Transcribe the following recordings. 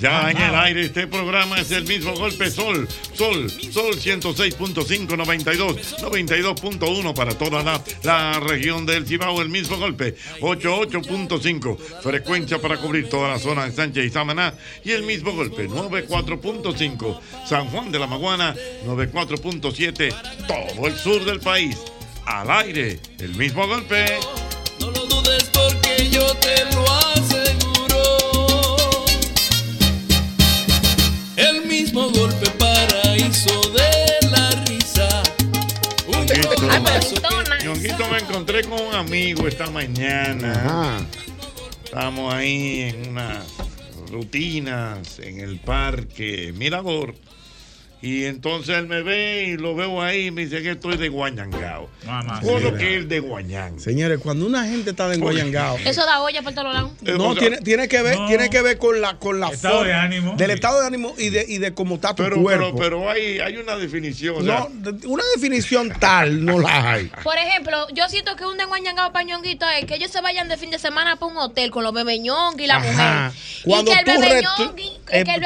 Ya en el aire este programa es el mismo golpe Sol. Sol, Sol 106.5, 92, 92.1 para toda la, la región del Cibao. El mismo golpe 88.5. Frecuencia para cubrir toda la zona de Sánchez y Samaná. Y el mismo golpe 94.5. San Juan de la Maguana 94.7. Todo el sur del país. Al aire, el mismo golpe. No lo dudes porque yo te lo aseguro. Mismo golpe paraíso de la risa. Un Ñonguito, me encontré con un amigo esta mañana. Estamos ahí en unas rutinas en el parque Mirador. Y entonces él me ve y lo veo ahí y me dice que estoy de Guañangao. ¿Por lo que es de Guañán? Señores, cuando una gente está de Guayangao, Eso da olla por todos lados. no, tiene, tiene que ver, no. tiene que ver con la, con la Estado de ánimo. Del estado de ánimo y de, y de cómo está tu Pero, cuerpo. pero, pero hay, hay una definición. o sea, no, de- una definición tal no la hay. Por ejemplo, yo siento que un desguañangado para ñonguito es que ellos se vayan de fin de semana para un hotel con los bebé ñongui y la Ajá. mujer. Cuando y que el tú bebé retu- ñongui, eh, que el.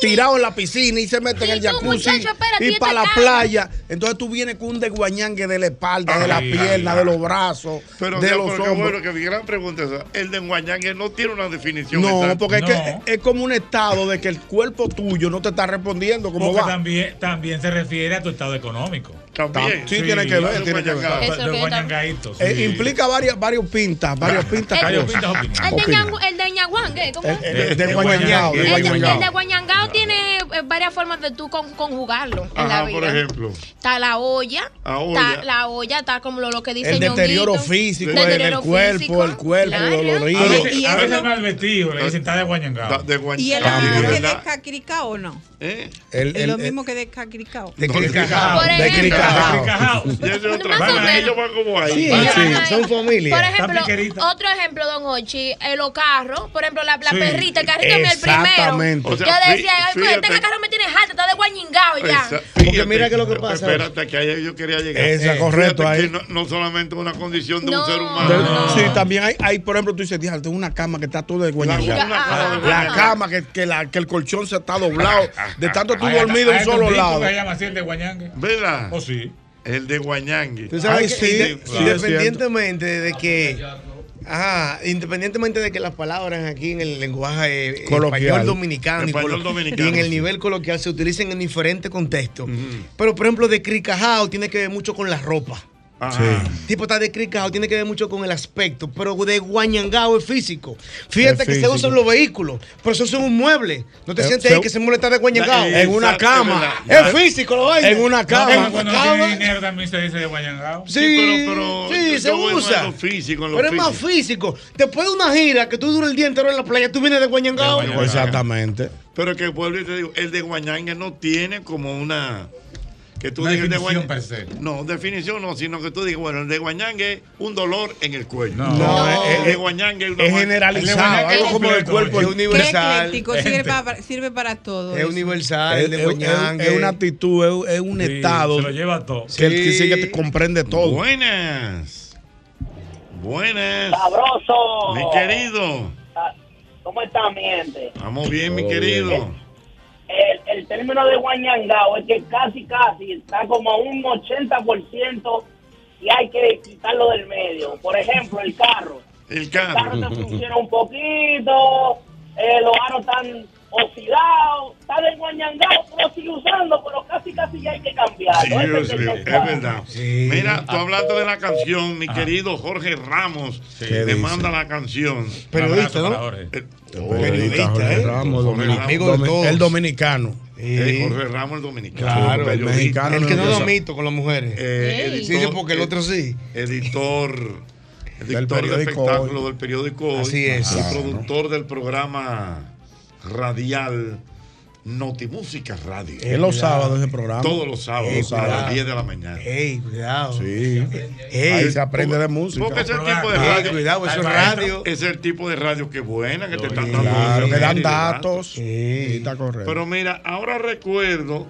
Tirado en la piscina y se mete en el Sí, tú, jacuzzi muchacho, espérate, y para la playa. Entonces tú vienes con un desguañangue de la espalda, de la Ay, pierna, ay, de los brazos, pero, de los porque hombros. bueno, que mi gran pregunta es esa. El de Guañán no tiene una definición. No, exacta. porque es que es como un estado de que el cuerpo tuyo no te está respondiendo como Porque va. también, también se refiere a tu estado económico. También. Sí, tiene que ver, tiene que ver. De sí. Eh, implica varias, varios pintas, varios pintas. Varios cosas. pintas. El de, el de ñaguán, ¿qué? ¿Cómo? El- el- del guañangao, El, el de guañangao tiene eh, varias formas de tú con- conjugarlo en la vida. por ejemplo. Está la olla. La olla. Está la olla, está como lo, lo que dice El deterioro físico, el, el cuerpo, el cuerpo, el dolorido. veces, a veces mal vestido, le dicen está de guañangao. De ¿Y es lo mismo que de cacricao o no? ¿Eh? El- Es el- lo el- mismo que de cacricao. De No, Y ellos van como ahí. Sí, sí, son familia. Por ejemplo, otro ejemplo, don Hochi, eh, los carros. Por ejemplo, la, la Sí. perrita, el carrito mío, el primero. Exactamente. O sea, yo decía, ay, pues, fíjate. este carro me tiene harta, está de guañingao ya. Esa- Porque mira que lo que pasa- Espérate, que ahí yo quería llegar. Esa, Eh, correcto, ahí. No, no solamente una condición de No. un ser humano. Sí, también hay, hay, por ejemplo, tú dices, "Diablo, tengo una cama que está toda de cama de La cama, que, que, la, que el colchón se está doblado, de tanto tú dormido en un solo lado. ¿Verdad? El de Guañangui. Tú sabes Ay, que- sí, claro. Independientemente de que. Ajá, independientemente de que las palabras aquí en el lenguaje eh, Coloquial. español dominicano, y Español colo- dominicano, y en el sí. nivel coloquial se utilizan en diferentes contextos. Pero, por ejemplo, de cricajao tiene que ver mucho con la ropa. Tipo está descricado, tiene que ver mucho con el aspecto, pero de guañangao es físico. Fíjate Es que se físico. usan los vehículos, pero eso es un mueble. No te Eh, sientes se- ahí que se muele está de guañangao. Eh, En una exacto, cama. es. Es físico lo vaina. En una cama. En Cuando una no tiene cama. dinero también se dice de guayangao. Sí, pero- pero sí, yo se usa. en lo físico, en lo pero es más físico. Después de una gira que tú duras el día entero en la playa, tú vienes de guañangao. Exactamente. Pero que vuelvo y te digo, el de Guañangue no tiene como una. Que tú Una digas el de definición Guañangue. per se. No, definición no, sino que tú digas, bueno, el de Guañangue es un dolor en el cuello. No. No, el es- de es- Guañangue es Es generalizado, El algo como del completo, cuerpo. Es Qué universal. ecléctico, sirve para, sirve para todo. Es eso. universal, Es, el de es- guañangue. es una actitud, es, es un Sí, estado Se lo lleva todo. que, el que Sí. sigue te comprende todo. Buenas. Buenas. ¡Sabroso! Mi querido. ¿Cómo está mi gente? Estamos bien, mi querido. El, el término de guañangao es que casi, casi está como a un 80% y hay que quitarlo del medio. Por ejemplo, el carro. El El carro carro. te funciona un poquito, eh, los aros están oxidados, está de guañangao, tú lo sigues usando, pero casi, casi ya hay que cambiarlo. Dios es el verdad. Mira, tú hablando de la canción, mi querido Jorge Ramos ¿Qué me dice? manda la canción. Periodista, ¿no? Eh, Periodista, Jorge ¿eh? Ramos, Jorge Ramos. Amigo de todos. el dominicano. eh, Jorge Ramos, el dominicano. Claro, el periodista, mexicano El que no no lo lo mito con las mujeres. eh, editor- Sí, sí, porque el otro sí. Editor. Del Editor de periódico espectáculo Hoy. del periódico Hoy. Así es. Y Claro. productor del programa radial Notimúsica Radio. Es los sábados ese programa. Todos los sábados Ey, a las cuidado. 10 de la mañana. Ey, cuidado. Sí. Ey, Ahí se aprende de música. Porque es el tipo de Ey, radio. cuidado, eso es radio. Es el tipo de radio que buena, que te están dando. Claro, que dan datos. Sí. Está correcto. Pero mira, ahora recuerdo,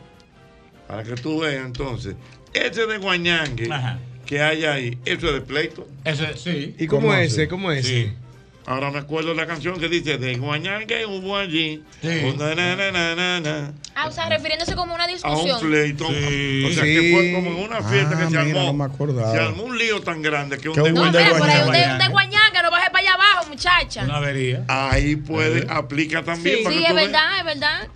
para que tú veas entonces, ese de Guañangue Ajá. que hay ahí, eso es de pleito. Eso es- sí. ¿Y cómo, ¿Cómo es ese? ¿Cómo es Sí. Ahora me acuerdo de la canción que dice de Guañangue hubo allí. Sí. un na, na, na, na, na, na, Ah, o sea, refiriéndose como una a un discusión. pleito. Sí. O sea Sí. que fue como en una fiesta Ah, que se mira, armó. no me acordaba. se armó un lío tan grande que un de No, de mira, por ahí Guañangue. un de, no baje para allá abajo, muchacha. Una avería. Ahí puede, aplica también. Sí, para que es verdad, es verdad.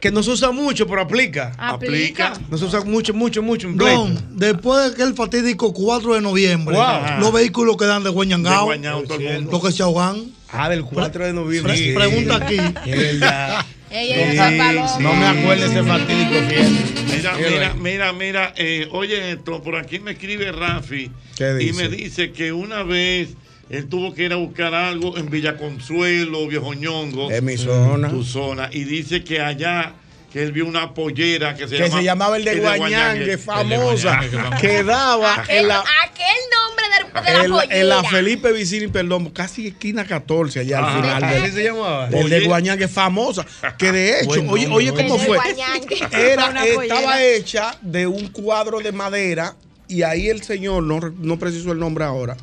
Que no se usa mucho, pero aplica. Aplica. No se usa mucho, mucho, mucho en Don, después de aquel fatídico 4 de noviembre, Wow. los vehículos quedan de De Guañangao, los que se ahogan. Ah, del 4 de noviembre. Pre- sí. pregunta aquí. Es verdad. Ella es un paloma. No me acuerdo ese fatídico. Mira, Mira mira, mira, eh, oye esto, por aquí me escribe Rafi ¿Qué y me dice que una vez él tuvo que ir a buscar algo en Villa Consuelo, Viejo Ñongo, Es mi zona. tu zona, y dice que allá que él vio una pollera que se, Que llama, se llamaba el de Guañangue, famosa, Guañangue, que daba Aquel, en la, aquel nombre de, de la en, pollera. en la Felipe Vicini, perdón, casi esquina 14, allá al Ajá. final. ¿Así del- se llamaba? El de. Guañangue famosa, que de hecho, oye, nombre, oye cómo El de fue. Guañangue. Era, estaba hecha de un cuadro de madera y ahí el señor, no, no preciso el nombre ahora,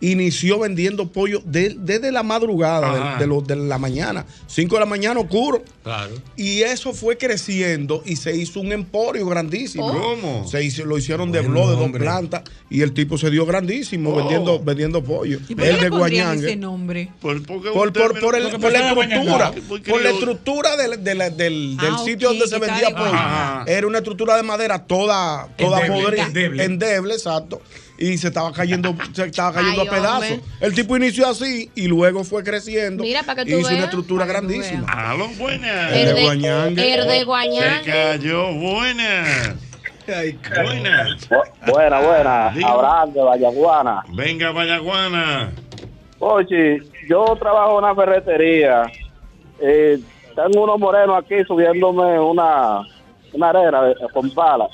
inició vendiendo pollo de- desde la madrugada, de, de lo- de la mañana, 5 de la mañana oscuro. Claro. Y eso fue creciendo y se hizo un emporio grandísimo. ¿Cómo? Se hizo, lo hicieron de blog, de dos plantas, y el tipo se dio grandísimo Oh. vendiendo, vendiendo pollo. ¿Y por El de ese nombre? Por, Por, por, por, el- porque por la estructura, por la estructura del, del, del Ah, sitio donde se vendía pollo. Ajá. Era una estructura de madera toda, toda Endeble, podrida, endeble. endeble, exacto. Y se estaba cayendo, se estaba cayendo Ay, a pedazos. hombre. El tipo inició así y luego fue creciendo. Mira, para que y tú hizo veas, una estructura grandísima. Aló, buenas. El de Guañangue. el de Se Guañangue. cayó, buenas. Ay, Buenas. Buena, buena. Abraham de Vallaguana. Venga, Vallaguana. Oye, yo trabajo en una ferretería. Eh, tengo unos morenos aquí subiéndome una, una arena con pala.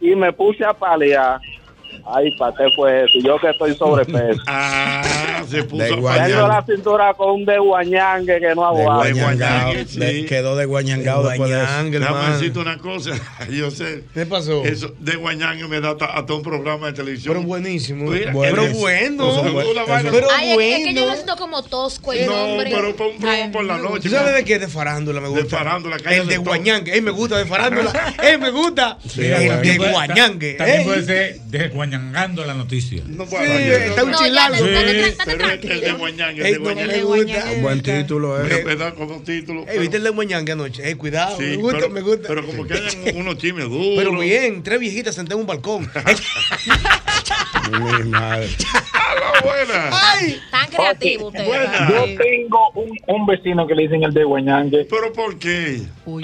Y me puse a paliar. Ay, ¿para qué fue eso? Yo que estoy sobrepeso. Ah, se puso De. Tengo la cintura con un de guañangue que no De aguanta. Guañangao. Guañangue, sí. de- quedó de Guañangao De después de eso. Guañangue, decirte una cosa. Yo sé. ¿Qué pasó? Eso de Guañangue me da hasta, hasta un programa de televisión. Pero buenísimo. Mira, Bueno, pero bueno. la vaina. Pero Ay, es que- es que yo bueno. lo siento como tosco el no, nombre. pero por un programa por la noche. ¿Tú sabes de qué? De farándula me gusta. De farándula, El de. Guañangue. Ey, me gusta de farándula. Ey, me gusta. Mira, el de puede- Guañangue. También puede ser de Guañangando la noticia. No, Sí, bueno, está un chilango. Pero no, el, el de Guañangue, el de gusta. Buen título, eh. me da como título. ¿viste el de Guañangue anoche? Ey, cuidado. Sí, me gusta, pero, me gusta. Pero como que hayan unos chismes duros. Pero bien, tres viejitas sentadas en un balcón. Mi madre. buenas. Tan creativo usted. Yo tengo un, un vecino que le dicen el de Guañangue. ¿Pero por qué?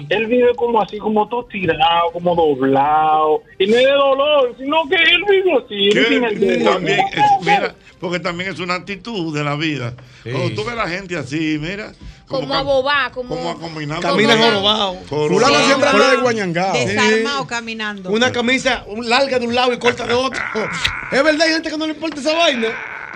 Él vive como así, como todo tirado, como doblado. Y no es de dolor, sino que él vive así. El de también es- mira, porque también es una actitud de la vida. Cuando tú ves a la gente así, mira, Como cam- a boba, como. como caminando. Camina jorobado. Fulano siempre anda de guañangao. Desarmado caminando. Una camisa larga de un lado y corta de otro. es verdad, hay gente que no le importa esa vaina.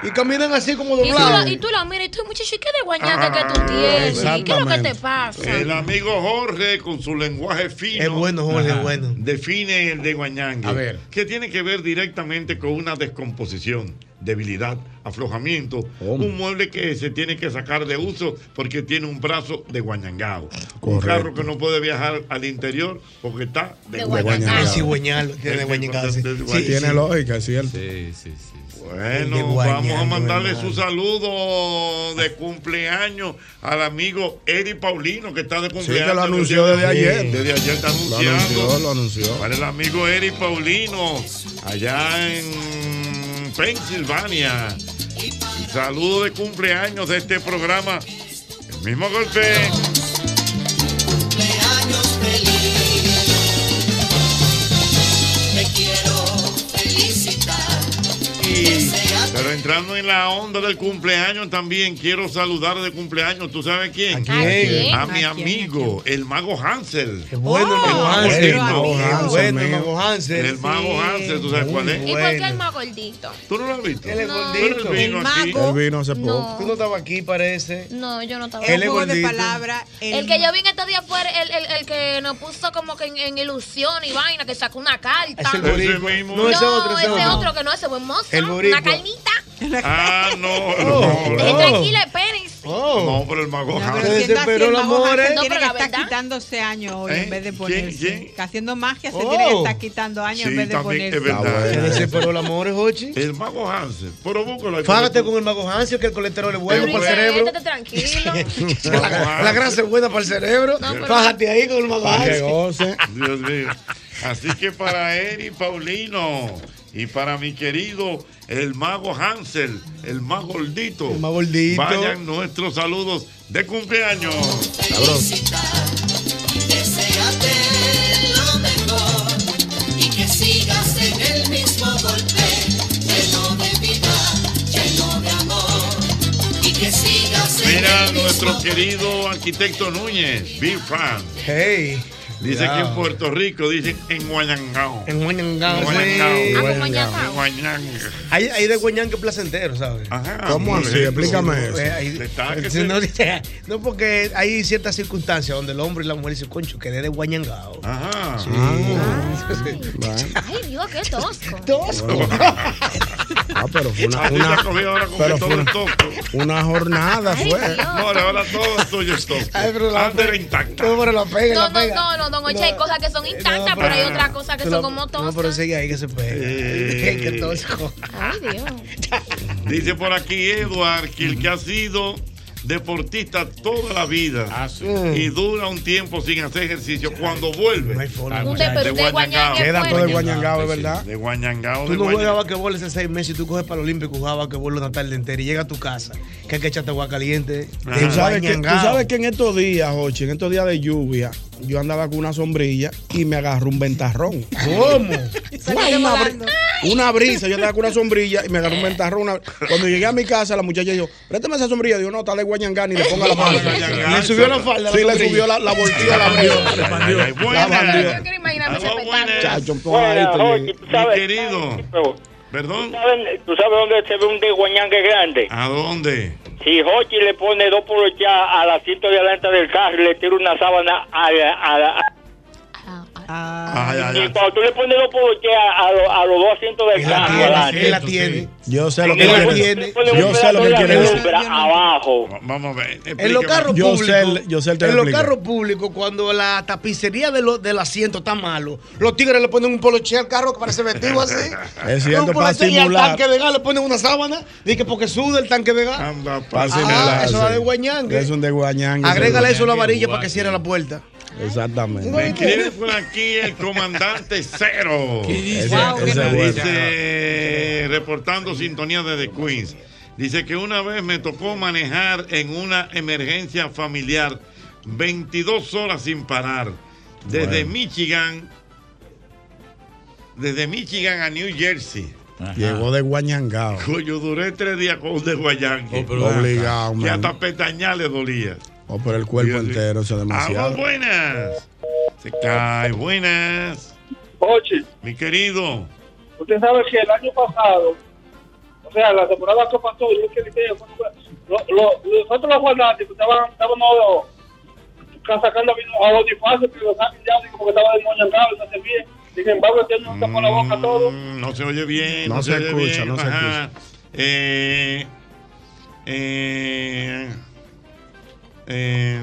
Y caminan así como doblados. lo, y tú lo miras y tú, muchacho, ¿y qué de guañanga que tú tienes? ¿Qué es lo que te pasa? El amigo Jorge, con su lenguaje fino. Es bueno, Jorge, Ajá. es bueno. Define el de Guañangue. A ver. Que tiene que ver directamente con una descomposición, debilidad, aflojamiento. Un mueble que se tiene que sacar de uso porque tiene un brazo de guañangao. Un carro que no puede viajar al interior porque está de, De guañangao. Sí, sí. Sí. Tiene sí. lógica, es cierto. Sí, sí, sí. Bueno, vamos a mandarle su saludo de cumpleaños al amigo Eri Paulino, que está de Sí, cumpleaños. que lo anunció desde ayer. Desde ayer está Lo anunciando. anunció, lo anunció. Para el amigo Eri Paulino, allá en Pensilvania. Saludo de cumpleaños de este programa. El mismo golpe. Y- pero entrando en la onda del cumpleaños también quiero saludar de cumpleaños. ¿Tú sabes quién? ¿A quién? A mi amigo, el mago Hansel. Es bueno el mago Oh, Hansel. el mago Es Hansel, bueno el mago Hansel. El mago Hansel, ¿tú sabes cuál es? ¿Y por qué el más gordito? ¿Tú no lo has visto? Él es No. gordito. Pero él vino El aquí. mago. Él vino hace poco. No. Tú no estabas aquí, parece. No, yo no estaba. Es juego de gordito. palabras. El que yo vi en estos días fue el, el, el que nos puso como que en, en ilusión y vaina, que sacó una carta. Es el mismo. No, ese otro, ese ese otro. otro que no, ese buen mozo. El Una boricua. Ah, no, Oh. no. Oh. tranquila, espérense. Oh. No, pero el mago No, pero. Se desesperó Hansel ¿eh? No, tiene pero que la estar verdad. quitándose años hoy ¿Eh? en vez de ¿Quién? ponerse. ¿Quién? Que haciendo magia se Oh. tiene que estar quitando años en Sí, vez de también es ponerse. verdad. Se desesperó el amor, Jochi. El mago Hansel. Pero búscalo. Fágate con el mago Hansel que el colesterol es bueno para el cerebro. Tranquilo. La, la grasa es buena para el cerebro. No, Fájate ahí con el mago tú- Dios mío. Así que para Eri Paulino y para mi querido el mago Hansel, el más gordito. El más gordito. Vayan nuestros saludos de cumpleaños. Deseate lo mejor. Y que sigas en el mismo golpe. Lleno de vida, lleno de amor. Y que sigas en Mira el mismo nuestro golpe. querido arquitecto Núñez, Big Fan. Hey. Dice que en Puerto Rico dicen en Guayangao. En Guañangao. En Guayangao. sí. Ah, con En Guañangao. Guayanga. Hay, hay de Guañán que placentero, ¿sabes? Ajá. ¿Cómo así? Explícame eso. Hay- que no, porque hay ciertas circunstancias donde el hombre y la mujer dicen, concho, quedé de Guañangao. Ajá. Sí. Ay, Dios, qué tosco. Tosco. Ah, pero fue una, ha una, pero que fue una jornada fue. No, ahora todo es tuyo es tosco. Ay, pero la- Antes era intacta. No, pero la pega, No, la no, no, no, don Oche, hay cosas que son intactas, pero hay otras cosas que son como No, pero sigue ahí que se pega. Eh. que tosco. Ay, Dios. Dice por aquí Edward que el que ha sido deportista toda la vida Ah, sí. y dura un tiempo sin hacer ejercicio, cuando vuelve No hay forma. Muchacho. de, Guañangao. Guañanga Queda todo de guañangao, es verdad. de Guañangao, Tú no juegas Guañangao. basquetbol hace seis meses y tú coges para el Olímpico y jugabas basquetbol una tarde entera y llegas a tu casa, que hay que echarte agua caliente. De Tú sabes, que, tú Guañangao. sabes que en estos días, Jochi, en estos días de lluvia, yo andaba con una sombrilla y me agarró un ventarrón. ¿Cómo? Una, bri- una brisa, yo andaba con una sombrilla y me agarró un ventarrón. una- Cuando llegué a mi casa, la muchacha dijo, préstame esa sombrilla. Digo, no, está de guañangán y le ponga la mano. Le subió la falda. Sí, la le subió la, la volteó, la abrió. La bandió. Yo quiero imaginarme ese. Chacho, ahí, Mi sabes, querido. Perdón. tú sabes dónde se ve un desguañangue grande. ¿A dónde? Si Hochi le pone dos polochas al asiento de adelante del carro y le tira una sábana a a a- Ah, Ay, ay, y ay. cuando tú le pones dos polochas a, a, los- a los dos asientos del Él carro él la tiene. Yo sé lo que Él tiene. Yo sé lo que de quiere abajo. Vamos a ver. En los carros Yo públicos, sé el- yo sé el en lo los carros públicos, cuando la tapicería de lo- del asiento está malo, los tigres le ponen un poloche al carro que parece vestido así. Es cierto, un para poloche y al simular. tanque de gas le ponen una sábana, dice que porque suda el tanque de gas. Anda, Para pa- Ah, simular, eso va de guañangue. Es un de guañangue. Agrégale eso a la varilla para que cierre la puerta. Exactamente. Me escribe por aquí el comandante Cero. ¿Qué dice? Ese- Wow, ese dice, reportando sintonía desde Queens. Dice que una vez me tocó manejar en una emergencia familiar 22 horas sin parar. Desde Bueno. Michigan. Desde Michigan a New Jersey. Llegó de Guañangao. Coño, duré tres días con de Guayanque. Obligado, Que hasta pestañar le dolía. O por el cuerpo entero, eso es Aló, demasiado. buenas. Se cae, buenas. Oye, Mi querido. usted sabe que el año pasado, o sea, la temporada que pasó, yo que dije, lo, lo, nosotros los fanáticos estaban, estábamos sacando a los disfraces, pero los saben ya, digo, porque estaba desmoñangado, y no se bien. Sin embargo, este año está por la boca todo. Mm, No se oye bien. No No, se escucha, bien, no se ajá. Eh, eh, eh,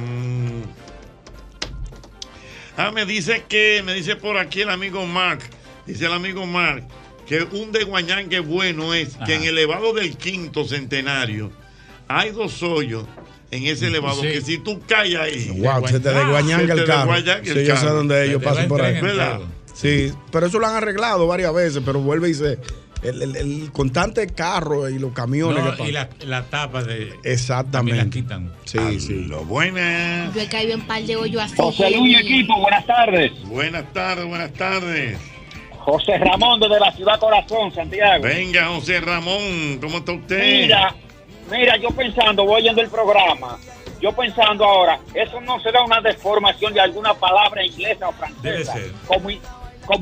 ah, me dice que, me dice por aquí el amigo Mark, dice el amigo Mark, que un de bueno es que en el elevado del quinto centenario hay dos hoyos en ese elevado Sí. que si tú caes ahí, Wow, se te desguañanga el carro. desguañanga el Sí, yo sé dónde ellos pasan por ahí. Sí, pero eso lo han arreglado varias veces, pero vuelve y se. El, el, el constante carro y los camiones No, que pasan. y la, la tapa de. Exactamente. La quitan. Sí, sí. Lo buenas. Yo he caído en par de hoyo así. José Luis Equipo, buenas tardes. Buenas tardes, buenas tardes. José Ramón desde la ciudad Corazón, Santiago. Venga, José Ramón, ¿cómo está usted? Mira, mira, yo pensando, voy oyendo el programa, yo pensando ahora, eso no será una deformación de alguna palabra inglesa o francesa, como, hi- como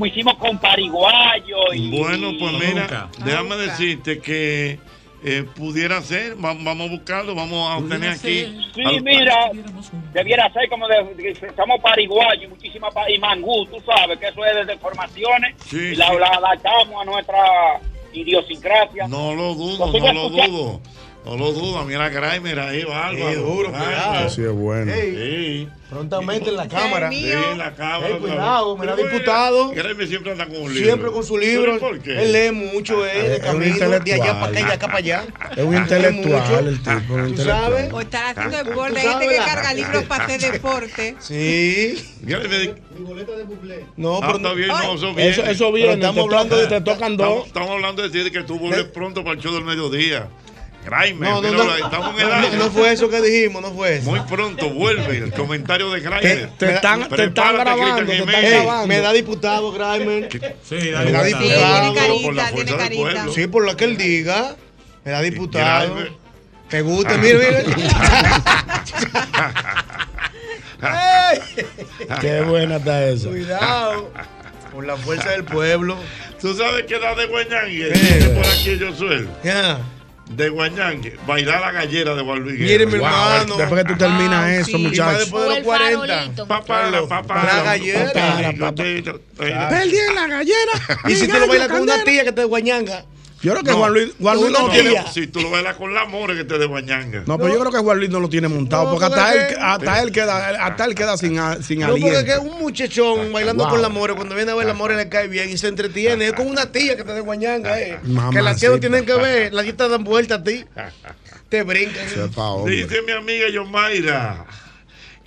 hicimos con pariguayo y... Bueno, pues mira, déjame Nunca. decirte que eh, pudiera ser, va- vamos a buscarlo, vamos a obtener aquí. Sí, al- mira, debiera ser como de, de- somos pariguayos y muchísimas pa- y mangú, tú sabes que eso es de deformaciones Sí, y la, sí. la adaptamos a nuestra idiosincrasia. No lo dudo, no lo escuchando. dudo. No lo dudo, mira Grimer ahí, bárbaro. Sí, duro, cuidado. Sí, es bueno. Sí. Prontamente en la cámara. Sí, en la cámara. Ey, cuidado, mira, diputado. Grimer siempre anda con un libro. Siempre con su libro. ¿Pero ¿Por qué? Él lee mucho, eh, de Es un camino, de intelectual. allá para acá y de acá para allá. Es un intelectual el tipo, ¿Tú intelectual. sabes? O estar haciendo deporte. ¿Tú Hay gente que carga libros para hacer deporte. Sí. Grimer, No, Ah, pero está bien, no, eso Eso, viene. eso Pero viene. estamos hablando de- te tocan dos. Estamos, estamos hablando de decir que tú vuelves pronto para el show del mediodía. Grimer, No, no, no. estamos en el No, aire. no fue eso que dijimos, no fue eso. Muy pronto vuelve el comentario de Grimer. Te- te están- te están grabando, te están Ey, grabando. me da diputado, Grimer. Sí, Me dale, da diputado. tiene carita, por la tiene carita. Sí, por lo que él diga. Me da diputado. Te gusta, mira, mira. Ey, Qué buena está eso. Cuidado. Por la fuerza del pueblo. ¿Tú sabes qué da de Guañangue? Eh. Dice por aquí yo suelo. Ya. De Guañangue. Bailar la gallera de Juan Luis Mire, mi Guerra. hermano. Después que tú terminas Ah, eso, sí. Muchachos. después de los el 40. farolito. Papá, la papá. La gallera. Perdí en la gallera. Y si tú lo bailas con una tía que te guañanga. Yo creo que No. Juan Luis, Juan Luis no lo tiene. Si tú lo bailas con la more que te de Guañanga. No, pero yo creo que Juan Luis no lo tiene montado. No, porque hasta él, que- hasta él queda, hasta él queda sin, sin No, porque es aliento. un muchachón bailando Wow. con la more, cuando viene a ver la more le cae bien y se entretiene. Es como una tía que te de guañanga, eh. Que las tías no tienen que ver, las tías te dan vuelta a ti. Te brincan. Sepa. Dice mi amiga Yomaira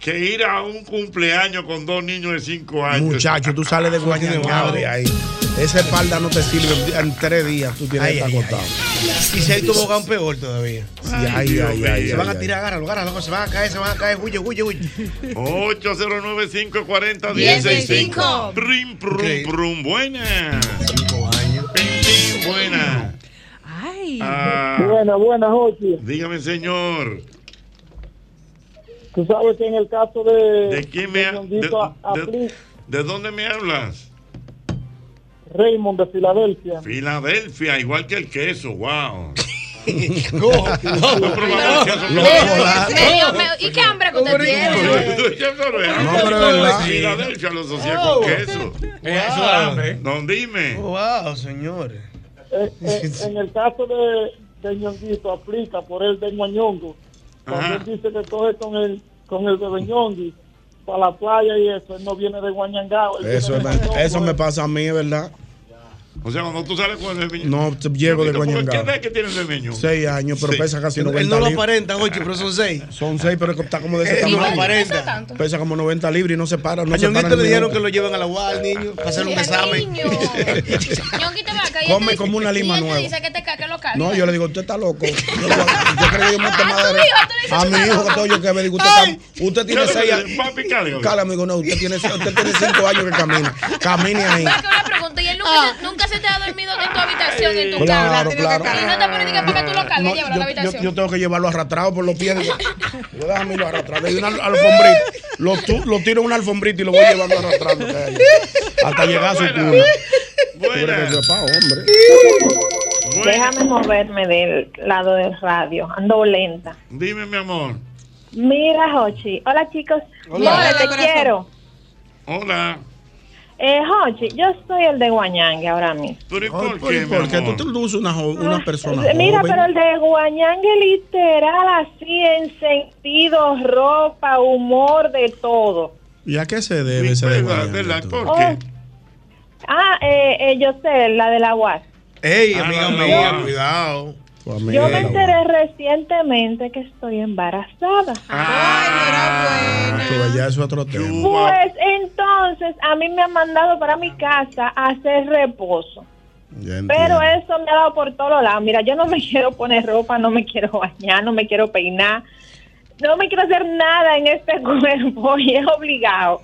que ir a un cumpleaños con dos niños de 5 años. Muchacho, tú sales de Guañangao de ahí. Esa espalda no te sirve. En tres días tú tienes Ay, que estar acostado. Y si hay tobogán peor todavía. Sí, ay, ay, ay, Se van a tirar, agárralo, agárralo, se van a caer, se van a caer, huye, huye, huye. 809-540-165. Prim, prum, Increíble. prum. Buena. Cinco años. Buena. Ay. Ah, Buenas, buenas, Ochi. dígame, señor. Tú sabes que en el caso de, ¿De quién me ha- de, dónde me hablas? Raymond de Filadelfia. Filadelfia, igual que el queso. Wow. No, No ¿Y qué hambre que usted tiene? No pero es verdad. Filadelfia lo asocié Oh. con queso. Eso hambre. No, dime. Wow, señores. Eh, eh, en el caso de, de Ñonguito aplica por el de. Cuando dice que coge con el, con el de Ñongui para la playa y eso, él no viene de Guañangao. Eso, de eso me pasa a mí, ¿verdad? O sea, cuando tú sales con el Cermeño. No, te- llego de ¿Qué Guañangao. edad que tiene el Cermeño? Seis años, pero Sí. pesa casi Él 90 no lo libras. aparenta, oye, pero son seis. Son seis, pero está como de ese Él no lo tamaño. aparenta. Pesa como 90 libras y no se para. No A Ñonguito le dijeron que lo lleven a la UAS al niño para hacer un examen. Ñonguito, y él Come te como una lima y él te nueva. dice que te caque lo cague. No, yo le digo, usted está loco. Yo, digo, creo que yo monte madera. A mi hijo, que todo yo que me digo, usted, Ay. está- usted tiene seis digo, años. Papi, cálgame. Cala, amigo, no, usted tiene, usted tiene cinco años que camina. Camine ahí. Pero que una pregunta, ¿y él nunca, se, nunca se te ha dormido en tu habitación, en tu Claro, cama? claro. Y no te pones ni que para que tú lo cargues, No, llévalo a la yo, habitación. yo- yo tengo que llevarlo arrastrado por los pies. Digo, yo déjame irlo arrastrado. Hay una alfombrita. Lo, tu- lo tiro en una alfombrita y lo voy llevando arrastrando. Hasta llegar a su cuna. Hombre. Déjame moverme del lado del radio. Ando lenta. Dime, mi amor. Mira, Jochi. Hola, chicos. Hola. Hola, Hola, te corazón. quiero. Hola. Eh, Jochi, yo soy el de Guañangue ahora mismo. ¿Pero y por qué? Porque tú te luces una, una persona Eh, Mira, joven. pero el de Guañangue literal, así en sentido, ropa, humor, de todo. ¿Y a qué se debe ese de. ¿Por Oh, qué? Ah, eh, eh, yo sé, la de la UAS. Ey, Ah, amiga no, mía, no. cuidado. Yo me enteré recientemente que estoy embarazada. Ah, tú ves, ya eso es otro tema. Pues entonces a mí me han mandado para mi casa a hacer reposo. Pero eso me ha dado por todos lados. Mira, yo no me quiero poner ropa, no me quiero bañar, no me quiero peinar, no me quiero hacer nada en este cuerpo y es obligado.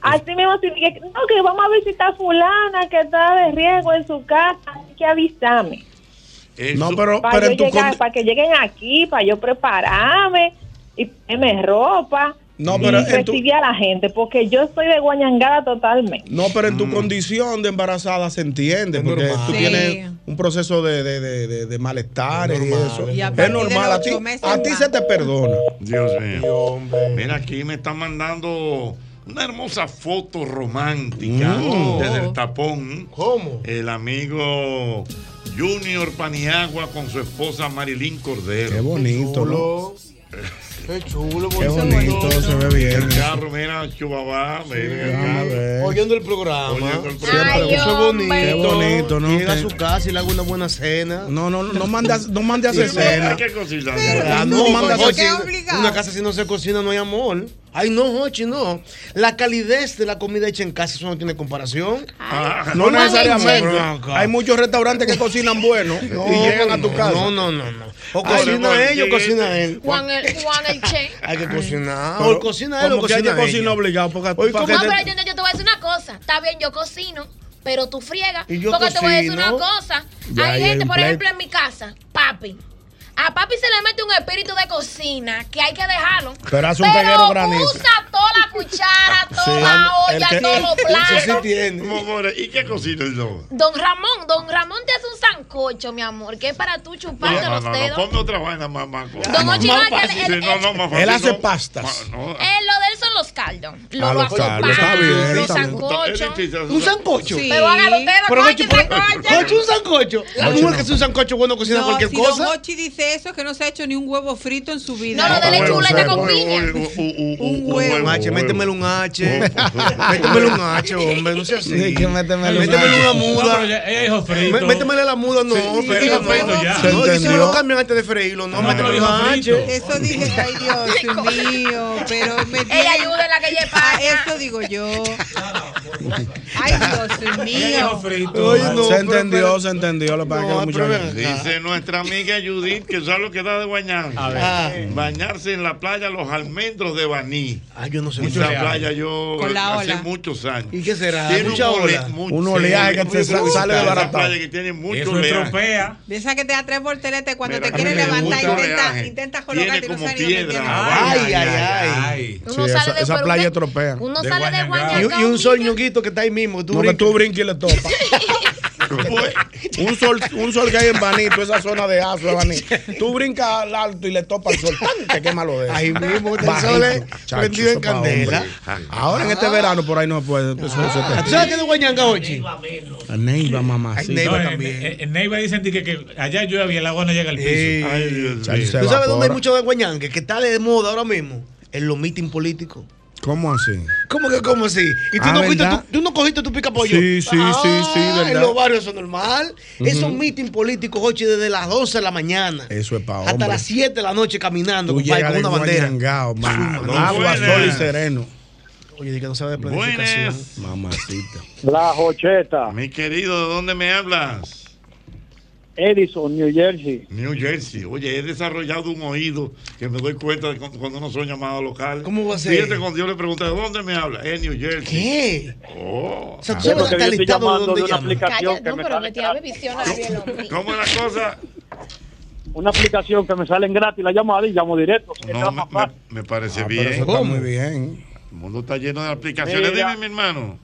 Así mismo, si que, no, que vamos a visitar a fulana que está de riesgo en su casa, hay que No, pero, Para, pero yo en tu llegar, para que lleguen aquí, para yo prepararme y ponerme ropa. No, pero y en tu- recibir a la gente, porque yo estoy de guañangada totalmente. No, pero Mm. en tu condición de embarazada se entiende, porque normal. tú Sí. tienes un proceso de, de, de, de, de malestares y eso. Y a es normal, a ti, a ti se te perdona. Dios mío. Mira, aquí me están mandando una hermosa foto romántica Mm. desde el tapón. ¿Cómo? El amigo Junior Paniagua con su esposa Marilyn Cordero. Qué bonito, ¿no? Qué chulo, Qué bonito, se ve bien. El carro, mira, chubabá, ver. Oyendo el programa. Oyendo el Siempre Ay, Eso es bonito. Qué bonito, ¿no? Llega a su casa y le hago una buena cena. No, no, no, no mande a, no mande a hacer cena. que cocinar. Ah, No, no, manda a hacer- obligado. una casa si no se cocina no hay amor. Ay, no, Jochi, no. La calidez de la comida hecha en casa, eso no tiene comparación. Ah, No Juan necesariamente. Hay muchos restaurantes que cocinan bueno y llegan a tu casa. No, no, no, no. O Ay, cocina o sí, cocina él. Juan el, Juan el Che. Hay que cocinar. Pero O cocina él o cocina ella. obligado. Porque, ¿cómo? que No, te- pero yo, yo te voy a decir una cosa. Está bien, yo cocino, pero tú friegas. Y yo porque te voy a decir una cocino. cosa. Ya, hay gente, por ejemplo, en mi casa, papi. A papi se le mete un espíritu de cocina que hay que dejarlo. Pero hace un peguero granizo. usa toda la cuchara, toda Sí, la olla, que- todos los Eso sí platos. tiene. ¿Y qué cocina el don? Don Ramón, don Ramón te hace un sancocho, mi amor, que es para tú chuparte No, los no, no, dedos. ponme otra vaina más, más. Don Ochi, Más no, fácil. él- él- no, no, más fácil, Él hace no. pastas. Ma- no. Eh, lo de él son los caldos. Lo, Ah, los los caldos, está bien, los sancochos. Un sancocho. Sí. Pero hágalo usted, Pero pero- un sancocho. La mujer que hace un sancocho bueno cocina No, cualquier cosa. Don Hochi dice eso, que no se ha hecho ni un huevo frito en su vida. No, lo de la Huevo, chuleta con piña. Un huevo. Un H, huevo. métemele un H. métemele un H, hombre, no sea así. H. una No, muda. Métemele la muda, no. No. No, me lo cambian antes de freírlo, no, No, métemele pero un H. Eso dije, ay Dios mío, pero me Ella ayuda en la que ella Ah, eso digo yo. Ay, Dios mío. frito. Oye, no, se pero- entendió, se entendió. Lo que que No, pero gente- ven. Dice nuestra amiga Judith que sabe lo que da de bañar. A ver. Ah. Bañarse en la playa Los Almendros de Baní. Ay, yo no sé. Esa playa yo Con la hace ola. muchos años. ¿Y qué será? Tiene Mucha un, ole- mucho- Un oleaje que te sale esa desbaratado. playa que tiene mucho Eso estropea. De esa que te da tres volteretes cuando Mira, te quiere levantar, intenta, intenta Tiene colocarte y no sabes piedra. Ay, ay, ay. Uno sale esa- de esa pero playa tropea. Uno De sale de Guayangao. Y, un sol ñonguito que está ahí mismo. Tú No, que brincas. tú brinques y le topas. un sol, un sol que hay en Banito, esa zona de de Baní. Tú brincas al alto y le topas el sol, ¡tan! te quema lo de eso. Ahí mismo, el sol es prendido en candela. Ahora en este verano por ahí no se puede. Se ¿Tú sabes qué es de Guayanga, Ochi? Neiva, mamá. Neiva No, en, también. en- Neiva dicen que, que allá llueve y el agua no llega al piso. ¿Tú sabes dónde hay mucho de Guayangue? Que está de moda ahora mismo. En los meetings políticos. ¿Cómo así? ¿Cómo que cómo así? ¿Y tú, Ah, no, cogiste tu, tú no cogiste tu pica pollo? Sí, sí, sí, sí, verdad. En los barrios eso es normal. Esos Ujú. meetings políticos, Jochi, desde las 12 de la mañana Eso es para hasta hombre. las 7 de la noche caminando Tú compadre, llegas con una bandera. guayangao, man. Agua, sol y sereno. Oye, di que no sabe de planificación. Mamacita. La Jocheta. Mi querido, ¿de dónde me hablas? Edison, New Jersey. New Jersey. Oye, he desarrollado un oído que me doy cuenta de cu- cuando no son llamados locales. ¿Cómo va a ser? Fíjate cuando yo le pregunté, ¿de dónde me habla? Es New Jersey. ¿Qué? Oh. O sea, tú Ah, sabes hasta estado de llamando donde de una llama. aplicación Calla, que no, me pero visionario el hombre. ¿Cómo es la cosa? Una aplicación que me salen gratis la llamada y llamo directo. No, me, me- me parece Ah, bien. pero eso está muy bien. El mundo está lleno de aplicaciones. Mira. Dime, mi hermano.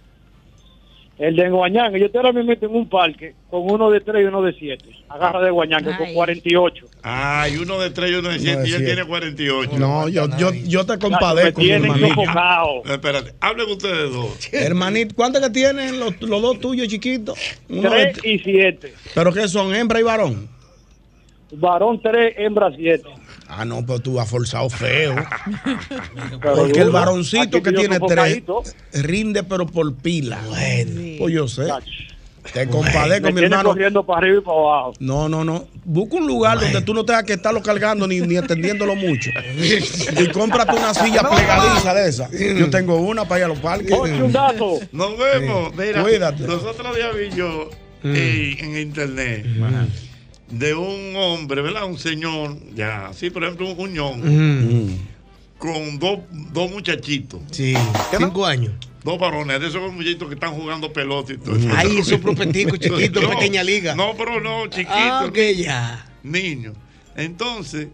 El de Guañanga, yo estoy ahora mismo en un parque con uno de 3 y uno de 7. Agarra de Guañanga con 48. Ah, y uno de tres y uno de siete. de y él tiene 48. No, yo, yo, yo te me compadezco, mi tienen hermanito. sofocado. No, espérate, hablen ustedes dos. Hermanito, ¿cuántos que tienen los, los dos tuyos chiquitos? Uno de- 3 y 7. ¿Pero qué son, hembra y varón? Varón 3, hembra 7. Ah, no, pero tú has forzado feo. Porque el varoncito que tiene tres rinde, pero por pila. Pues yo sé. Te compadezco, mi hermano. corriendo para arriba y para abajo. No, no, no. Busca un lugar donde tú no tengas que estarlo cargando ni, ni atendiéndolo mucho. Y cómprate una silla plegadiza de esa. Yo tengo una para ir a los parques. Nos vemos. Sí. Mira, Cuídate. los otros días vi yo Mm. eh, en internet de un hombre, ¿verdad? Un señor, ya, sí, por ejemplo, un Mm. con dos, dos muchachitos. Sí, cinco años. Dos varones, de esos muchachitos que están jugando pelota y todo. Ay, esos propeticos chiquitos, No, pequeña liga. No, pero no, chiquitos. Ah, ok, ya. Niños. Entonces,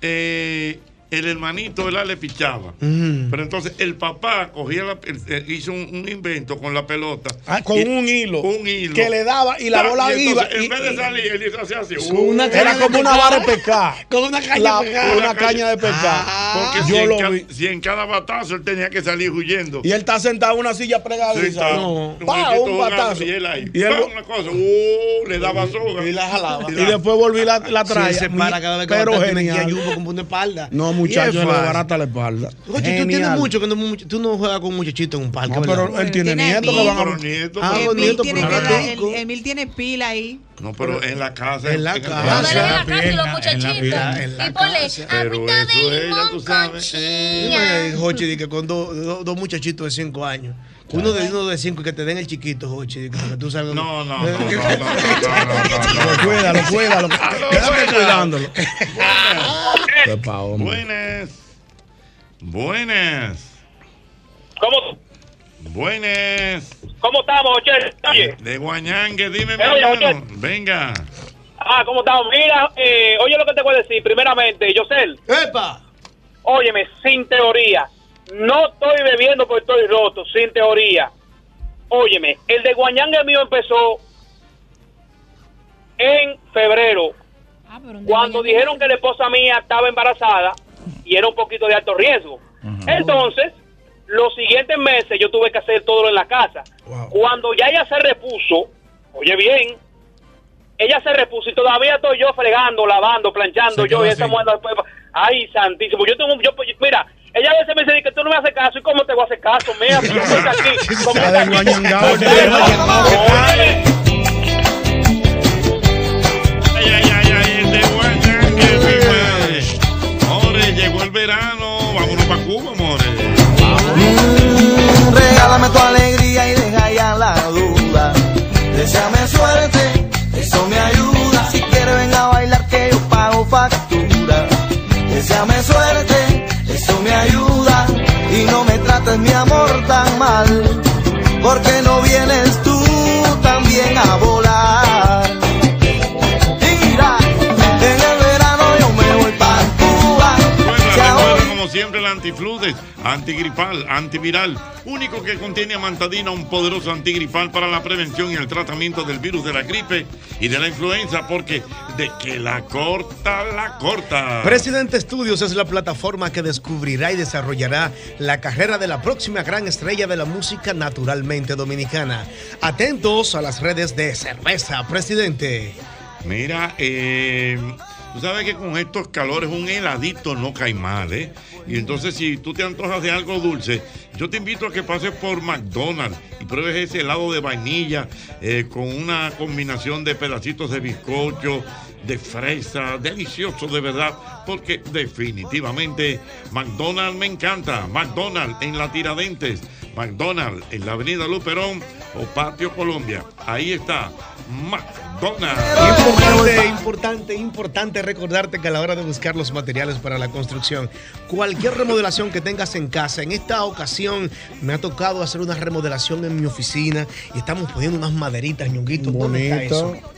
eh, el hermanito, ¿verdad? Le pichaba. Mm. Pero entonces el papá cogía la, el- eh, hizo un, un invento con la pelota. Ah, con Y- un hilo. Un hilo. Que le daba y la Ah, bola y iba. entonces, y- en vez de salir, él hizo así, una Era como una vara de pescar. Con una caña La- de pescar. Una caña de pescar. Porque si Yo en, lo ca- vi. si en cada batazo él tenía que salir huyendo. Y él está sentado en una silla Sí, pregadiza. está. No. Un Pa, un jugando batazo. Y él ahí. Y él- pa, una cosa. Uh, le daba soga. Y la jalaba. Y después volví la, la traía. Sí, se para cada vez que Pero genial. Yumbo con punta de espalda. No, Y muchacho, le barata la espalda. Oye, tú tienes mucho que no, tú no juegas con un muchachito en un parque. No, pero él tiene nietos que van a. Ah, los Emil nietos, tiene, pero no Emil tiene pila ahí. No, pero en la casa. En la casa. No, en la casa y los muchachitos. Y ponle agüita de limón tú con sabes. Dime, Jochi, di que con dos muchachitos de cinco años. Uno de uno de cinco que te den el chiquito, Jochi. que para que tú salgas. No, no, no, no, no, no, no, no, no. Lo cuídalo, cuídalo. Quédate cuidándolo. Qué pa' hombre. Buenas. Buenas. ¿Cómo, Buenas. ¿Cómo estamos, Oche? Oye. De Guañangue, dime, mi oye, hermano. Venga. Ah, ¿cómo estamos? Mira, eh, oye lo que te voy a decir. Primeramente, Yosel. ¡Epa! Óyeme, sin teoría. No estoy bebiendo porque estoy roto, sin teoría. Óyeme, el de Guañangue mío empezó en febrero. Cuando dijeron que la esposa mía estaba embarazada y era un poquito de alto riesgo. Entonces, los siguientes meses yo tuve que hacer todo en la casa. Cuando ya ella se repuso, oye bien, ella se repuso y todavía estoy yo fregando, lavando, planchando, yo y esa mujer después, ay santísimo, yo tengo, yo, mira, ella a veces me dice que tú no me haces caso y cómo te voy a hacer caso, mira, yo estoy aquí, como Está de el verano. Vámonos para Cuba, more. Regálame tu alegría y deja ya la duda. Deseame suerte, eso me ayuda. Si quieres ven a bailar que yo pago factura. Deseame suerte, antifludes, antigripal, antiviral, único que contiene amantadina, un poderoso antigripal para la prevención y el tratamiento del virus de la gripe y de la influenza, porque de que la corta, la corta. Presidente Studios es la plataforma que descubrirá y desarrollará la carrera de la próxima gran estrella de la música naturalmente dominicana. Atentos a las redes de Cerveza Presidente. Mira, eh, Tú sabes que con estos calores un heladito no cae mal, ¿eh? Y entonces si tú te antojas de algo dulce, yo te invito a que pases por McDonald's y pruebes ese helado de vainilla eh, con una combinación de pedacitos de bizcocho, de fresa, delicioso de verdad, porque definitivamente McDonald's me encanta. McDonald's en la Tiradentes, McDonald's en la Avenida Luperón o Patio Colombia. Ahí está, McDonald's. Importante, importante, importante recordarte que a la hora de buscar los materiales para la construcción, cualquier remodelación que tengas en casa, en esta ocasión me ha tocado hacer una remodelación en mi oficina y estamos poniendo unas maderitas, ñonguito. ¿Dónde está Bonito. eso?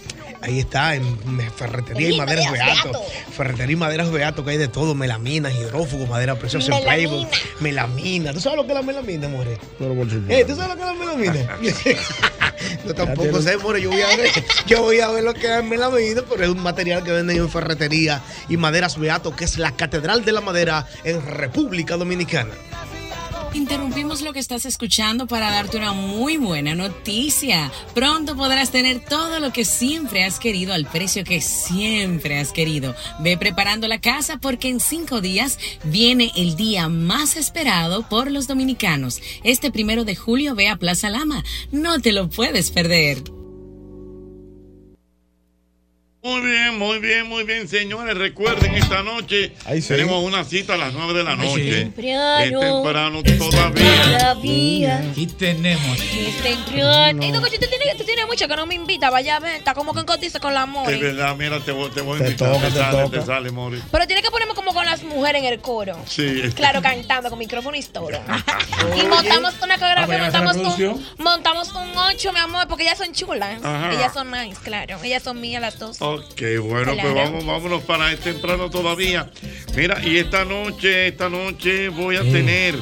Ahí está, en Ferretería y Maderas Beato. Ferretería y Maderas Beato, que hay de todo: melaminas, hidrófugos, madera preciosa en Melamina. Melamina. ¿Tú sabes lo que es la melamina, more? Pero por supuesto. Eh, ¿Tú sabes lo que es la melamina? Yo tampoco sé, more. Yo voy a ver, yo voy a ver lo que es melamina, pero es un material que venden en Ferretería y Maderas Beato, que es la catedral de la madera en República Dominicana. Interrumpimos lo que estás escuchando para darte una muy buena noticia. Pronto podrás tener todo lo que siempre has querido al precio que siempre has querido. Ve preparando la casa porque en cinco días viene el día más esperado por los dominicanos. Este primero de julio ve a Plaza Lama. No te lo puedes perder. Muy bien, muy bien, muy bien, señores. Recuerden, esta noche sí. tenemos una cita a las 9 de la noche. Temprano. Es temprano todavía. Todavía. Aquí tenemos. Es temprano. Dococho, tú tienes, tú tienes mucho que no me invita. Vaya a ver, está como que en cotiza con la Es Mori. verdad, mira, te voy, te voy a Te invitar. toca, te, te sale, toca. te sale, Mori. Pero tiene que ponerme como con las mujeres en el coro. Sí. Claro, cantando con micrófono y todo. y montamos una coreografía, montamos un, montamos un 8, mi amor, porque ellas son chulas. Ajá. Ellas son nice, claro. Ellas son mías las dos. Ok, bueno, pues vamos, vámonos para es temprano todavía. Mira, y esta noche, esta noche voy a tener.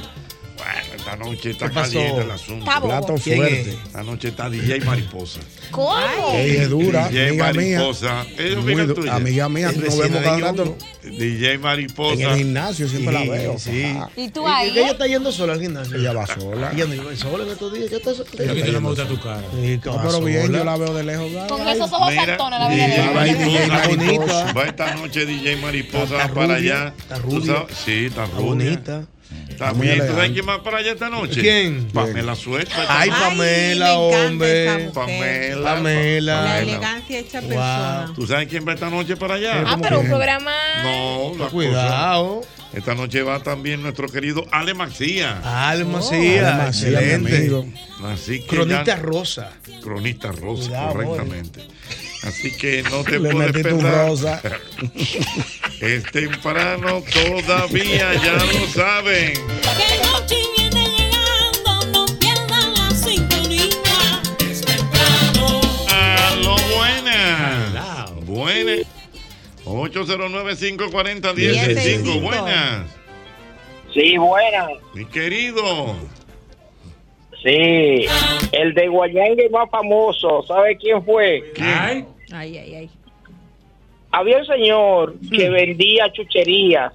Bueno, esta noche está caliente el asunto. Está. Plato ¿Quién fuerte. es? Esta noche está DJ Mariposa. ¿Cómo? Ey, es dura, DJ amiga mía. Mariposa. ¿Es Muy amiga du- tuya? amiga mía, nos vemos cada rato. DJ En Mariposa. el gimnasio siempre la veo. sí. ¿Y tú ¿Y- ahí? y Ella está yendo sola al gimnasio. Ella va sola. Ella no iba sola en estos días. ¿Qué está sola? Que no me gusta tu cara. No, pero bien, yo la veo de lejos. Con esos ojos Mira, saltones la vida de ella. Mariposa. Va esta noche DJ Mariposa para allá. está ¿Tú rubia. Sí, está Está rubia. bonita. Bien. ¿Tú sabes quién va para allá esta noche? ¿Quién? Pamela Suelta. Ay, Ay, Pamela, hombre. Pamela. Pamela. La elegancia hecha Wow. persona. ¿Tú sabes quién va esta noche para allá? Ah, pero un programa. No, la Cuidado. cosa- Esta noche va también nuestro querido Ale Maxía. Alma, Oh. mi excelente. Así que Cronista ya- rosa. Cronista rosa, Cuidado, correctamente. Así que no te Le puedes perder. rosa. Es temprano todavía, ya lo saben. Que noche viene llegando, no pierdan la sintonía. Es temprano. Aló, buenas. Buenas. 809-540-165. Buenas. Sí, buenas. Mi querido. Sí, el de Guayangue más famoso, ¿sabe quién fue? Ay, Ay, ay, ay. Había un señor que vendía chucherías,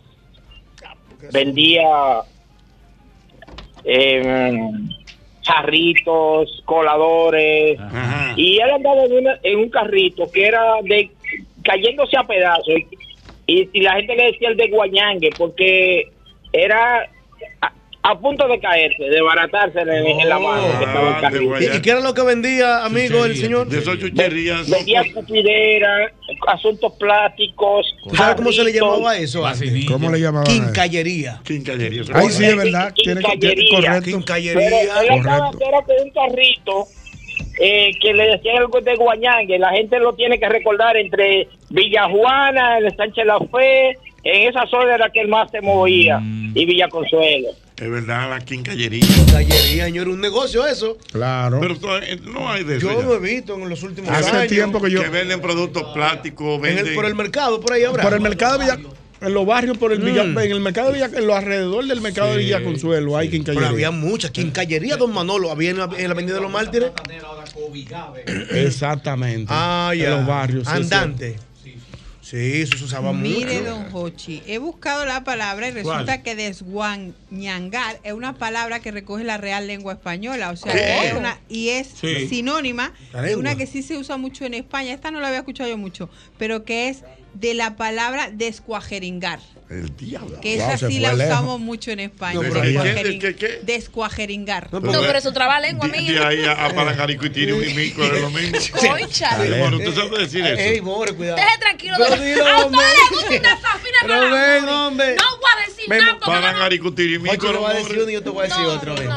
vendía jarritos, coladores, Ajá. y él andaba en, una- en un carrito que era de cayéndose a pedazos, y, y la gente le decía el de Guayangue porque era a, punto de caerse, de baratarse en, en la mano que estaba el Ah. ¿Y, y qué era lo que vendía, amigo, el señor? De esos chucherías. Vendía escupidera, asuntos plásticos. ¿Tú sabes cómo se le llamaba eso? antes? ¿Cómo le llamaban? a eso? Quincallería. Quincallería. es sí, es verdad. Tiene que, tiene- Quincallería. correcto. Pero Quincallería. correcto. que era con un carrito eh, que le decían algo de Guañangue. La gente lo tiene que recordar entre Villajuana, el Sánchez La Fe. En esa zona era que él más se movía. Y Villa Consuelo. Es verdad, la quincallería. Quincallería, señor, un negocio eso. Claro. Pero todavía no hay de eso. Yo ya. lo he visto en los últimos Hace años. tiempo que yo. Que venden productos plásticos, En venden. el, por el mercado, por ahí habrá. Por el mercado de Villa. En los barrios, por el Villa- Mm. en el mercado de Villa, en los alrededor del mercado de Sí, Villa Consuelo, hay Pero quincallería. había muchas. Quincallería, don Manolo. Había en la, en la Avenida de los Mártires. Exactamente. Ah, ya. En los barrios. sí, Andante. Sí, eso se usaba Mire, mucho. don Hochi, he buscado la palabra y resulta que desguañangar es una palabra que recoge la real lengua española, o sea, es una, y es Sí. sinónima de una que sí se usa mucho en España, esta no la había escuchado yo mucho, pero que es de la palabra descuajeringar. El diablo. Que Wow, esa sí la lejos. usamos mucho en España. No, pero ¿de descuajerin- qué? ¿De qué? Descuajeringar. No, pero eso traba lengua, De, de ahí a, a Palangarico y Tiro y Mico es lo mismo. Cónchale. Sí, Bueno, tú sabes decir eso. Ey, more, cuidado. Deje tranquilo. Pero dilo, a usted hombre. le gusta una fafina Pero para ven, hombre. No voy a decir Ven, nada porque no- Palangarico Tiro y Mico. Ocho, le voy a decir uno y yo te voy a decir otro. ven.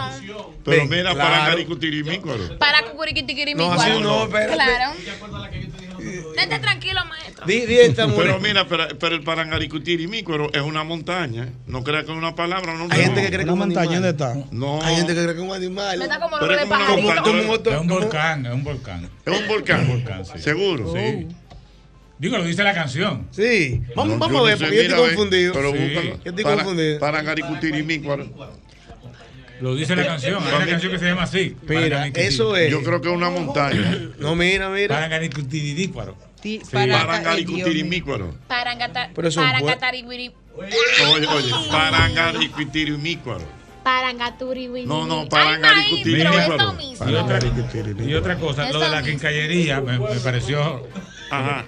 Pero mira, y Mico. Para cucuriquitiquirimi. No, así no, espérate. Claro. Vete tranquilo, maestro. Di, di esta, more. Pero mira, pero, pero el Parangaricutirimícuaro es una montaña. No creas que es una palabra. No, Hay gente que cree que es un montaña animal. está. No. Hay gente que cree que es un animal. Da como de es una pajarito. un volcán, es un volcán. Es un volcán. Un volcán, sí. Seguro. Sí. Digo, lo dice la canción. Sí. Vamos, No, vamos a no ver, sé, porque yo estoy confundido. Pero Sí. búscalo. Yo estoy Para- confundido. Parangaricutirimícuaro. Lo dice la canción. Hay una canción que se llama así. Mira, eso es. Yo creo que es una montaña. No, mira, mira. Parangaricutiridícuaro. Sí, Parangaricutirimícuaro. Parangata- Pero eso es bueno. Parangatariguiri- Oye, oye, Parangaricutirimícuaro. Parangaturiwiri. No, no, mismo. Y otra, cosa, lo de la quincallería me pareció. Ajá.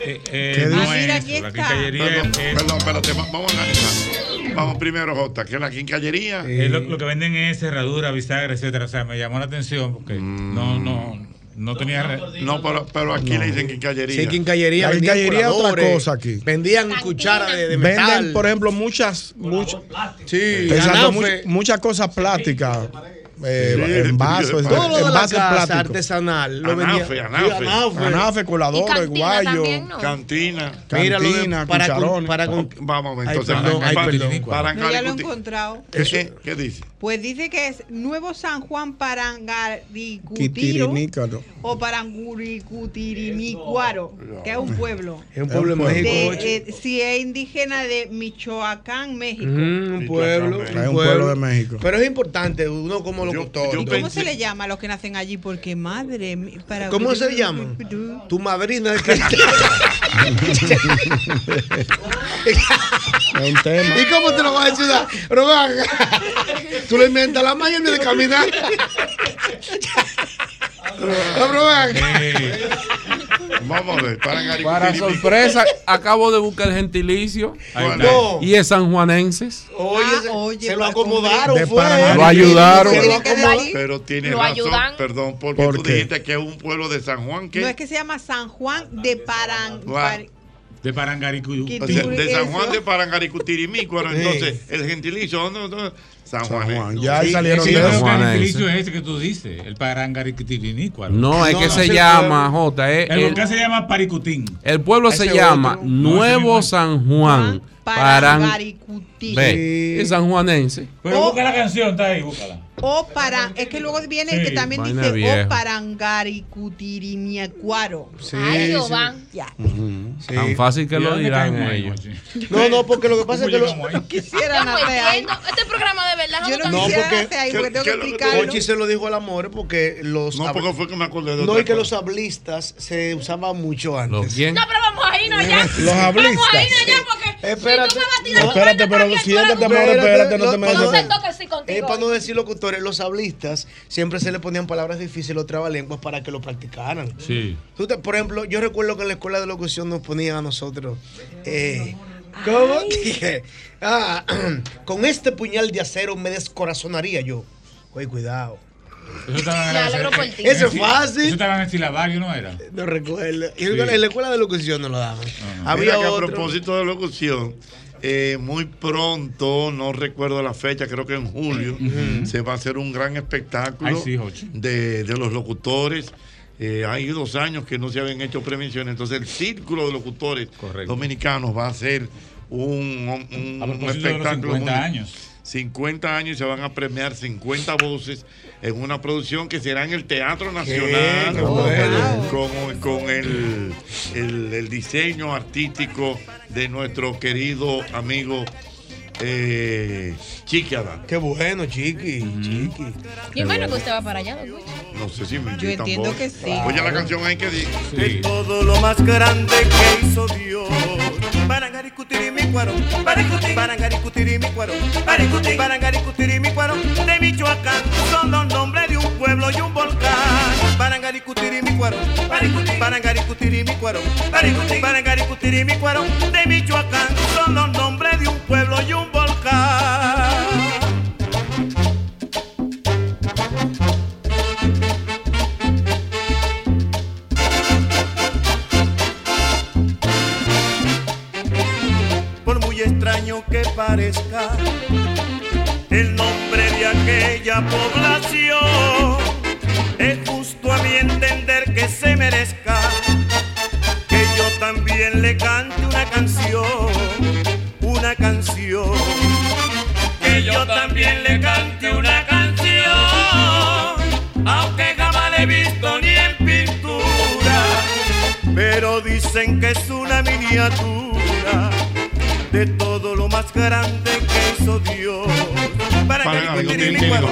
Eh, eh, ¿Qué no dice? es Mira, aquí la quincallería Perdón, es, perdón, espérate, va- vamos a analizar. Vamos primero, Jota, que es la quincallería. es lo, lo que venden es cerradura, bisagra, etcétera. O sea, me llamó la atención porque no, no, no tenía. No, pero, pero aquí le dicen quincallería. Sí, quincallería. La quincallería es otra cosa aquí. Vendían cuchara de, de metal. Venden, por ejemplo, muchas, muchas, Sí, exacto, muchas cosas plásticas. Eh, Sí, de- Todo lo de la envases casa plásticos. artesanal. Lo Anafe, vendían. anafe. Anafe. Anafe, coladores, guayo, Cantina. De- cantina, para con- para con- Vamos, Ay, entonces. perdón, ay, para- perdón. para No, ya lo he encontrado. ¿Qué, qué, qué dice? Pues dice que es Nuevo San Juan Parangaricutiro o Paranguricutirimícuaro, que es un pueblo. Es un pueblo de pueblo. México. De, eh, sí, es indígena de Michoacán, México. Ujú, un pueblo. Es un pueblo de México. Pero es importante, uno como locutor. ¿Y cómo se le llama a los que nacen allí? Porque madre mía, para ¿Cómo se le llaman? Tu madrina de Es un tema. ¿Y cómo te lo vas a ven acá. Tú le inventas la mañana de caminar. Vamos a ver, para Para sorpresa, acabo de buscar el gentilicio. No. Y es sanjuanenses. Oye, se- se lo acomodaron, fue. Lo ayudaron. Se lo acomodaron. Pero tiene Lo razón, ayudan. perdón, porque ¿Por tú qué? dijiste que es un pueblo de San Juan No es que se llama San Juan de Paran. De Parangaricuyú. ¿Qué o sea, de San? Juan de Parangaricutirimícuaro, entonces el gentilicio, ¿dónde? dónde? San Juan. Juan, ya ahí salieron Sí, de creo que el gentilicio es ese que tú dices, el Parangaricutirimícuaro. No, es No, que no, se sí, llama, J. es El el, volcán se llama Paricutín. el pueblo se llama otro. Nuevo San Juan. Paran. Parangaricuti. Ve, es sanjuanense. Pero Oh. busca la canción, está ahí, búscala. O para, es que luego viene el que también dice vieja. o parangaricutirimíacuaro. Sí, Ay, sí. Jehová. Ya. Sí. Tan fácil que ¿Y lo dirán ellos. No, no, porque lo que pasa es que ¿Cómo los, llegamos ahí? Este programa de verdad. Yo no No, quisiera porque- nacer ahí ¿qué- porque tengo que lo que explicarlo. Ochi se lo dijo al amor porque los No, porque fue que me acordé de no y que los hablistas se usaban mucho ¿Los antes. quién? No, pero vamos a irnos ya. Los Vamos a hablistas. irnos ya porque Espérate. si tú me vas a tirar No, cuerda Espérate, pero siéntate, amor, espérate, no te Lo- metas. No se así Es para no decir los hablistas siempre se le ponían palabras difíciles o trabalenguas para que lo practicaran. Sí. Tú te- por ejemplo, yo recuerdo que en la escuela de locución nos ponían a nosotros. Eh, ¿Cómo? Dije, ah, con este puñal de acero me descorazonaría yo. Oye, cuidado. Eso es fácil. Eso estaba en el silabario, ¿no era? No recuerdo. En la escuela de locución no lo daban. Mira Había que a otro. propósito de locución, eh, muy pronto, no recuerdo la fecha, creo que en julio, se va a hacer un gran espectáculo Ay, sí, Jochi. de, de los locutores. Eh, hay dos años que no se habían hecho prevenciones, entonces el círculo de locutores Correcto. dominicanos va a hacer un, un- un propósito de los espectáculo 50 muy- años. 50 años y se van a premiar 50 voces en una producción que será en el Teatro Nacional con, con el, el- el diseño artístico de nuestro querido amigo eh, Chiqui Adán. Qué bueno, chiqui. Chiqui. Y bueno que usted va para allá, don. No sé si me Yo entiendo vos. que sí. Oye la canción ahí que dice. Sí. todo lo más grande que hizo Dios. Parangaricutirimícuaro, paricuti, parangaricutirimícuaro, paricuti, parangaricutirimícuaro, de Michoacán, son los nombres de un pueblo y un volcán. Parangaricutirimícuaro, paricuti, parangaricutirimícuaro, cuero, Parangaricutiri mi cuero, de Michoacán son los nombres de un pueblo y un Por muy extraño que parezca el nombre de aquella población, es justo a mi entender que se merezca que yo también le cante una canción, canción, que yo también le cante una canción, aunque jamás la he visto ni en pintura, pero dicen que es una miniatura de todo lo más grande que hizo Dios. Para Para discutir mi discutir cuero,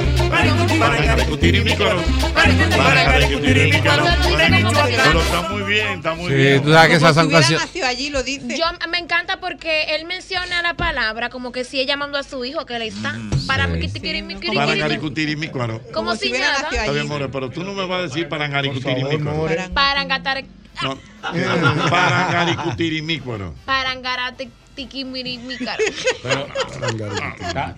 para discutir mi cuero, para discutir mi Michoacán. Pero está muy bien, está muy Sí, bien. tú sabes que esas son hubiera canciones. nacido allí, lo dice. Yo me encanta porque él menciona la palabra como que si ella mandó a su hijo que le está para mi quitiquiri, mi quiri, Para Garicutiri mi cuero. Como si nada. Está bien, more, pero tú no me vas a decir para Garicutiri mi cuero. Para engatar, No. Para Garicutiri mi cuero. para engarate tiquimiri, mi cara.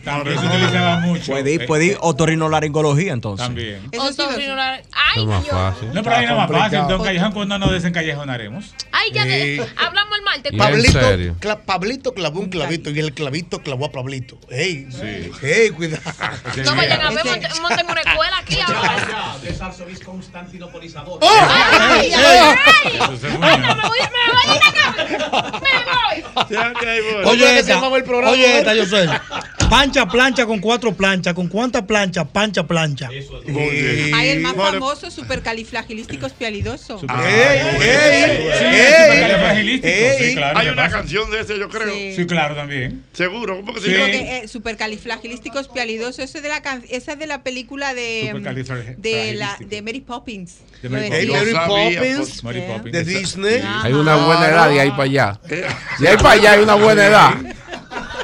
También se utilizaba mucho. Puede ir, puede ir otorrinolaringología entonces. También. Otorrinolar- Ay, Dios. fácil. No, pero ahí no es más fácil. Don Callejón, cuando nos desencallejonaremos. Ay, ya de- Sí. hablamos el martes. Pablito, serio? cla- Pablito clavó un clavito y el clavito clavó a Pablito. Ey, ey, cuidado. No vayan a ver, monten, monten una escuela aquí ahora. Es arzobispo constantinopolizador. ¡Oh! ¡Ay, ay, ay! Eso Ay, no, me voy, me voy de acá. Oye, esta, llamaba el programa? oye esta, yo sé. Pancha plancha con cuatro planchas. ¿Con cuántas planchas? Pancha plancha. Hay el más famoso, supercalifragilístico espialidoso. ¡Ey, ey! Sí, ey, ey. sí, claro. Hay ¿qué una canción de ese, yo creo. Sí. Sí, claro, también. Seguro, ¿cómo que se Sí. llama? Porque, eh, supercalifragilístico espialidoso, ese de la can- esa es de la película de Supercalifrag- de la de Mary Poppins. De Mary. Hey, Mary Poppins pues, Mary Poppins. de Disney. Hay una buena edad de ahí para allá. De ahí para allá hay una buena edad.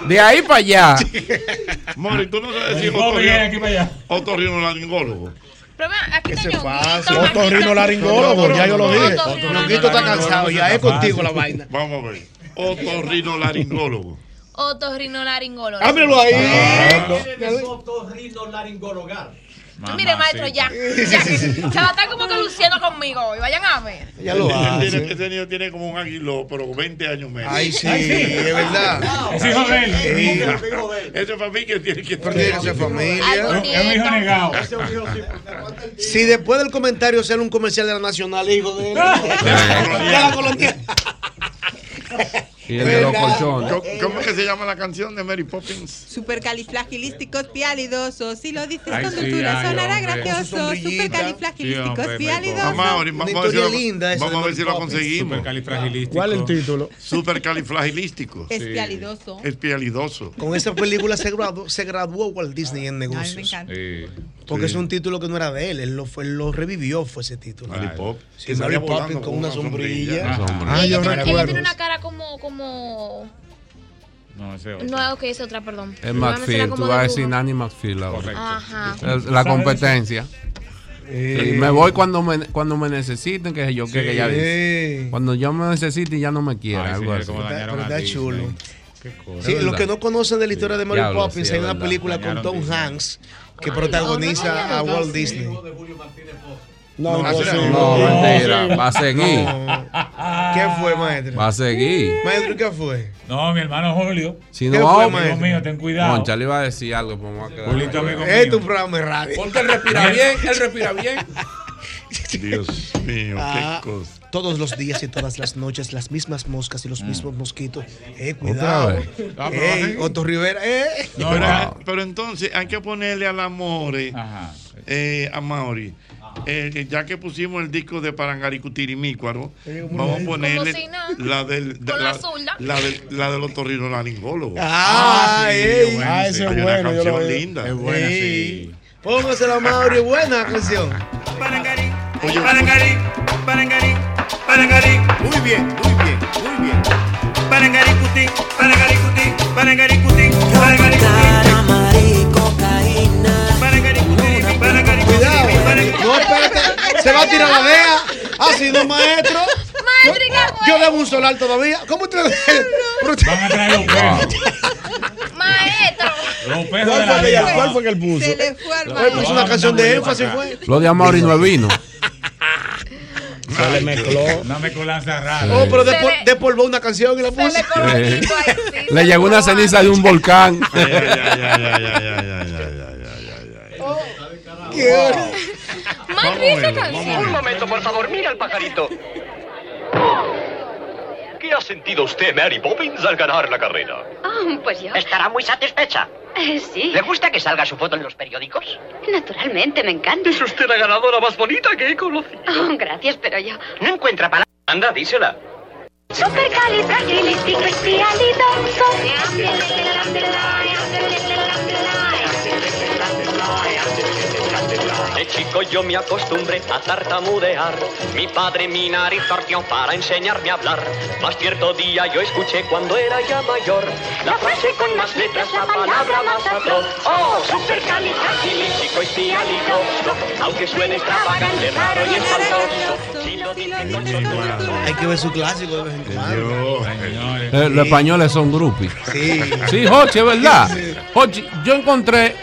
De ahí para allá. Mori, tú no sabes decir otorrinolaringólogo. Pero aquí Ese es fácil. Otorrinolaringólogo, ya yo lo dije. Ñonguito está cansado, ya es contigo la vaina. Vamos a ver. Otorrinolaringólogo. Otorrinolaringólogo. Ábrelo ahí. Es Tú mire, maestro, ya. ya que se va a estar como que luciendo conmigo hoy. Vayan a ver. Ya lo hace. tiene- Ese niño tiene como un aguiló, pero 20 años menos. Ay, sí, es verdad. Es hijo de él. Sí. Ese es para mí que tiene que que ser familia. Es un hijo negado. Si después del comentario sale un comercial de la Nacional, hijo de él. Ya la colonia. Y el de los colchones. ¿Cómo, cómo es que se llama la canción de Mary Poppins? Supercalifragilístico espialidoso. Si lo dices con dulzura, sonará gracioso. sombrillita. Sí, espialidoso. Vamos a ver, vamos a ver si lo, linda esa vamos a de ver si lo Mary Poppins. conseguimos. ¿Cuál es el título? Supercalifragilístico. Espialidoso. Espialidoso. Con esa película se graduó, se graduó Walt Disney en Ay, me negocios. encanta. Sí. Porque Sí. es un título que no era de él, él lo, fue, lo revivió, fue ese título. Mary Pop. Sí, Mary Poppins con una sombrilla. Ah, yo ella, tiene, ella recuerdo. tiene una cara como, como. No, ese otro. No, ok, es otra, perdón. Es como Tú vas a de decir. Nanny McPheel ahora. Correcto. Ajá. La competencia. Eh, Y me voy cuando me, cuando me necesiten, que yo que, que ella dice. eh, Cuando yo me necesite y ya no me quiere, Ay, algo señor, así. Pero está chulo. Sí, Es los que no conocen de la historia de Mary Diablo, Poppins, sí, hay una película con Tom Disney. Hanks que protagoniza a Walt Disney. No, No, imposible. No, mentira. Va a seguir. No. ¿Qué fue, maestro? Va a seguir. Maestro, ¿qué fue? No, mi hermano Julio. Si ¿Qué no, fue, vamos. maestro? Dios mío, ten cuidado. Concha, le iba a decir algo, pues voy a quedar. Julito, amigo Este es un programa de radio. Porque él respira bien, él respira bien. Dios mío, Ah, qué cosa. todos los días y todas las noches las mismas moscas y los mismos mosquitos. Eh, cuidado. vez. Ah, Ey, así. Otto Rivera, eh. No, pero, no. pero entonces hay que ponerle al amore, Ajá. eh, a Mauri. Eh, ya que pusimos el disco de Parangaricutirimícuaro, vamos a ponerle si la del de- la, la la del la de los torrinolaringólogos. Ah, sí, ey. bueno, Ah, sí. Hay es una bueno, canción linda. Es buena, Ey. sí. Póngasela, Mauri, buena canción. Parangari, Oye, parangari, parangari, parangari. Muy bien, muy bien, muy bien. Parangari cutín, parangari cutín, parangari parangari. Se va a tirar la DEA. Así no, maestro. Maestro, ¿y qué yo debo un solar todavía. ¿Cómo te Van a traer los perros. Maestro. Los perros ¿Cuál de fue, la. ¿Cuál fue que él puso? Se le fue al Él puso una canción de énfasis, fue. Lo de Amaury no vino. Se le mezcló. Una mezcolanza rara. Oh, pero Se despo- le- despolvó una canción y la puso. le un Eh. sí, llegó una ceniza de un volcán. Ya, ya, ya, ya, ya, ya, ya, ya, ya, ya, ya. Más Vamos a risa canción. verlo. momento, por favor, mira al pajarito. ¿Qué ha sentido usted, Mary Poppins, al ganar la carrera? Ah, pues yo. Estará muy satisfecha. Eh, sí. ¿Le gusta que salga su foto en los periódicos? Naturalmente, me encanta. Es usted la ganadora más bonita que he conocido. Oh, gracias, pero yo. No encuentra palabras. Anda, dísela. De chico yo me acostumbré a tartamudear. Mi padre mi nariz torció para enseñarme a hablar. Más cierto día yo escuché cuando era ya mayor la frase con más letras, la palabra más atroz. Oh, supercalifragilisticoespialidoso. Aunque suene extravagante, raro y espantoso. Hay que ver su clásico de vez en cuando. Eh, los españoles son groupies. Sí. Sí, Jochi, es verdad. Jochi, yo encontré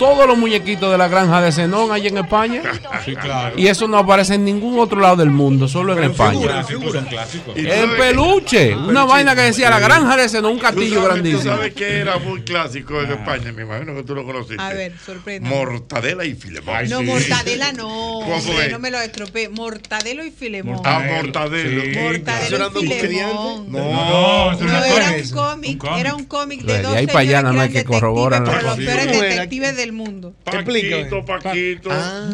todos los muñequitos de la granja de Zenón allí en España. Sí, claro. Y eso no aparece en ningún otro lado del mundo, solo en España. En sabes que- peluche, una vaina que decía la granja de Zenón, un Tú castillo sabes- grandísimo. Tú sabes que era muy clásico en España, me imagino que tú lo conociste. A ver, sorprende. Mortadela y filemón. No, mortadela no. ¿Cómo hombre, es? no me lo estropé. Mortadelo y filemón. Ah, mortadelo. Sí. Mortadelo y filemón. No, No, No, era un cómic, era un cómic de De dos ahí para allá señores que corroboran detectives, pero los peores ¿Cómo era? Del mundo. Paquito, Paquito. Ah.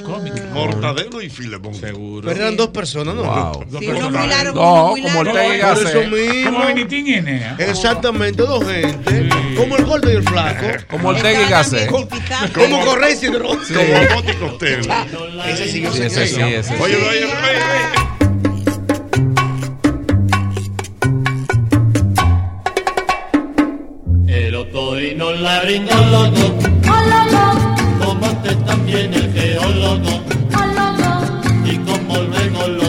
Mortadelo y filemón. Seguro. Pero eran dos personas, ¿no? Wow. Dos Sí, personas. muy largo, No, muy como. Ortega y Por eso mismo. Como Benitín y Enea. Exactamente, dos gente. Como el gordo y el flaco. Como Ortega y Gasset. Co- Como Correa y Cidrón. Sí. Como Monty Costello. Ese sí, Sí, ese sí, ese sí. Oye, oye, oye, oye. El otorino laringólogo, como antes también el geólogo, y como luego el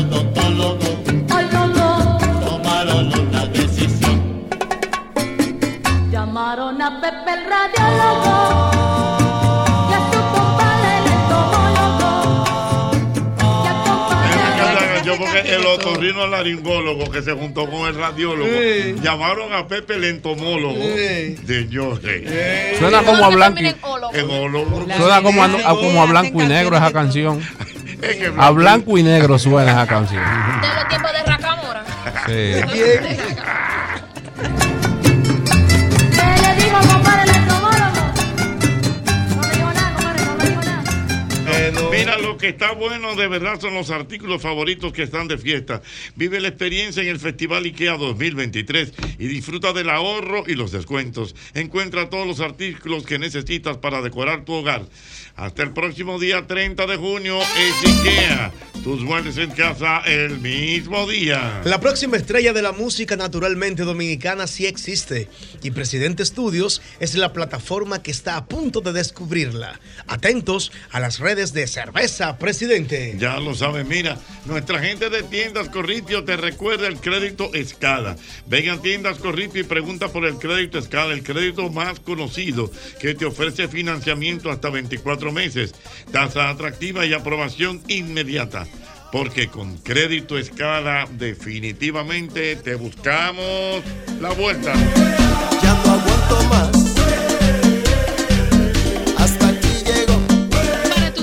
otorrino laringólogo que se juntó con el radiólogo Sí. llamaron a Pepe el entomólogo Sí. de Jorge. Suena como a blanco suena como a, a- como a blanco y negro esa canción. Es que A blanco y negro suena esa canción. De los tiempos de Racamora. Sí. Lo que está bueno de verdad son los artículos favoritos que están de fiesta. Vive la experiencia en el Festival IKEA 2023 y disfruta del ahorro y los descuentos. Encuentra todos los artículos que necesitas para decorar tu hogar. Hasta el próximo día 30 de junio es IKEA. Tus muebles en casa el mismo día. La próxima estrella de la música naturalmente dominicana sí existe y Presidente Estudios es la plataforma que está a punto de descubrirla. Atentos a las redes de Cerveza Presidente. Ya lo sabes, mira, nuestra gente de Tiendas Corripio te recuerda el crédito Escala. Ven a Tiendas Corripio y pregunta por el crédito Escala, el crédito más conocido que te ofrece financiamiento hasta 24 meses, tasa atractiva y aprobación inmediata. Porque con crédito Escala definitivamente te buscamos la vuelta. Ya no aguanto más.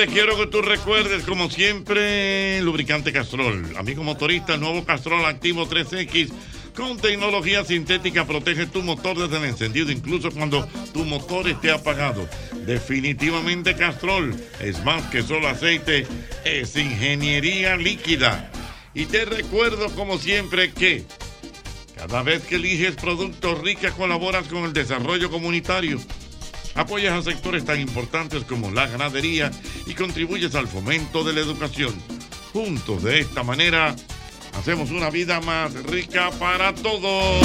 Recuerdes, quiero que tú recuerdes, como siempre, lubricante Castrol. Amigo motorista, el nuevo Castrol Activo 3X Con tecnología sintética protege tu motor desde el encendido, incluso cuando tu motor esté apagado. Definitivamente Castrol es más que solo aceite, es ingeniería líquida. Y te recuerdo como siempre que cada vez que eliges productos ricas colaboras con el desarrollo comunitario. Apoyas a sectores tan importantes como la ganadería y contribuyes al fomento de la educación. Juntos de esta manera hacemos una vida más rica para todos.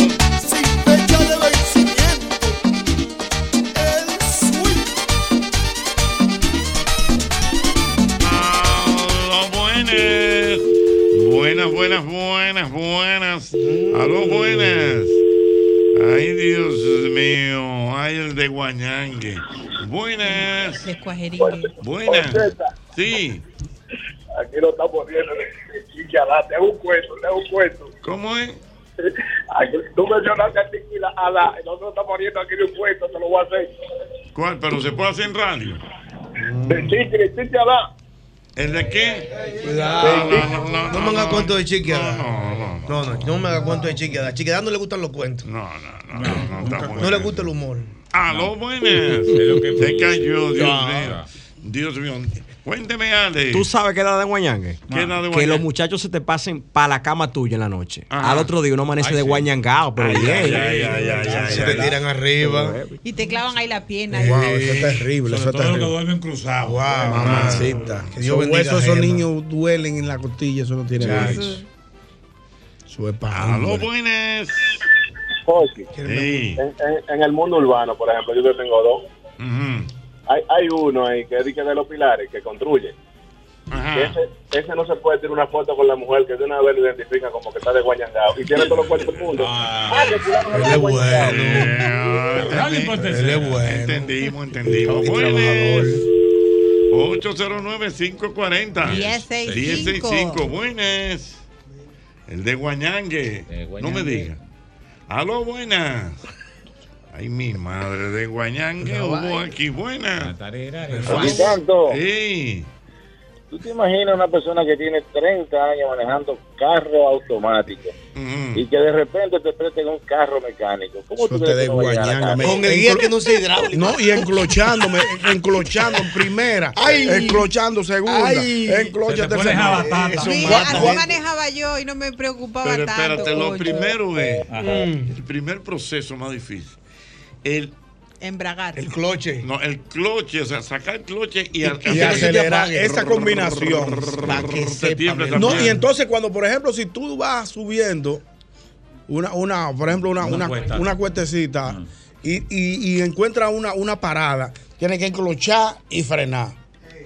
Aló, buenas. Buenas, buenas, buenas, buenas. Aló, buenas. Ay, Dios mío. Ay, el de Guañangue. Buenas. De. Buenas. Sí. Aquí lo viendo. Chiquialá, te hago un cuento, te hago un cuento. ¿Cómo es? Aquí, tú mencionaste a Chiquialá, y nosotros estamos viendo aquí un cuento, te lo voy a hacer. ¿Cuál? Pero se puede hacer en radio. De Chiquialá. ¿El de qué? Cuidado. No, no, no, No me haga no, cuento de chiquiada. No, No, no, no me haga cuento de chiquiada. Chiquiada no le gustan los cuentos. No, no, no. No, No le gusta el humor. Aló, buenas. lo que- Se cayó, Dios Ah. mío. Dios mío. Cuénteme, Ale. ¿Tú sabes qué da de guañangue? ¿Qué da de Que guañangue? los muchachos se te pasen para la cama tuya en la noche. Ajá. Al otro día uno amanece Ay, de sí. guañangao, pero Ay, bien. ay, ay, ay, ay, ay, Se te ay. tiran arriba. Y te clavan ahí la pierna. Wow, eso es terrible. Eso Sobre es todo los que terrible. duermen cruzados. Wow, mamacita. Que Dios Esos bendiga huesos, esos niños duelen en la costilla, eso no tiene nada. Eso es para Aló, buenas. Jorge, Sí. en, en- en el mundo urbano, por ejemplo, yo que tengo dos. Ujú. Hay, hay uno ahí que es de los pilares, que construye. Ese, ese no se puede tirar una foto con la mujer que de una vez lo identifica como que está de guañangao y tiene todos los cuartos del mundo. Ah, que Él es guañangao. No le importa Él es bueno. Entendimos, entendimos. Y Buenas. trabajador. 809-540. 1065. 1065. Buenas. El de Guañangue. De No me diga. Aló, buenas. Ay, mi madre de Guañangue. Hubo aquí. Buenas. Santo, Sí. ¿tú te imaginas una persona que tiene 30 años manejando carro automático y que de repente te presten un carro mecánico? ¿Cómo Eso tú te que no Con el guía que no sea hidráulico. No, y enclochándome, enclochando en primera, Ay. enclochando segunda, Ay. enclocha Se. Eso mata así gente. manejaba yo y no me preocupaba Pero tanto. espérate, lo ocho. primero es. El primer proceso más difícil. El, Embragar. El cloche. no, el cloche, o sea, sacar el cloche y, Y te acelerar esa combinación. Para que Se sepa. No, y entonces cuando, por ejemplo, si tú vas subiendo una, una por ejemplo, una, Una una, cuesta. una cuestecita y, y, y encuentras una, una parada, tienes que enclochar y frenar.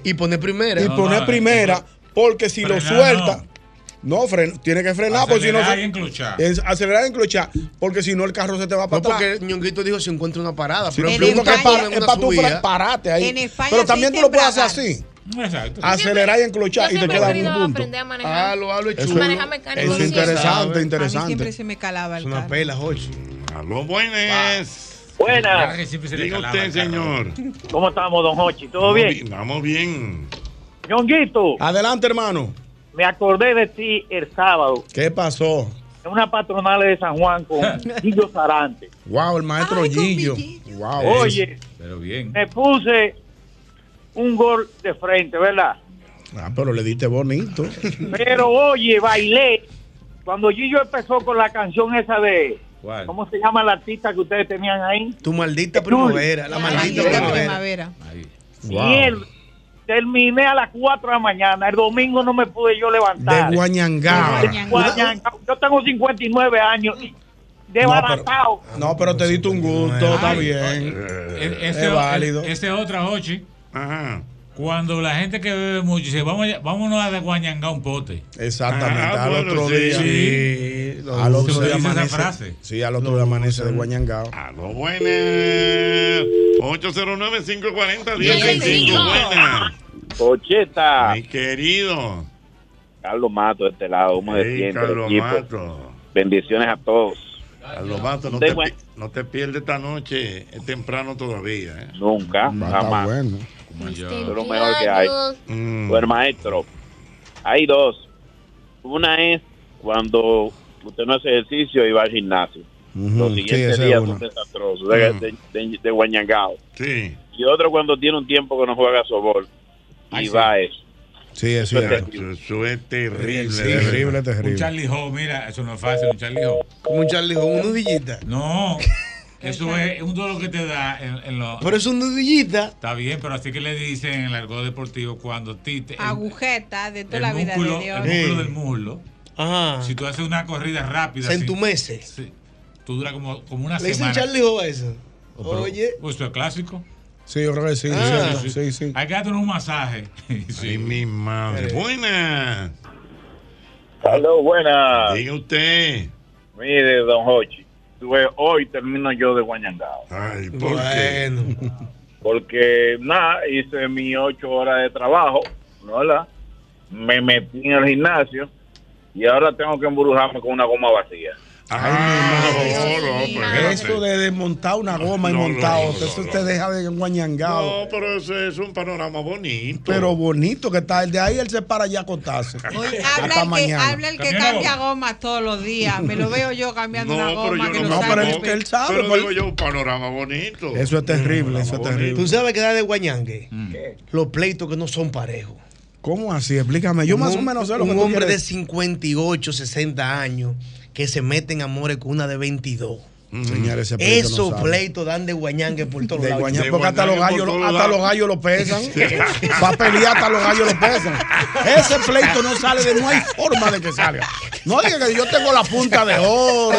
Y poner primera. Y poner no, primera, no. porque si lo suelta, no, fren, tiene que frenar, porque si no Acelerar y enclochar. es acelerar y enclochar, porque si no el carro se te va para No, atrás. porque Ñonguito dijo si encuentra una parada. Sí, pero En uno que España- para, es para tú parate ahí. En España Pero también tú lo puedes hacer así. Exacto. Acelerar y enclochar Yo y te queda un querido punto. aprender a manejar. Halo, halo, Eso, chulo. Manejar mecánico eso es siempre. interesante, A mí siempre interesante. se me calaba el Es una carro. pela, Jorge. Aló, buenas. Buenas, Diga usted, carro. señor. ¿cómo estamos, don Hochi? ¿Todo bien? Vamos bien. Ñonguito, Adelante, hermano. Me acordé de ti el sábado ¿Qué pasó? en una patronal de San Juan con Guillo Sarante. Wow, el maestro Ay, Gillo. mi Wow. Oye, Pero bien. me puse un gol de frente, ¿verdad? Ah, pero le diste bonito. Pero oye, bailé. Cuando Gillo empezó con la canción esa de, ¿Cuál? ¿cómo se llama la artista que ustedes tenían ahí? Tu maldita primavera. La maldita la primavera. primavera. Ahí. Wow. Y él, terminé a las 4 de la mañana. El domingo no me pude yo levantar. De Guañangao. De Guañangao. Yo tengo 59 años y desbaratado. No, pero te diste un gusto, está bien. E- Es Este, válido. este otra Hochi, Ajá. Cuando la gente que bebe mucho dice, vamos, allá- vámonos a desguañangar un pote. Exactamente. Ah, al bueno, otro sí. día. Sí, lo Al otro día esa amanece. frase. Sí, al otro día amanece de Guañangao. Aló, buenas. 809-540-1065. Buenas. Ocheta. Mi querido. Carlos Mato de este lado, ¿cómo se Hey, siente el Carlos equipo? Mato. Bendiciones a todos. Carlos Mato, no te, no te pierdes esta noche. Es temprano todavía. ¿eh? Nunca, a jamás. bueno. Es lo mejor que hay. Mm. Bueno, maestro, hay dos. Una es cuando usted no hace ejercicio y va al gimnasio. Los Sí, siguientes ese es días uno. son desastrosos, de, de, de- de guañangao. Sí. Y otro cuando tiene un tiempo que no juega sobol y va a eso. Sí, es Eso es terrible. Eso es terrible. Sí, de verdad. terrible, Un terrible. Charlie Ho, mira, eso no es fácil, un Charlie Ho. Como un Charlie Ho, un nudillita. No, eso es un dolor que te da en, en los... Pero es un nudillita. Está bien, pero así que le dicen en el argot deportivo cuando ti te, Agujeta de toda el la vida músculo, de Dios. el músculo del muslo. Ajá. Si tú haces una corrida rápida, Se entumece. sí, tú duras como, como una Le dicen semana. Charlie Ho a eso. Oh, pero- Oye. Pues eso es clásico. Sí, yo creo que sí. Ah. cierto. Sí, sí. Hay que darte un masaje. Ay, mi madre. Buenas. Aló, buenas. Diga usted. Mire, don Hochi, hoy termino yo de guañangao. Ay, ¿por qué? Bueno. Porque, nada, hice mis ocho horas de trabajo, ¿no verdad? Me metí en el gimnasio y ahora tengo que embrujarme con una goma vacía. Ah, no, no, pues, espérate. Eso de desmontar una goma y No, no, no, no, eso no. te deja de guañangado. No, pero ese es un panorama bonito. Pero bonito que está. El de ahí él se para allá a acostarse. Oye, habla el, que, mañana. habla el que Cambiando cambia gomas todos los días. Me lo veo yo cambiando No, una pero goma yo que no, no, No, pero es que él sabe. Pero pues. digo yo, un panorama bonito. Eso es terrible, Un eso es terrible. Tú sabes que da de guañangue. Mm. Los pleitos que no son parejos. ¿Cómo así? Explícame. Yo Un más o menos sé lo Un que tú hombre de quieres. 58, 60 años que se mete en amores con una de 22. Señores, ese pleito no Esos pleitos dan de guañangue por todos De lados. porque hasta los gallos, hasta lados. los gallos lo pesan. Para pelear hasta los gallos lo pesan. Ese pleito no sale de, no hay forma de que salga. No diga que yo tengo la punta de oro.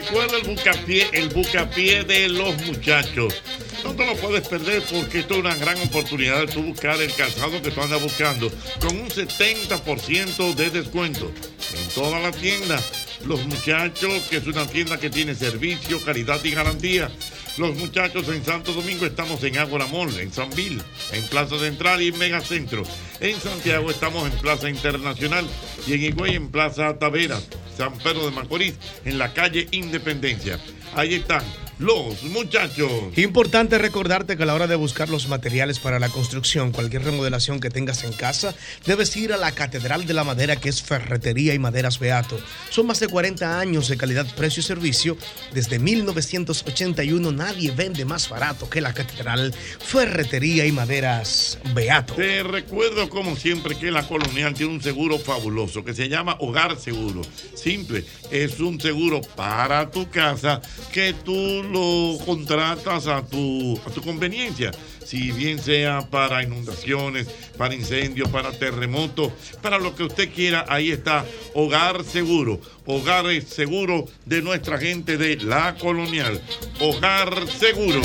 Recuerdo el bucapié, el bucapié de los muchachos. No te lo puedes perder porque esto es una gran oportunidad de tú buscar el calzado que tú andas buscando con un 70% de descuento en toda la tienda. Los muchachos, que es una tienda que tiene servicio, calidad y garantía. Los muchachos en Santo Domingo estamos en Ágora Mall, en San Bill, en Plaza Central y en Megacentro. En Santiago estamos en Plaza Internacional y en Higüey en Plaza Taveras, San Pedro de Macorís, en la calle Independencia. Ahí están los muchachos. Importante recordarte que a la hora de buscar los materiales para la construcción, cualquier remodelación que tengas en casa, debes ir a la Catedral de la Madera, que es Ferretería y Maderas Beato. Son más de 40 años de calidad, precio y servicio. Desde 1981 nadie vende más barato que la Catedral Ferretería y Maderas Beato. Te recuerdo como siempre que la colonial tiene un seguro fabuloso que se llama Hogar Seguro. Simple, es un seguro para tu casa que tú lo contratas a tu, a tu conveniencia. Si bien sea para inundaciones, para incendios, para terremotos, para lo que usted quiera, ahí está Hogar Seguro. Hogar Seguro de nuestra gente de la colonial. Hogar Seguro.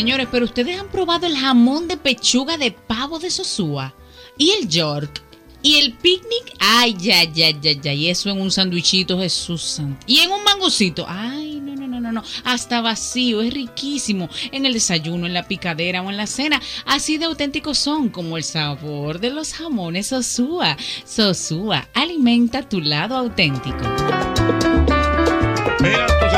Señores, pero ustedes han probado el jamón de pechuga de pavo de Sosúa y el York y el picnic. Ay, ya, ya, ya, ya. Y eso en un sandwichito, Jesús santo. Y en un mangocito. Ay, no, no, no, no, no. Hasta vacío, es riquísimo. En el desayuno, en la picadera o en la cena. Así de auténticos son como el sabor de los jamones Sosúa. Sosúa, alimenta tu lado auténtico.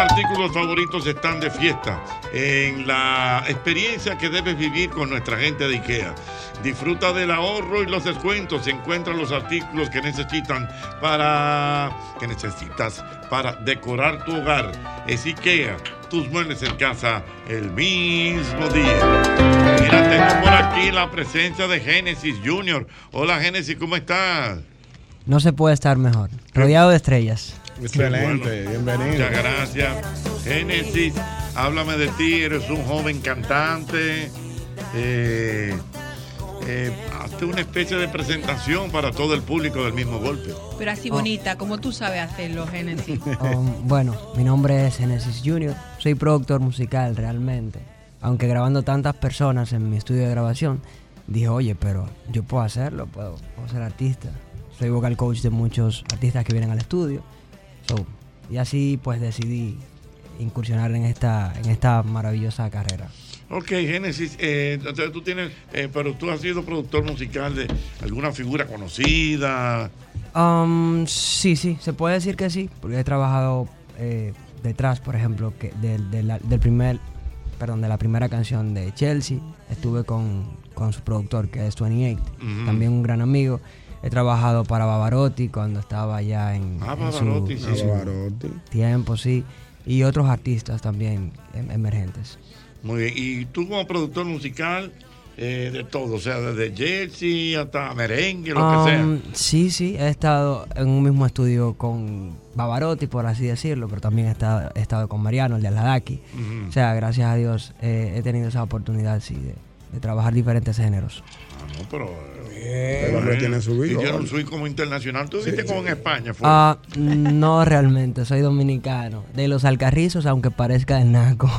Artículos favoritos están de fiesta en la experiencia que debes vivir con nuestra gente de IKEA. Disfruta del ahorro y los descuentos. Encuentra los artículos que necesitan para que necesitas para decorar tu hogar. Es IKEA. Tus muebles en casa el mismo día. Mira, tengo por aquí la presencia de Génesis Junior. Hola Génesis, ¿cómo estás? No se puede estar mejor. Rodeado de estrellas. Excelente, bienvenido. Muchas gracias. Génesis, háblame de ti. Eres un joven cantante. Eh, eh, hazte una especie de presentación para todo el público del mismo golpe. Pero así Oh. bonita, como tú sabes hacerlo, Genesis. Um, bueno, mi nombre es Genesis Junior. Soy productor musical realmente. Aunque grabando tantas personas en mi estudio de grabación, dije, oye, pero yo puedo hacerlo, puedo, puedo ser artista. Soy vocal coach de muchos artistas que vienen al estudio. So, y así pues decidí incursionar en esta, en esta maravillosa carrera. Ok, Génesis, eh, entonces tú tienes, eh, pero tú has sido productor musical de alguna figura conocida. Um, sí, sí, se puede decir que sí, porque he trabajado eh, detrás, por ejemplo, que del, del- del primer, perdón, de la primera canción de Chelsea. Estuve con, con su productor, que es 28, Ujú. también un gran amigo. He trabajado para Bavarotti cuando estaba ya en, Ah, en su- sí. su Pavarotti. tiempo, sí. Y otros artistas también em- emergentes. Muy bien, y tú como productor musical, eh, de todo, o sea, desde Jersey hasta merengue, lo que sea. Sí, sí, he estado en un mismo estudio con Bavarotti, por así decirlo, pero también he estado, he estado con Mariano, el de Aladaki. O sea, gracias a Dios eh, he tenido esa oportunidad, sí, de, de trabajar diferentes géneros. Ah, no, pero. El hombre tiene su Y vida. un swing como internacional. Tú viste como en España fue. Ah, no realmente, soy dominicano, de los alcarrizos, aunque parezca de naco.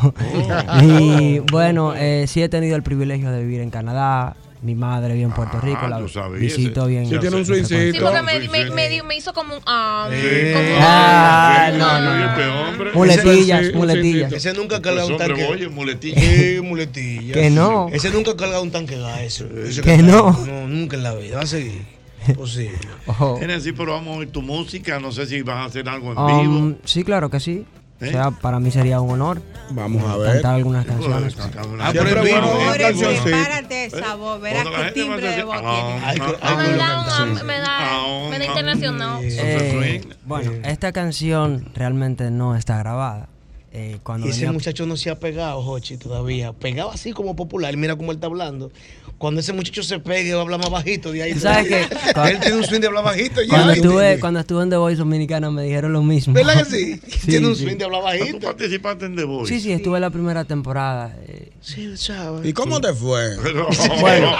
y bueno, eh, sí he tenido el privilegio de vivir en Canadá, mi madre vive en Puerto Rico, la tú sabes, visito ese- bien. Sí, tiene un Sí, porque me, me, me, dio- me hizo como un. ah, Eh, como- Ah, sí, no, sí, no, no. este hombre. Muletillas, Ese- muletillas. Ese nunca ha Pues, cargado un tanque. oye, muletillas. Sí, muletillas. Que no. Ese nunca ha cargado un tanque gas. Eso. Ese Que no. No, nunca en la vida. Va a seguir. Posible. Ojo. Génesis, pero vamos a oír tu música. No sé si vas a hacer algo en Um, vivo. sí, claro que sí. ¿Eh? O sea, para mí sería un honor. Vamos a ver. Cantar algunas canciones. Ah, pero canción, sí. prepárate, sabor. Verás Cuando la qué timbre de voz ah, tiene. Ah, ah, me da, da internacional. Eh, bueno, esta canción realmente no está grabada. Eh, cuando Y ese venía- muchacho no se ha pegado, Jochi, todavía. Pegado así como popular. Mira cómo él está hablando. Cuando ese muchacho se pegue, va a hablar más bajito. De ahí ¿Tú sabes qué? Él tiene un swing de hablar bajito. Ya, cuando, estuve, cuando estuve en The Voice Dominicana me dijeron lo mismo. ¿Verdad que sí? Sí, tiene un sí. swing de hablar Ah, Tú bajito. participaste en The Voice. Sí, sí, estuve en la primera temporada. eh, Sí, chaval. ¿Y cómo te fue? Pero- Bueno.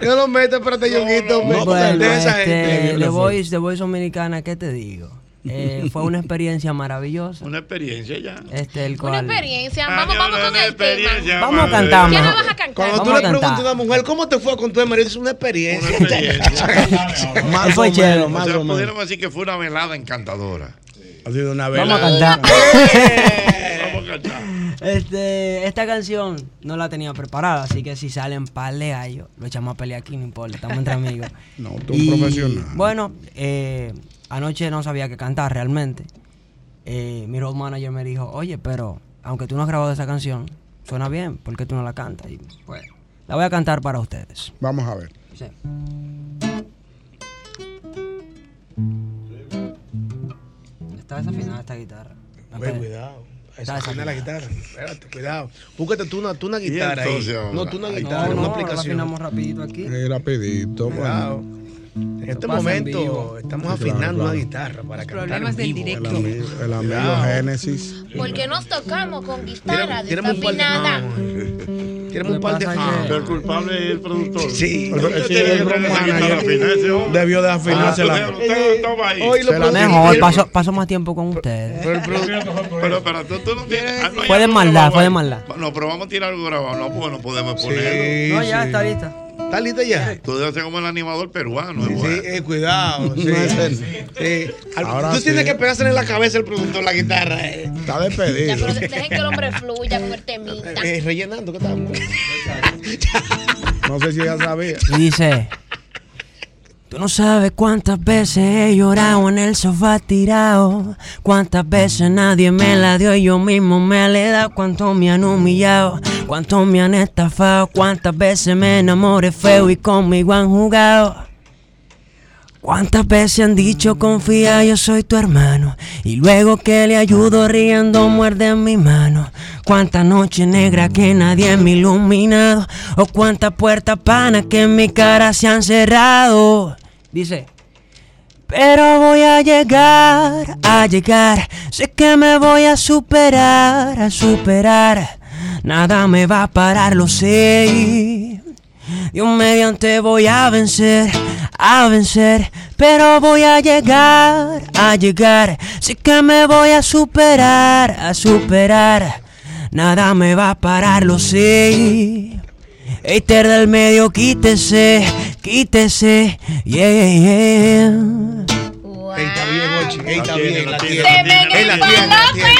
Yo Yo lo meto, espérate, Yoguito. no, bueno, de esa este, gente, The. Voice, The Voice Dominicana, ¿qué te digo? Eh, fue una experiencia maravillosa. Una experiencia ya. Este, el Una experiencia. Ah, Vamos, vamos una con el experiencia, tema. Vamos a cantar, ¿Qué nos vas a cantar? Cuando tú le preguntas a una mujer, ¿cómo te fue con tu marido? Es una experiencia. Una experiencia. Más Fue chévere. O más sea, o menos. pudiéramos decir que fue una velada encantadora. Ha sido una Vamos a velada. cantar. Vamos a cantar. Este, esta canción no la tenía preparada, así que si salen par de gallos, lo echamos a pelear aquí, no importa, estamos entre amigos. No, tú un Y, profesional. Bueno, eh, anoche no sabía qué cantar realmente. Eh, mi road manager me dijo, oye, pero aunque tú no has grabado esa canción, suena bien, ¿por qué tú no la cantas? Y pues, la voy a cantar para ustedes. Vamos a ver. Sí. Está desafinada esta guitarra. Puede- cuidado. Está Esa afina la guitarra. Espérate, cuidado. Búsquete tú una, tú una guitarra ahí. entonces ahora, No, tú una ahí guitarra, No, una no, la aplicación. afinamos rapidito aquí. Eh, rapidito. Cuidado. bueno. En este en momento vivo. estamos afinando claro. una guitarra para Los cantar problemas en del. El directo. amigo, el amigo Cuidado. Génesis. Porque nos tocamos con guitarra Tírame- tírame un par de- desafinada. Tírame un par de Pero el culpable es el productor. Sí. El la manager. Debió de Ah, afinarse la. usted- usted estaba ahí. Hoy lo la Mejor, paso, paso más tiempo con ustedes. Pero Pero, pero tú, tú no tienes. ah, algo maldad, ahí. maldad. No, pero vamos a tirar algo grabado. No, porque no podemos ponerlo. No, ya sí. está lista. ¿Está lista ya? Tú debes ser como el animador peruano. Sí, eh, cuidado. Sí. Él. Sí. Ahora Tú tienes sí. que pegársele en la cabeza al productor la guitarra. Eh. Está Ya, despedido. pero de- dejen que el hombre fluya con el temita. Eh, rellenando, ¿qué estamos? No sé si ella sabía. Dice, tú no sabes cuántas veces he llorado en el sofá tirado, cuántas veces nadie me la dio y yo mismo me le he dado, cuánto me han humillado, cuánto me han estafado, cuántas veces me enamoré feo y conmigo han jugado. ¿Cuántas veces han dicho confía yo soy tu hermano? Y luego que le ayudo riendo muerde mi mano. Cuántas noches negras que nadie me ha iluminado. O cuántas puertas panas que en mi cara se han cerrado. Dice. Pero voy a llegar, a llegar. Sé que me voy a superar, a superar. Nada me va a parar, lo sé. Dios mediante voy a vencer, a vencer, pero voy a llegar, a llegar. Sé que me voy a superar, a superar. Nada me va a parar, lo sé. Hater del medio, quítese, quítese, yeah, yeah. Wow. Ey, está bien, Ochi. Ey, está bien, la la tiene, tiene. la tiene,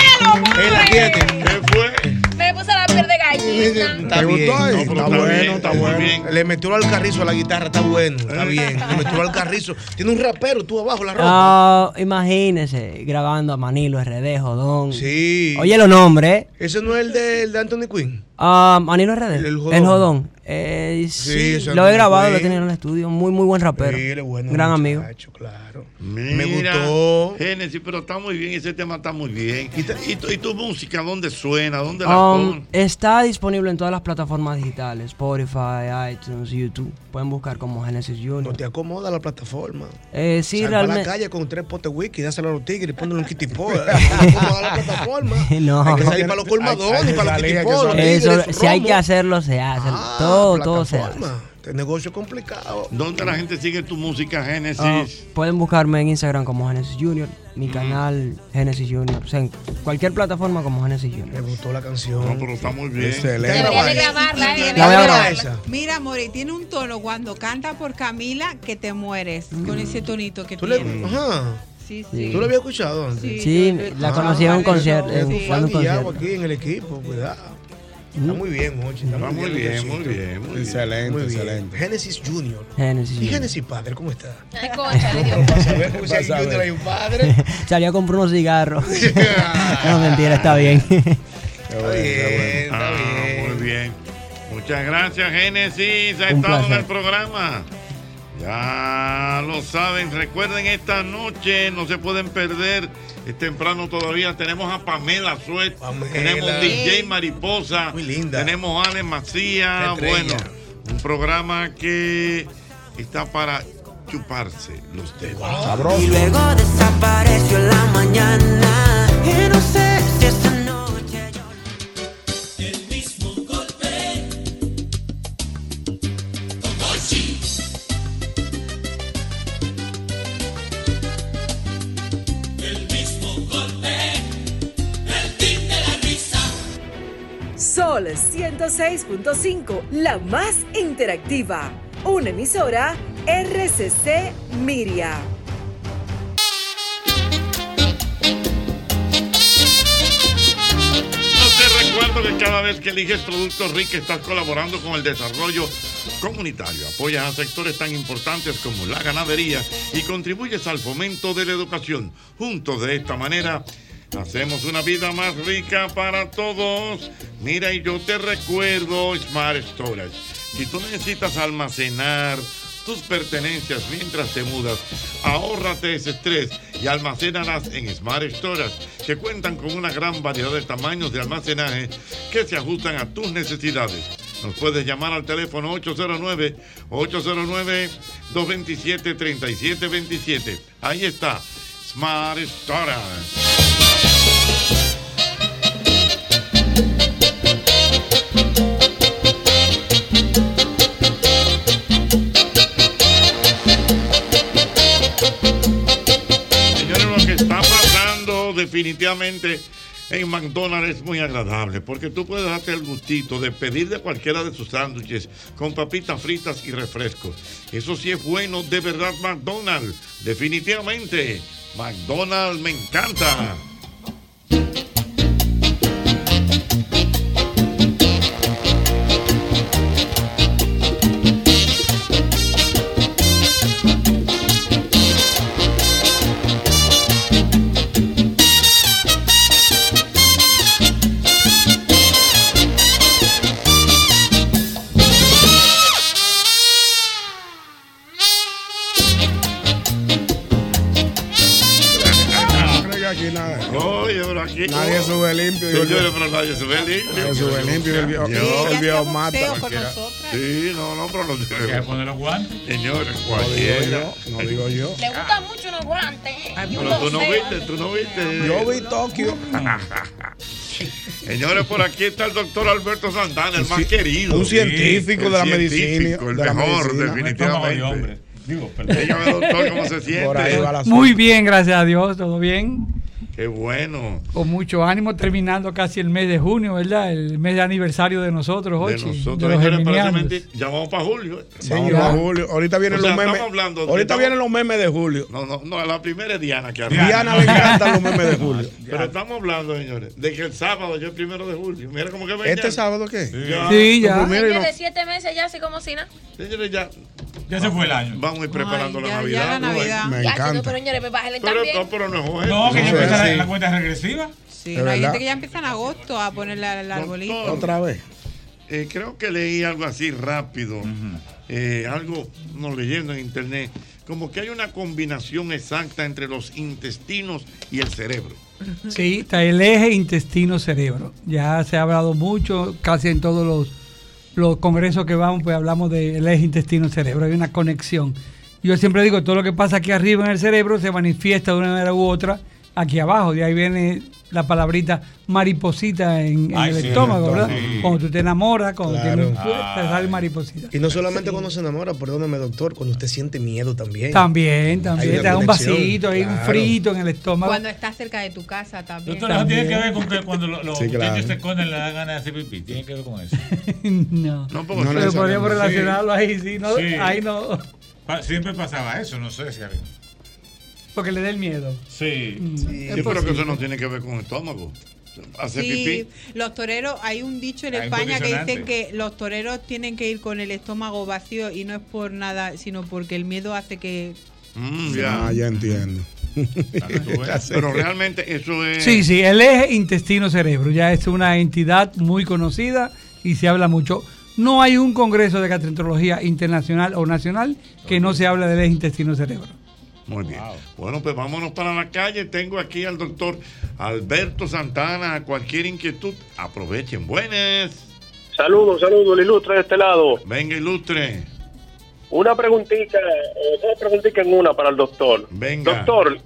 Ey, la tiene. ¿Qué fue? Me puse la piel de gallina. Está ¿Te bien. gustó? No, Está bueno, está bueno. Le metió al carrizo a la guitarra, está bueno, está bien. Le metió al carrizo. Tiene un rapero tú abajo, la ropa. Ah, imagínese, grabando a Manilo RD, Jodón. Sí. Oye los nombres, ¿eh? Ese no es el de, el de Anthony Quinn. Ah, Manilo RD. El El Jodón. Jodón. Eh, sí, lo he grabado, lo he tenido en el estudio. Muy, muy buen rapero. Bueno, Gran amigo. claro. Me gustó. Génesis, pero está muy bien, ese tema está muy bien. ¿Y, tu, y tu música dónde suena? ¿Dónde la Um, está disponible en todas las plataformas digitales, Spotify, iTunes, YouTube. Pueden buscar como Genesis Junior. No te acomoda la plataforma. Eh, sí, Sal pa' realmente. la calle con tres potes whisky, dáselo a los tigres y ponle un kitipó. No te acomoda la plataforma. No. Hay que salir para los colmadones y para los kitipó. Eso, si hay que hacerlo, se hace. Ah, todo, todo se hace. Este negocio complicado. ¿Dónde la gente sigue tu música, Génesis? Ah, pueden buscarme en Instagram como Genesis Junior, mi canal Genesis Junior, o sea, en cualquier plataforma como Genesis Junior. Me gustó la canción. No, pero está muy bien. Debería de grabarla, eh. La voy a grabar. Mira, More, tiene un tono cuando canta por Camila que te mueres con ese tonito que ¿Tú le- tiene. Ajá. Sí, Sí. ¿Tú lo habías escuchado antes? Sí, la conocí en un concierto, en- Sí. fue en un concierto. aquí en el equipo, cuidado. Está muy bien, Mochi. Está, Está muy bien, Luisito. muy bien, muy bien. Excelente, Muy bien. excelente. Génesis Junior. Genesis ¿Y. Génesis Padre, cómo está? Ay, concha, le dio. Para saber, porque si hay Para Junior hay un padre. Salí a comprar unos cigarros. no, mentira, está bien. Está bien, está Ah, bien. muy bien. Muchas gracias, Génesis. Ha Un estado en placer. el programa. Ya lo saben. Recuerden, esta noche no se pueden perder. Es temprano todavía. Tenemos a Pamela Suet. Tenemos DJ Mariposa. Muy linda. Tenemos a Ale Macía. Qué estrella. Bueno, un programa que está para chuparse los dedos. Y luego desapareció en la mañana. Y no sé Sol 106.5, la más interactiva. Una emisora RCC Miria. Te recuerdo que cada vez que eliges Productos RIC estás colaborando con el desarrollo comunitario. Apoyas a sectores tan importantes como la ganadería y contribuyes al fomento de la educación. Juntos de esta manera hacemos una vida más rica para todos. Mira, y yo te recuerdo Smart Storage. Si tú necesitas almacenar tus pertenencias mientras te mudas. Ahórrate ese estrés y almacénalas en Smart Storage, que cuentan con una gran variedad de tamaños de almacenaje que se ajustan a tus necesidades. Nos puedes llamar al teléfono 809-809-227-3727. Ahí está, Smart Storage. Definitivamente en McDonald's es muy agradable porque tú puedes darte el gustito de pedir de cualquiera de sus sándwiches con papitas fritas y refrescos. Eso sí es bueno, de verdad, McDonald's. Definitivamente, McDonald's me encanta. Señores, viejo- pero nadie sube limpio. Nadie sube limpio y el viejo- Yo- el viejo mata. Sí, no, no, pero los Hay que poner los guantes. Señores, No digo cualquiera. yo, no digo yo. Le gustan mucho unos guantes. y Pero tú no viste, tú no viste. Yo vi Tokio. Señores, por aquí está el doctor Alberto Santana, el más querido. un científico de la científico, medicina, El mejor, definitivamente. Dígame, doctor, ¿cómo se siente? Muy bien, gracias a Dios, todo bien. Qué bueno. Con mucho ánimo, terminando casi el mes de junio, ¿verdad? El mes de aniversario de nosotros, De Ochi, nosotros, de los señores, geminianos. precisamente, ya vamos para julio. ¿eh? Sí, va Julio. Ahorita vienen O sea, los memes. hablando de- Ahorita estamos- vienen los memes de Julio. No, no, no, la primera es Diana que Diana le encantan los memes de Julio. Pero estamos hablando, señores, de que el sábado yo el primero de julio. Mira cómo que ¿Este sábado qué? Ya. Sí, ya. Pues mira, y no- siete meses ya, así como si nada. Señores, ya. Ya se fue el año. Vamos a ir preparando Ay, la ya- Navidad. ya la ¿no? Navidad. Me Ya, encanta. pero señores, bájenle Pero, también. no, pero no es. No, que ya Empieza la, cuenta regresiva. Sí, no, hay gente que ya empieza en agosto a ponerle el arbolito. Otra vez. Eh, creo que leí algo así rápido, eh, algo, no leyendo en internet, como que hay una combinación exacta entre los intestinos y el cerebro. Sí, está el eje intestino-cerebro. Ya se ha hablado mucho, casi en todos los, los congresos que vamos, pues hablamos del eje intestino-cerebro. Hay una conexión. Yo siempre digo, todo lo que pasa aquí arriba en el cerebro se manifiesta de una manera u otra aquí abajo. De ahí viene la palabrita mariposita en, en Ay, el sí, estómago, ¿verdad? Cuando tú te enamoras, cuando Claro. tienes un Ah. te sale mariposita. Y no solamente cuando se enamora, perdóname doctor, cuando usted siente miedo también. También, también. Te da un vasito, hay un frito en el estómago. Cuando estás cerca de tu casa también. Doctor, eso tiene que ver con que cuando lo- los Sí, claro. muchachos se esconden le dan ganas de hacer pipí. Tiene que ver con eso. no. No, Pero podríamos relacionarlo ahí, sí, no, Sí. ahí no. Pa- Siempre pasaba eso, no sé si Porque le da el miedo. Sí. Sí, es pero que eso no tiene que ver con el estómago. Hacer Sí, pipí. los toreros, hay un dicho en Ah, España que dicen que los toreros tienen que ir con el estómago vacío y no es por nada, sino porque el miedo hace que... Mm, ya. Ah, ya entiendo. Pero realmente eso es. Sí, sí, el eje intestino-cerebro ya es una entidad muy conocida y se habla mucho. No hay un congreso de gastroenterología internacional o nacional que no se hable del eje intestino-cerebro. Muy bien. Bueno, pues vámonos para la calle. Tengo aquí al doctor Alberto Santana. Cualquier inquietud, aprovechen. Buenas. Saludos, saludos, el ilustre de este lado. Venga, ilustre. Una preguntita, eh, dos preguntitas en una para el doctor. Venga. Doctor,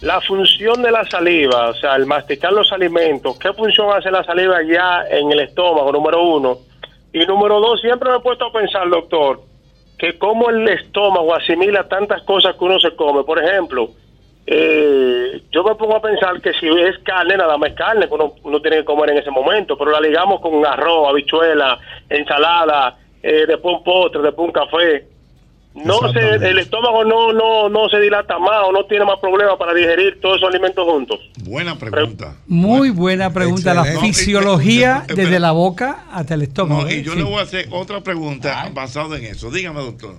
la función de la saliva, o sea, el masticar los alimentos, ¿qué función hace la saliva ya en el estómago, número uno? Y número dos, siempre me he puesto a pensar, doctor, que cómo el estómago asimila tantas cosas que uno se come. Por ejemplo, eh, yo me pongo a pensar que si es carne, nada más es carne que uno, uno tiene que comer en ese momento, pero la ligamos con arroz, habichuela, ensalada, eh, después un postre, después un café. No se, el estómago no, no, no se dilata más o no tiene más problemas para digerir todos esos alimentos juntos. Buena pregunta. Muy buena pregunta. La fisiología No, y- y- desde la boca hasta el estómago. No, y ¿eh? yo Sí. le voy a hacer otra pregunta basada en eso. Dígame, doctor.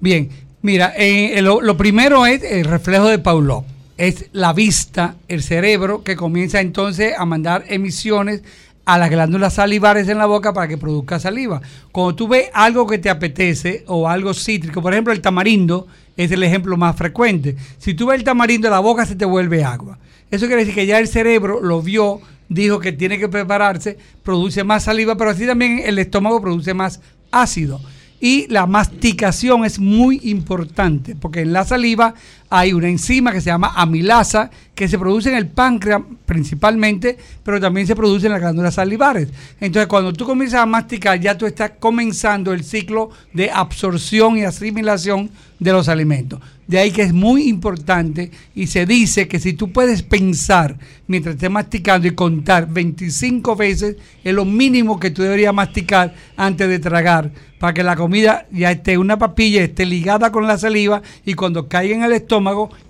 Bien, mira, eh, lo, lo primero es el reflejo de Pavlov. Es la vista, el cerebro, que comienza entonces a mandar emisiones a las glándulas salivares en la boca para que produzca saliva. Cuando tú ves algo que te apetece o algo cítrico, por ejemplo, el tamarindo es el ejemplo más frecuente. Si tú ves el tamarindo, la boca se te vuelve agua. Eso quiere decir que ya el cerebro lo vio, dijo que tiene que prepararse, produce más saliva, pero así también el estómago produce más ácido. Y la masticación es muy importante porque en la saliva hay una enzima que se llama amilasa que se produce en el páncreas principalmente, pero también se produce en las glándulas salivares. Entonces, cuando tú comienzas a masticar, ya tú estás comenzando el ciclo de absorción y asimilación de los alimentos. De ahí que es muy importante y se dice que si tú puedes pensar mientras estés masticando y contar 25 veces, es lo mínimo que tú deberías masticar antes de tragar, para que la comida ya esté una papilla, esté ligada con la saliva y cuando caiga en el estómago,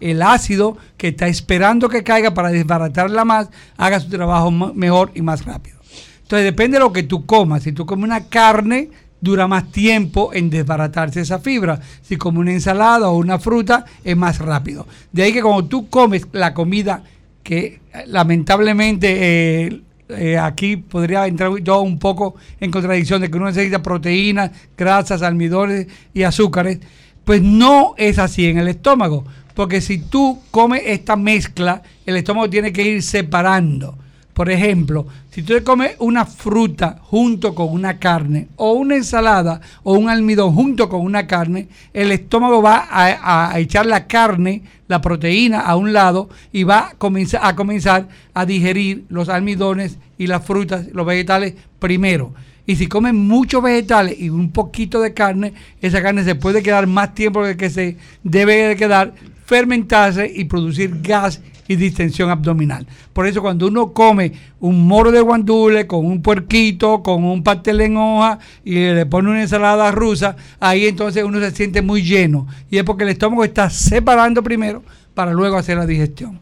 el ácido que está esperando que caiga para desbaratarla más, haga su trabajo mejor y más rápido. Entonces depende de lo que tú comas. Si tú comes una carne, dura más tiempo en desbaratarse esa fibra. Si comes una ensalada o una fruta, es más rápido. De ahí que cuando tú comes la comida que lamentablemente eh, eh, aquí podría entrar yo un poco en contradicción de que uno necesita proteínas, grasas, almidones y azúcares, pues no es así en el estómago. Porque si tú comes esta mezcla, el estómago tiene que ir separando. Por ejemplo, si tú comes una fruta junto con una carne, o una ensalada, o un almidón junto con una carne, el estómago va a echar la carne, la proteína a un lado, y va a comenzar, a comenzar a digerir los almidones y las frutas, los vegetales primero. Y si comen muchos vegetales y un poquito de carne, esa carne se puede quedar más tiempo de que se debe de quedar, fermentarse y producir gas y distensión abdominal. Por eso cuando uno come un moro de guandule con un puerquito, con un pastel en hoja y le pone una ensalada rusa, ahí entonces uno se siente muy lleno. Y es porque el estómago está separando primero para luego hacer la digestión.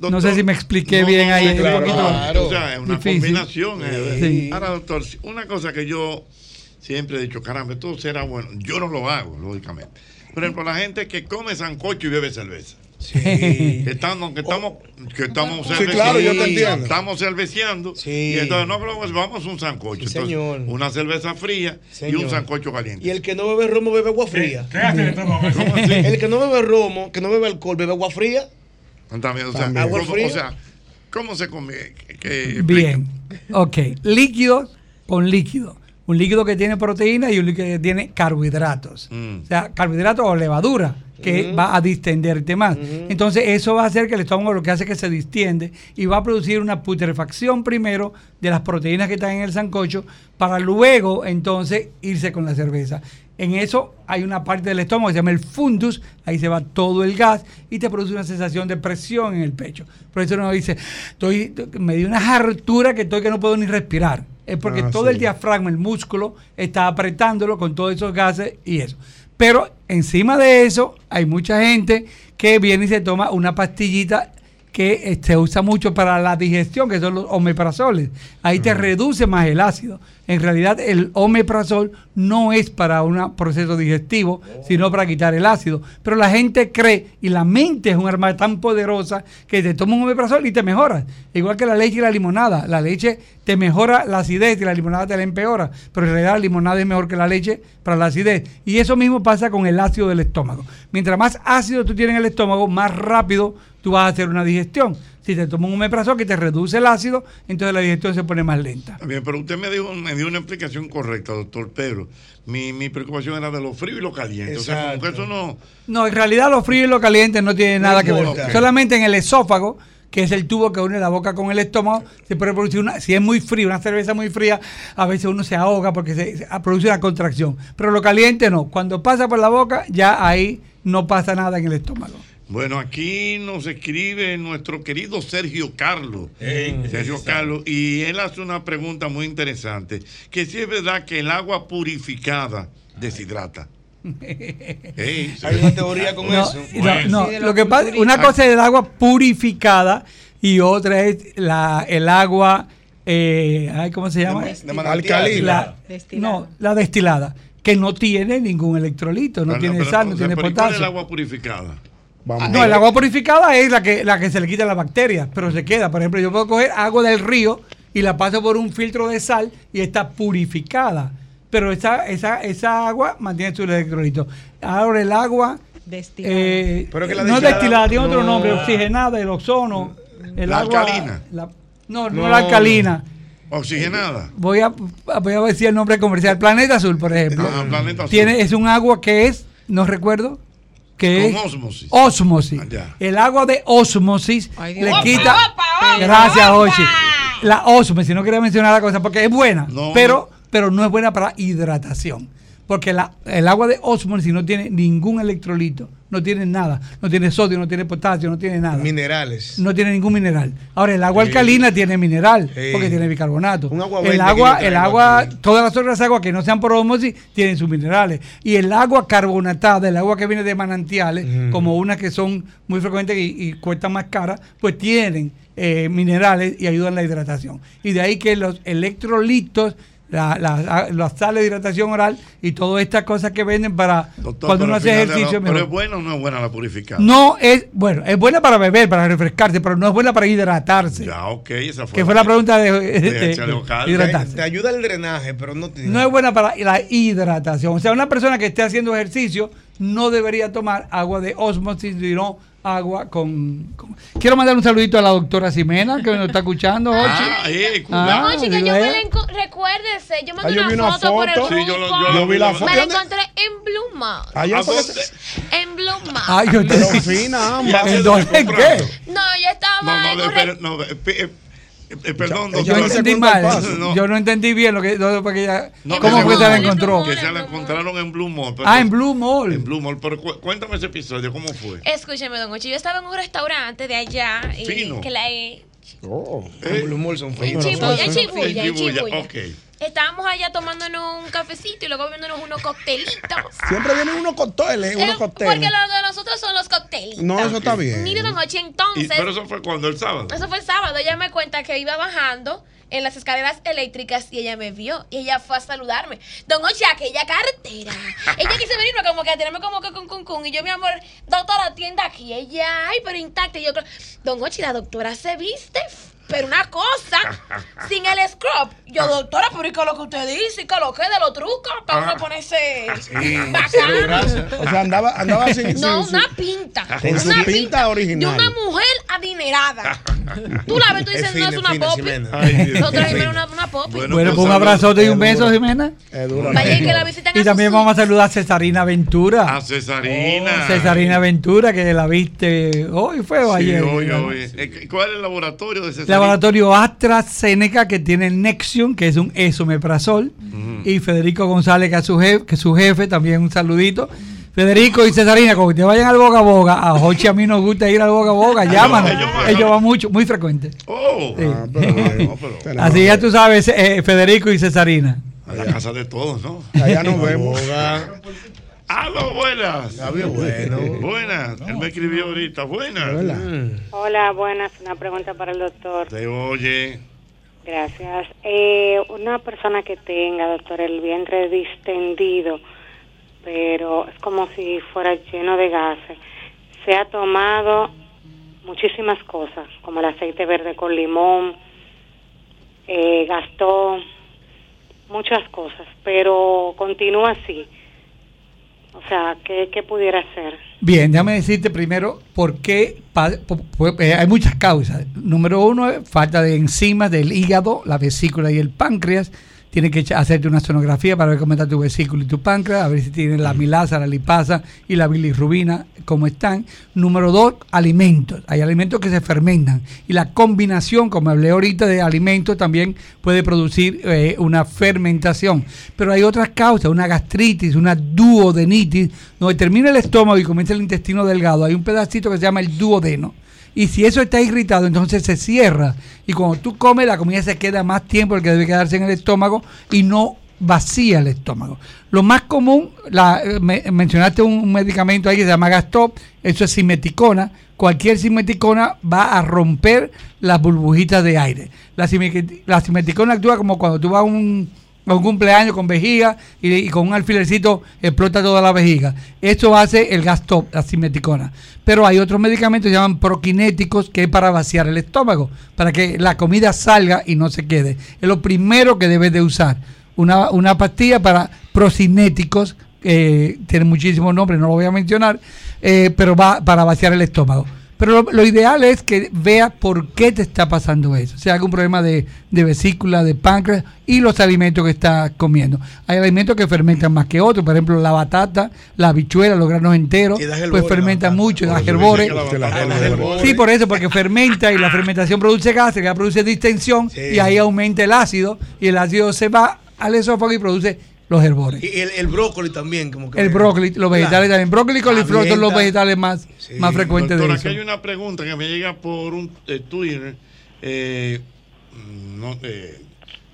No sé si me expliqué No, bien ahí. sí, claro, poquito claro. O sea, es una difícil. combinación. eh. Sí. Ahora, doctor, una cosa que yo siempre he dicho, caramba, esto será bueno. Yo no lo hago, lógicamente. Por ejemplo, la gente que come sancocho y bebe cerveza. Que estamos, que estamos, que estamos Sí, claro, yo te entiendo. Estamos cerveceando. Y entonces no hablamos, vamos a un sancocho. Entonces, señor. Una cerveza fría y un sancocho caliente. Y el que no bebe romo bebe agua fría. qué hace el estómago? ¿Cómo así? El que no bebe romo, que no bebe alcohol, bebe agua fría. También, o sea, También. ¿Agua ¿cómo, fría? o sea, ¿cómo se come? Bien, ok. Líquido con líquido. Un líquido que tiene proteína y un líquido que tiene carbohidratos. Mm. O sea, carbohidratos o levadura que va a distenderte más. Entonces, eso va a hacer que el estómago lo que hace es que se distiende y va a producir una putrefacción primero de las proteínas que están en el sancocho para luego entonces irse con la cerveza. En eso hay una parte del estómago que se llama el fundus, ahí se va todo el gas y te produce una sensación de presión en el pecho. Por eso uno dice, estoy, me dio una hartura que estoy que no puedo ni respirar. Es porque Ah, todo sí. el diafragma, el músculo, está apretándolo con todos esos gases y eso. Pero encima de eso, hay mucha gente que viene y se toma una pastillita que se usa mucho para la digestión, que son los omeprazoles. Ahí te reduce más el ácido. En realidad, el omeprazol no es para un proceso digestivo, sino para quitar el ácido. Pero la gente cree, y la mente es un arma tan poderosa, que te toma un omeprazol y te mejora. Igual que la leche y la limonada. La leche te mejora la acidez y la limonada te la empeora. Pero en realidad la limonada es mejor que la leche para la acidez. Y eso mismo pasa con el ácido del estómago. Mientras más ácido tú tienes en el estómago, más rápido tú vas a hacer una digestión. Si te tomas un omeprazol que te reduce el ácido, entonces la digestión se pone más lenta. Bien, pero usted me, dijo, me dio una explicación correcta, doctor Pedro. Mi, mi preocupación era de lo frío y lo caliente. O sea, como que eso no. No, en realidad lo frío y lo caliente no tiene nada que ver. Solamente en el esófago, que es el tubo que une la boca con el estómago, se puede producir una, si es muy frío, una cerveza muy fría, a veces uno se ahoga porque se, se produce una contracción. Pero lo caliente no. Cuando pasa por la boca, ya ahí no pasa nada en el estómago. Bueno, aquí nos escribe nuestro querido Sergio Carlos. Sergio Carlos, y él hace una pregunta muy interesante, que si es verdad que el agua purificada deshidrata. Hay una teoría con No, eso. no, no, lo que pasa, una cosa es el agua purificada y otra es la, el agua, eh, ay, ¿cómo se llama? De- de manantial. Alcalina. La- no, la destilada, que no tiene ningún electrolito, no Pero- tiene pero, sal, o no sea, tiene pero ¿y ¿Cuál es el potasio. agua purificada? No, el agua purificada es la que, la que se le quita las bacterias, pero se queda. Por ejemplo, yo puedo coger agua del río y la paso por un filtro de sal y está purificada. Pero esa, esa, esa agua mantiene sus electrolitos. Ahora el agua Destilada. eh, Pero que la no es destilada- tiene otro no. nombre, oxigenada, el ozono. El La agua, alcalina. la- no, no, No. la alcalina. Oxigenada. Voy a, voy a decir el nombre comercial. Planeta Azul, por ejemplo. Ah, Planeta Azul. Tiene, es un agua que es, no recuerdo, que Con es ósmosis. ósmosis. Ah. El agua de Ay, Dios le quita. Opa, opa, gracias. Ochi. La ósmosis, no quería mencionar la cosa porque es buena, No. pero, pero no es buena para hidratación. Porque la- el agua de ósmosis no tiene ningún electrolito, no tiene nada, no tiene sodio, no tiene potasio, no tiene nada. Minerales. No tiene ningún mineral. Ahora, el agua Sí. alcalina tiene mineral, Sí. porque tiene bicarbonato. agua el agua, el agua, aquí. todas las otras aguas que no sean por osmosis tienen sus minerales. Y el agua carbonatada, el agua que viene de manantiales, Mm. como unas que son muy frecuentes y, y cuestan más caras, pues tienen eh, minerales y ayudan a la hidratación. Y de ahí que los electrolitos, la, la- la sales de hidratación oral y todas estas cosas que venden para Doctor, cuando uno hace ejercicio. la- Pero es buena o no es buena la purificada. No es, bueno, es buena para beber, para refrescarse, pero no es buena para hidratarse. Ya, ok, esa fue. Que fue la pregunta de, de- de de- Charlie Ocal. Te, hidratarse. te ayuda el drenaje, pero no te. No es buena para la hidratación. O sea, una persona que esté haciendo ejercicio no debería tomar agua de osmosis, sino agua con, con- Quiero mandar un saludito a la doctora Ximena, que nos está escuchando. Ochi. Ah, eh, Ah, No, chica, yo me eh. la enco- recuérdese, yo mandé Ah, yo una, foto, por el foto. grupo. Sí, yo lo- yo lo vi la Me la encontré en Bluma. En Bluma. Ay, yo te- Pero fina, ambas. ¿En dónde? ¿En qué? No, yo estaba No, no, no, eh, eh, Eh, perdón, Yo doctor. no entendí mal. No. Yo no entendí bien lo que, no, porque ya- No, ¿Cómo fue que se- la encontró? Que se la encontraron en Blue Mall. pero- Ah, en Blue Mall. En Blue Mall. Pero cu- cuéntame ese episodio, ¿cómo fue? Escúcheme, don Ochi, yo estaba en un restaurante de allá. Y Fino. Que la he... Oh, en Blue Mall son En finos. Chibuya, en Chibuya, en Chibuya, Chibuya. ok. Estábamos allá tomándonos un cafecito y luego bebiéndonos unos coctelitos. Siempre vienen unos cócteles, unos Eh, Porque cócteles. lo de nosotros son los coctelitos. No, eso está bien. Mire, don Ochi, Y- entonces... pero eso fue cuando el sábado. Eso fue el sábado. Ella me cuenta que iba bajando en las escaleras eléctricas y ella me vio y ella fue a saludarme. Don Ochi, aquella cartera. ella quiso venirme como que a tirarme como que con con. Y yo, mi amor, doctora, atienda aquí. Ella, ay, pero intacta. Y yo, Don Ochi, la doctora se viste. Pero una cosa, sin el scrub. Yo, doctora, pero ¿y qué es lo que usted dice? ¿Y qué es lo que de los trucos? Para uno ponerse bacán. O sea, andaba, andaba sin, No, sin- una pinta. Con su una pinta de original. una mujer adinerada. Tú la ves, tú dices, Es no es una Dios Nosotros. Jimena una, una popi. Bueno, pues un abrazote y un beso, Jimena. Vaya y que la visiten Y a también vamos a saludar a Cesarina Ventura. A Cesarina. Cesarina Ventura, que la viste hoy fue o ayer. Eh, ¿Cuál es el laboratorio de Cesarina? Laboratorio AstraZeneca que tiene Nexium, que es un esomeprazol. Y Federico González, que es su jefe, que es su jefe también un saludito. Federico y Cesarina, como te vayan al boca a boca, a Jochi a mí nos gusta ir al boca a boca, llámanos. Ellos, van mucho, muy frecuente. Oh, Sí. ah, pero, no, pero- Así ya tú sabes, eh, Federico y Cesarina. A la casa de todos, ¿no? Allá nos vemos. ¡Aló, buenas! bueno. Buenas. Él me escribió ahorita. Buenas. Hola, buenas. Una pregunta para el doctor. Te oye. Gracias. Eh, una persona que tenga, doctor, el vientre distendido, pero es como si fuera lleno de gases, se ha tomado muchísimas cosas, como el aceite verde con limón, eh, gastó muchas cosas, pero continúa así. O sea, ¿qué, qué pudiera hacer? Bien, déjame decirte primero por qué eh, hay muchas causas. Número uno, falta de enzimas del hígado, la vesícula y el páncreas. Tienes que hacerte una sonografía para ver cómo está tu vesícula y tu páncreas, a ver si tienen la milasa, la lipasa y la bilirrubina, cómo están. Número dos, alimentos. Hay alimentos que se fermentan y la combinación, como hablé ahorita, de alimentos también puede producir eh, una fermentación. Pero hay otras causas, una gastritis, una duodenitis, donde termina el estómago y comienza el intestino delgado. Hay un pedacito que se llama el duodeno. Y si eso está irritado, entonces se cierra. Y cuando tú comes, la comida se queda más tiempo el que debe quedarse en el estómago y no vacía el estómago. Lo más común, la, eh, me- mencionaste un medicamento ahí que se llama Gastop, eso es simeticona. Cualquier simeticona va a romper las burbujitas de aire. La, la simeticona actúa como cuando tú vas a un, un cumpleaños con vejiga y, con un alfilercito explota toda la vejiga. Eso hace el gas top, la simeticona. Pero hay otros medicamentos que se llaman proquinéticos que es para vaciar el estómago, para que la comida salga y no se quede. Es lo primero que debes de usar. Una, una pastilla para procinéticos, eh, tiene muchísimos nombres, no lo voy a mencionar, eh, pero va para vaciar el estómago. Pero lo, lo ideal es que vea por qué te está pasando eso. Si hay algún problema de, de vesícula, de páncreas y los alimentos que estás comiendo. Hay alimentos que fermentan más que otros. Por ejemplo, la batata, la habichuela, los granos enteros, pues fermentan mucho, da que gerbore. Sí, por eso, porque fermenta y la fermentación produce gas, el gas produce distensión y ahí aumenta el ácido y el ácido se va al esófago y produce los herbores. Y el, el brócoli también, como que. El brócoli, los vegetales también. Brócoli y coliflor son los vegetales más, más frecuentes Doctor, de aquí eso. hay una pregunta que me llega por un eh, Twitter. eh, no, eh,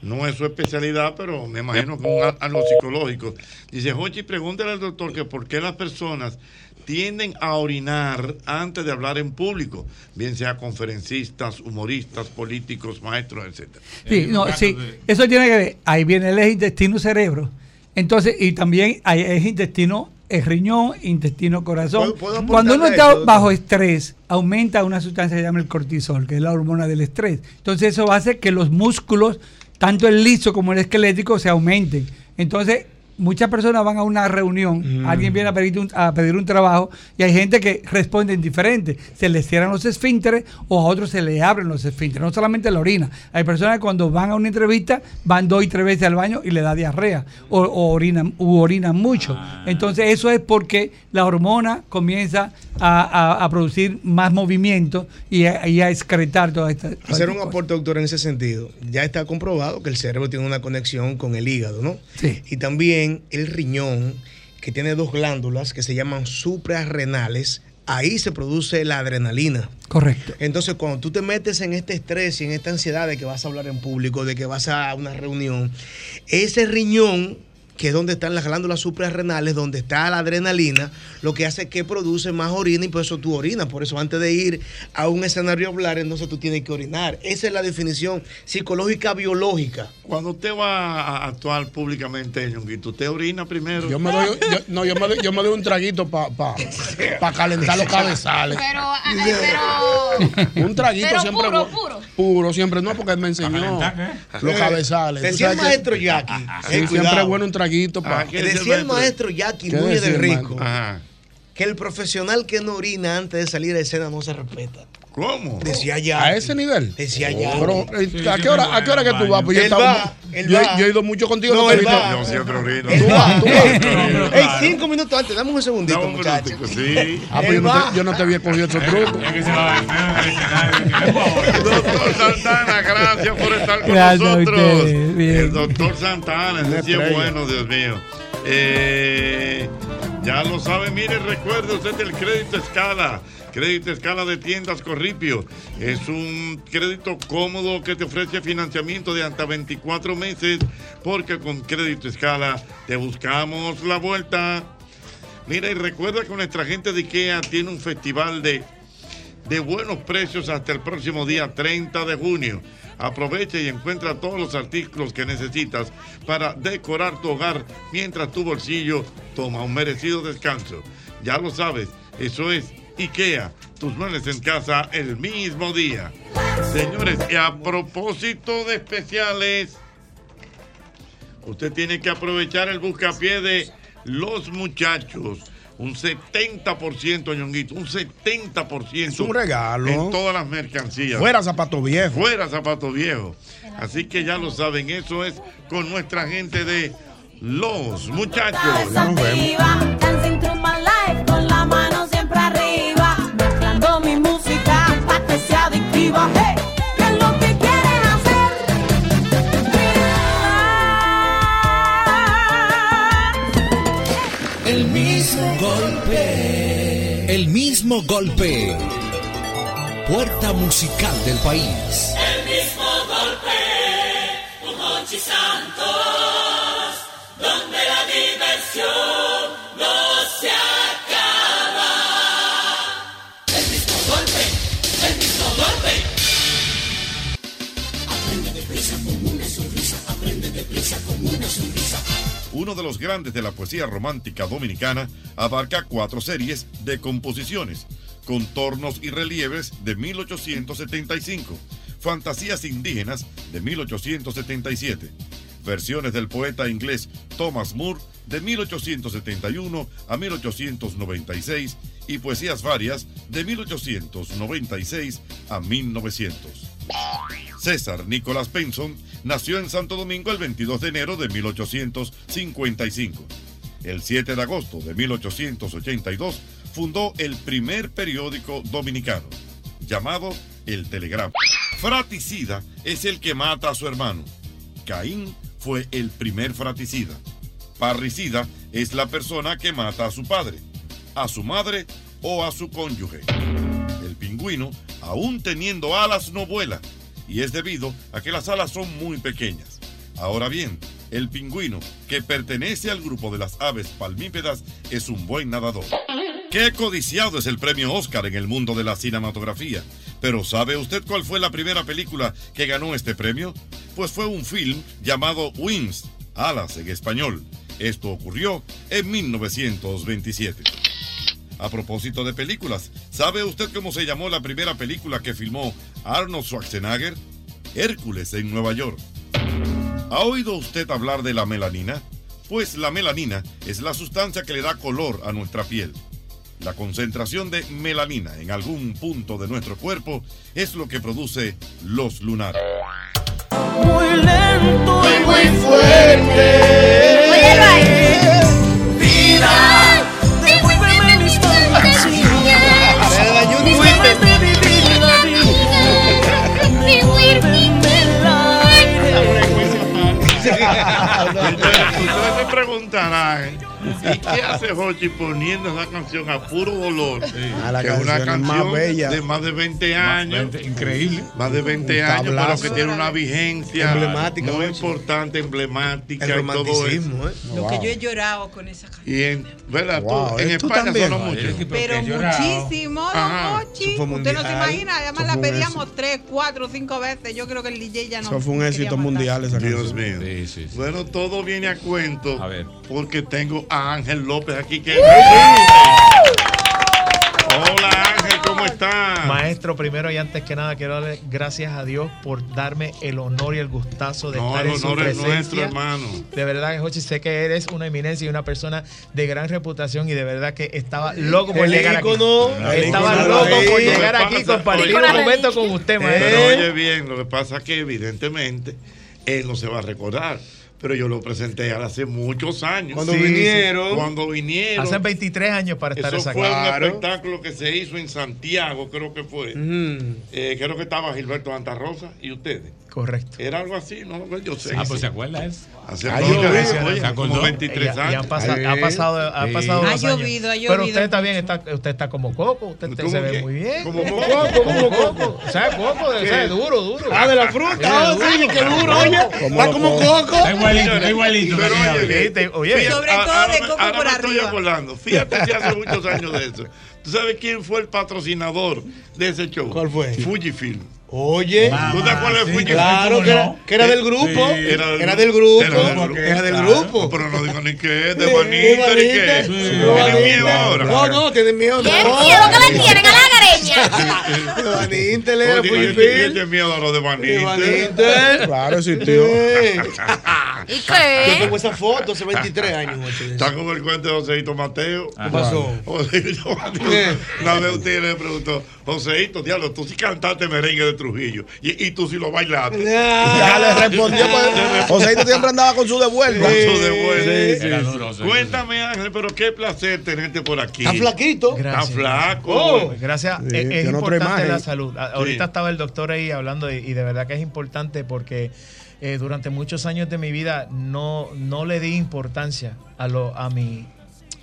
no es su especialidad, pero me imagino que un, a, a los psicológicos. Dice, Jochi, pregúntale al doctor que por qué las personas tienden a orinar antes de hablar en público, bien sea conferencistas, humoristas, políticos, maestros, etcétera. Sí, no, sí, eso tiene que ver. Ahí viene el eje intestino-cerebro. Entonces, y también hay eje intestino, el riñón, intestino, corazón. ¿Puedo- puedo Cuando uno está bajo estrés, aumenta una sustancia que se llama el cortisol, que es la hormona del estrés. Entonces, eso hace que los músculos, tanto el liso como el esquelético, se aumenten. Entonces, muchas personas van a una reunión, alguien viene a pedir, un, a pedir un trabajo y hay gente que responde indiferente. Se les cierran los esfínteres o a otros se les abren los esfínteres, no solamente la orina. Hay personas que cuando van a una entrevista van dos y tres veces al baño y le da diarrea o, o orinan, u orinan mucho. Entonces eso es porque la hormona comienza a, a- a producir más movimiento y a, y a excretar toda esta... toda Hacer un cosa. aporte, doctor, en ese sentido. Ya está comprobado que el cerebro tiene una conexión con el hígado, ¿no? Sí. Y también el riñón, que tiene dos glándulas que se llaman suprarrenales. Ahí se produce la adrenalina. Correcto. Entonces, cuando tú te metes en este estrés y en esta ansiedad de que vas a hablar en público, de que vas a una reunión, ese riñón, que es donde están las glándulas suprarrenales, donde está la adrenalina, lo que hace es que produce más orina y por eso tú orinas. Por eso antes de ir a un escenario a hablar, entonces tú tienes que orinar. Esa es la definición psicológica biológica. Cuando usted va a actuar públicamente, Ñonguito, ¿usted orina primero? Yo me doy, yo- no, yo me, doy, yo me doy un traguito para pa, pa calentar los cabezales. Pero, ah, pero. Un traguito Pero siempre puro, puro. Puro, siempre no, porque él me enseñó los cabezales. Que- maestro Jackie. Sí, eh, siempre es bueno un traguito para. Decía el maestro Jackie ¿Qué Núñez de decía el Rico que el profesional que no orina antes de salir a escena no se respeta. ¿Cómo? Decía ya. A ese nivel. Decía ya. Pero, ¿a, qué hora, ¿A qué hora que tú vas? Pues yo, estaba- yo, va. yo he ido mucho contigo. No, te he él visto. va. Yo siempre orino. Él va. Tú vas. Ey, cinco minutos antes, dame un segundito, Dame un muchacho. minutico, sí. Ah, pues yo no, te, yo no te había cogido esos trucos. Doctor Santana, gracias por estar con Gracias nosotros. El doctor Santana, ese sí es bueno, Dios mío. Eh, ya lo sabe, mire, recuerde usted el crédito escala. Crédito escala de tiendas Corripio. Es un crédito cómodo que te ofrece financiamiento de hasta 24 meses, porque con crédito escala te buscamos la vuelta. Mira, y recuerda que nuestra gente de IKEA tiene un festival de de buenos precios hasta el próximo día 30 de junio. Aprovecha y encuentra todos los artículos que necesitas para decorar tu hogar mientras tu bolsillo toma un merecido descanso. Ya lo sabes, eso es IKEA, tus muebles en casa el mismo día. Señores, y a propósito de especiales, usted tiene que aprovechar el buscapié de los muchachos. Un 70%, ñonguito, un 70%. Es un regalo. En todas las mercancías. Fuera zapato viejo. Fuera zapato viejo. Así que ya lo saben, eso es con nuestra gente de los muchachos. Dancing through adictiva. Hey, ¿qué es lo que quieren El mismo golpe. El mismo golpe. Puerta musical del país. El mismo golpe, un Santos, donde la diversión Uno de los grandes de la poesía romántica dominicana abarca cuatro series de composiciones, Contornos y relieves de 1875, Fantasías indígenas de 1877, versiones del poeta inglés Thomas Moore de 1871 a 1896 y poesías varias de 1896 a 1900. César Nicolás Penson nació en Santo Domingo el 22 de enero de 1855. El 7 de agosto de 1882 fundó el primer periódico dominicano, llamado El Telegrama. Fraticida es el que mata a su hermano. Caín fue el primer fraticida. Parricida es la persona que mata a su padre, a su madre o a su cónyuge. El pingüino, aún teniendo alas, no vuela, y es debido a que las alas son muy pequeñas. Ahora bien, el pingüino, que pertenece al grupo de las aves palmípedas, es un buen nadador. Qué codiciado es el premio Oscar en el mundo de la cinematografía. Pero ¿sabe usted cuál fue la primera película que ganó este premio? Pues fue un film llamado Wings, Alas en español. Esto ocurrió en 1927. A propósito de películas, ¿sabe usted cómo se llamó la primera película que filmó Arnold Schwarzenegger? Hércules en Nueva York. ¿Ha oído usted hablar de la melanina? pues la melanina es la sustancia que le da color a nuestra piel. La concentración de melanina en algún punto de nuestro cuerpo es lo que produce los lunares. Muy lento y muy fuerte. Vida, se preguntarán, ¿y qué hace Jochi poniendo esa canción a puro dolor? A la que es una canción más bella. de más de 20 años. increíble. Más de 20 Un años, pero tablazo. que tiene una vigencia Emblemática, muy importante, emblemática El y todo eso. ¿eh? Lo que yo he llorado con esa canción. Y en, ¿verdad? Tú, Wow, en. ¿Tú España también? sonó mucho. Pero muchísimo, fue Usted no se imagina. Además la pedíamos tres, cuatro, cinco veces. Yo creo que el DJ ya no. Eso fue un éxito mundial esa Dios canción. mío. Bueno, todo viene a cuento A ver. porque tengo a Ángel López aquí que Hola Ángel, ¿cómo estás? Maestro, primero y antes que nada quiero darle gracias a Dios por darme el honor y el gustazo de No, estar el en su honor es presencia. nuestro, hermano. De verdad, Jochi, sé que eres una eminencia y una persona de gran reputación y de verdad que estaba loco por El llegar ícono, aquí. el Estaba ícono loco por que llegar aquí y pasa- compartir oye, un momento con usted, maestro. Pero oye bien, lo que pasa es que evidentemente él no se va a recordar. Pero yo lo presenté hace muchos años. Cuando vinieron. Cuando vinieron. Hace 23 años para estar Eso fue un Claro. espectáculo que se hizo en Santiago, creo que fue. Eh, creo que estaba Gilberto Santa Rosa y ustedes. Correcto. Era algo así, ¿no? Yo sé. Ah, pues se acuerda eso. Hace Ay, mucho, llovido. oye, ¿Se acordó? como 23 Y- y años. han pasado- ha pasado, ha pasado Ha llovido, ha Pero llovido usted está bien, está, usted está como coco, usted te- ¿Cómo se ve qué? muy bien. ¿Como Como coco? ¿Como coco. O sea, coco, o sea, ¿Qué? duro, duro. Ah, de la fruta. Ah, sí, qué duro, oye. Va como coco. Está igualito, está igualito. Pero oye, Sobre ahora- todo de coco por me estoy arriba. acordando. Fíjate si hace muchos años de eso. ¿Tú sabes quién fue el patrocinador de ese show? ¿Cuál fue? Fujifilm. Oye. ¿Tú te acuerdas de sí? Claro ¿Cómo que era, que era del grupo. Sí, era, del grupo. Era del grupo. Era del grupo. Pero no digo ni qué, de Sí, manita, ni qué. ¿Tienen miedo ahora? No, no, tienen miedo. ¿Qué no. miedo que le tienen a la De Van Inter, era Oye, Full ¿y Film. tiene miedo a lo de De Van? Inter. Claro, existió. ¿Y Yo qué? tengo esa foto hace 23 años. Está con el cuento de Joseito Mateo. ¿Qué pasó? Joseito Mateo. Una vez usted le preguntó, Joseito, diablo, tú sí cantaste merengue de Trujillo y, y tú sí lo bailaste. Ya le respondió. Pues, Joséito siempre andaba con su devuelva. Con su devuelta. Sí, sí. Joseito. Cuéntame, Ángel, pero qué placer tenerte por aquí. Está flaquito. Está Gracias. flaco. Oh. Pues Gracias. Sí, es, importante la salud. A- Ahorita Sí. estaba el doctor ahí hablando y, y de verdad que es importante porque eh, durante muchos años de mi vida no, no le di importancia a, lo, a, mi,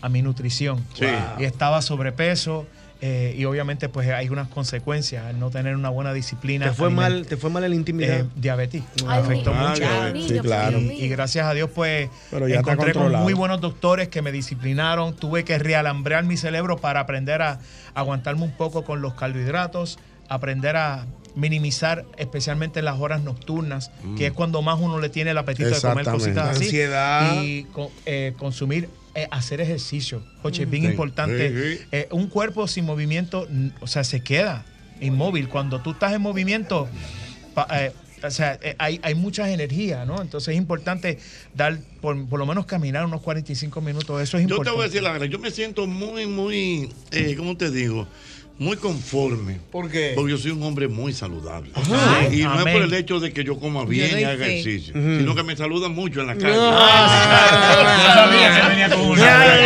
a mi nutrición. Sí. Y estaba sobrepeso eh, y obviamente pues hay unas consecuencias al no tener una buena disciplina. ¿Te fue mal, te fue mal en la intimidad? eh, diabetes. Me Ay, afectó Ah, mucho. diabetes. Sí, claro. Y, y gracias a Dios, pues, Pero ya encontré con muy buenos doctores que me disciplinaron. Tuve que realambrear mi cerebro para aprender a aguantarme un poco con los carbohidratos, aprender a minimizar especialmente en las horas nocturnas, que es cuando más uno le tiene el apetito de comer cositas así. Ansiedad. Y eh, consumir, eh, hacer ejercicio. Oye, es bien Sí, importante. sí, sí. Eh, un cuerpo sin movimiento, n- o sea, se queda inmóvil. Cuando tú estás en movimiento, pa- eh, o sea, hay, hay muchas energías, ¿no? Entonces es importante dar, por, por lo menos caminar unos 45 minutos. Eso es Yo te importante. voy a decir la verdad, yo me siento muy, muy, ¿cómo te digo? Muy conforme. ¿Por qué? Porque yo soy un hombre muy saludable. Ajá. y no es por el hecho de que yo coma bien y haga ejercicio, sino que me saludan mucho en la calle. Yo sabía que venía con una. A ver,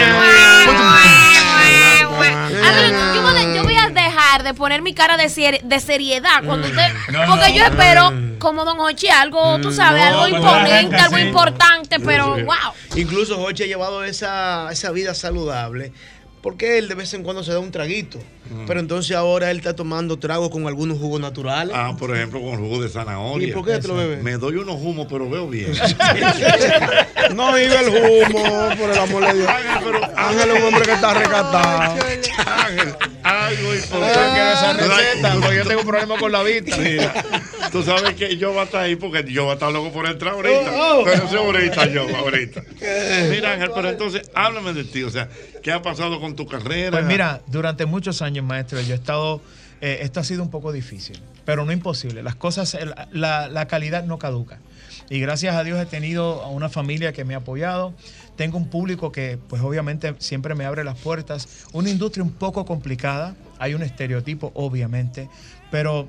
yo voy, a, dejar de poner mi cara de, ser- de seriedad cuando usted. No, porque no. yo espero, como Don Hochi, algo, tú sabes, no, algo imponente, algo sí. importante, pero Sí. wow. Incluso Jochi ha llevado esa, esa vida saludable. Porque él de vez en cuando se da un traguito. Pero entonces ahora él está tomando tragos con algunos jugos naturales. Ah, por ejemplo, con jugo de zanahoria. ¿Y por qué te lo bebes? Me doy unos humos, pero veo bien. No iba el humo, por el amor de Dios. Ángel, pero Ángel es un hombre que está recatado. Ángel, algo Yo importante. quiero esa Tú sabes- receta, porque yo tengo un problema con la vista. Mira, tú sabes que yo voy a estar ahí porque yo voy a estar loco por entrar ahorita. Oh, oh. Pero eso ahorita yo, ahorita. Mira, Ángel, pero entonces háblame de ti. O sea, ¿qué ha pasado con tu carrera? Pues mira, durante muchos años, maestro, yo he estado. eh, esto ha sido un poco difícil, pero no imposible. Las cosas, la- la calidad no caduca. Y gracias a Dios he tenido a una familia que me ha apoyado. Tengo un público que, pues obviamente, siempre me abre las puertas. Una industria un poco complicada. Hay un estereotipo, obviamente. Pero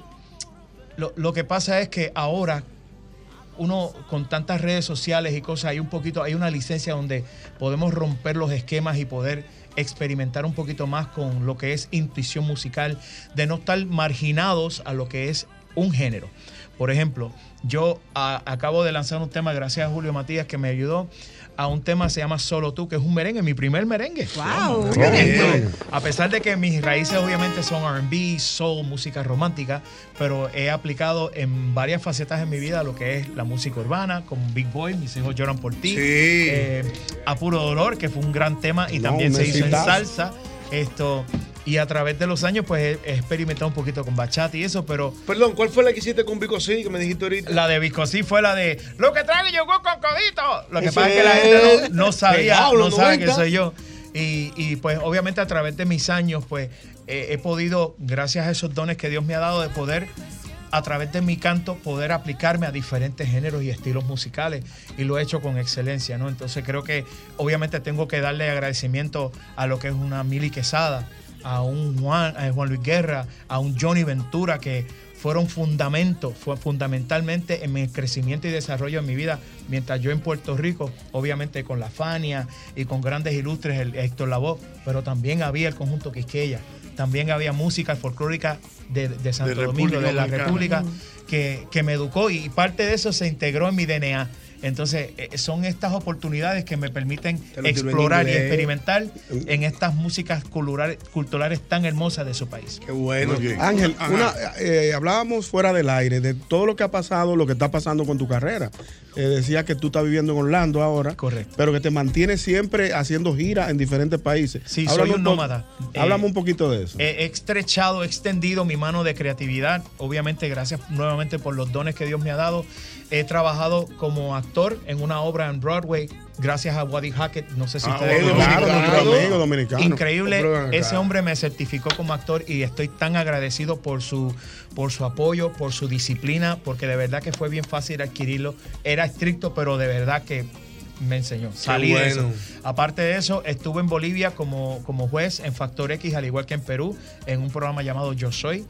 lo, lo que pasa es que ahora uno con tantas redes sociales y cosas, hay un poquito, hay una licencia donde podemos romper los esquemas y poder experimentar un poquito más con lo que es intuición musical, de no estar marginados a lo que es un género. Por ejemplo, yo a- acabo de lanzar un tema, gracias a Julio Matías, que me ayudó a un tema que se llama Solo tú, que es un merengue, mi primer merengue. Wow. Esto, a pesar de que mis raíces obviamente son RB, soul, música romántica, pero he aplicado en varias facetas en mi vida lo que es la música urbana, como Big Boy, mis hijos lloran por ti, Sí. eh, A Puro Dolor, que fue un gran tema y No, también se hizo en salsa. Esto, y a través de los años, pues he, experimentado un poquito con bachata y eso, pero. Perdón, ¿cuál fue la que hiciste con Vico Sí, que me dijiste ahorita? La de Viscosí fue la de Lo que trae yogur con codito. Lo que pasa es que la gente no, no sabía, no sabe que 90. soy yo. Y, y, pues obviamente a través de mis años, pues eh, he podido, gracias a esos dones que Dios me ha dado, de poder a través de mi canto poder aplicarme a diferentes géneros y estilos musicales y lo he hecho con excelencia, ¿no? Entonces creo que obviamente tengo que darle agradecimiento a lo que es una Mili Quesada, a un Juan, a Juan Luis Guerra, a un Johnny Ventura que fueron fundamentos, fue fundamentalmente en mi crecimiento y desarrollo en mi vida, mientras yo en Puerto Rico, obviamente con la Fania y con grandes ilustres, el Héctor Lavoe, pero también había el conjunto Quisqueya, también había música folclórica de, de Santo De Domingo, República de la. República, que, que me educó y parte de eso se integró en mi DNA. Entonces, eh, son estas oportunidades que me permiten explorar y experimentar en estas músicas culturales, culturales tan hermosas de su país. Qué bueno. Ángel, una, eh, hablábamos fuera del aire de todo lo que ha pasado, lo que está pasando con tu carrera. Eh, decía que tú estás viviendo en Orlando ahora. Correcto. Pero que te mantienes siempre haciendo giras en diferentes países. Sí, Háblame soy un nómada. Háblame Eh, un poquito de eso. He estrechado, he extendido mi mano de creatividad. Obviamente, gracias nuevamente por los dones que Dios me ha dado. He trabajado como actor en una obra en Broadway, gracias a Waddy Hackett. No sé si Ah, ustedes lo amigo dominicano. Increíble. Ese hombre me certificó como actor y estoy tan agradecido por su, por su apoyo, por su disciplina, porque de verdad que fue bien fácil adquirirlo. Era estricto, pero de verdad que me enseñó. Salí de eso. Aparte de eso, estuve en Bolivia como, como juez en Factor X, al igual que en Perú, en un programa llamado Yo Soy.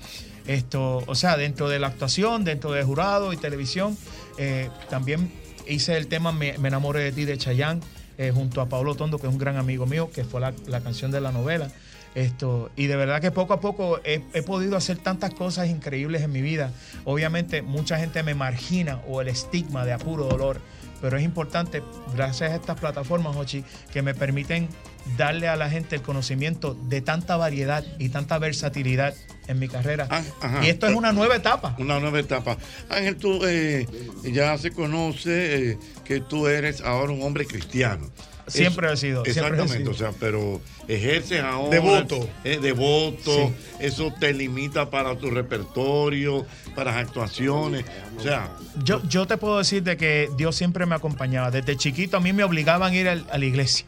Esto, o sea, dentro de la actuación, dentro de jurado y televisión, eh, también hice el tema Me, Me enamoré de ti de Chayanne, eh, junto a Pablo Tondo, que es un gran amigo mío, que fue la, la canción de la novela. Esto, y de verdad que poco a poco he, he podido hacer tantas cosas increíbles en mi vida. Obviamente mucha gente me margina o el estigma de apuro dolor, pero es importante, gracias a estas plataformas, Ochi, que me permiten darle a la gente el conocimiento de tanta variedad y tanta versatilidad en mi carrera. Ah, Ajá. y esto es una nueva etapa. Una nueva etapa. Ángel, tú eh, ya se conoce eh, que tú eres ahora un hombre cristiano. Siempre he sido, Exactamente, sido. o sea, pero ejerces ahora. Devoto. eh, devoto. Sí. Eso te limita para tu repertorio, para las actuaciones. O sea, Yo, yo te puedo decir de que Dios siempre me acompañaba. Desde chiquito a mí me obligaban a ir a la iglesia.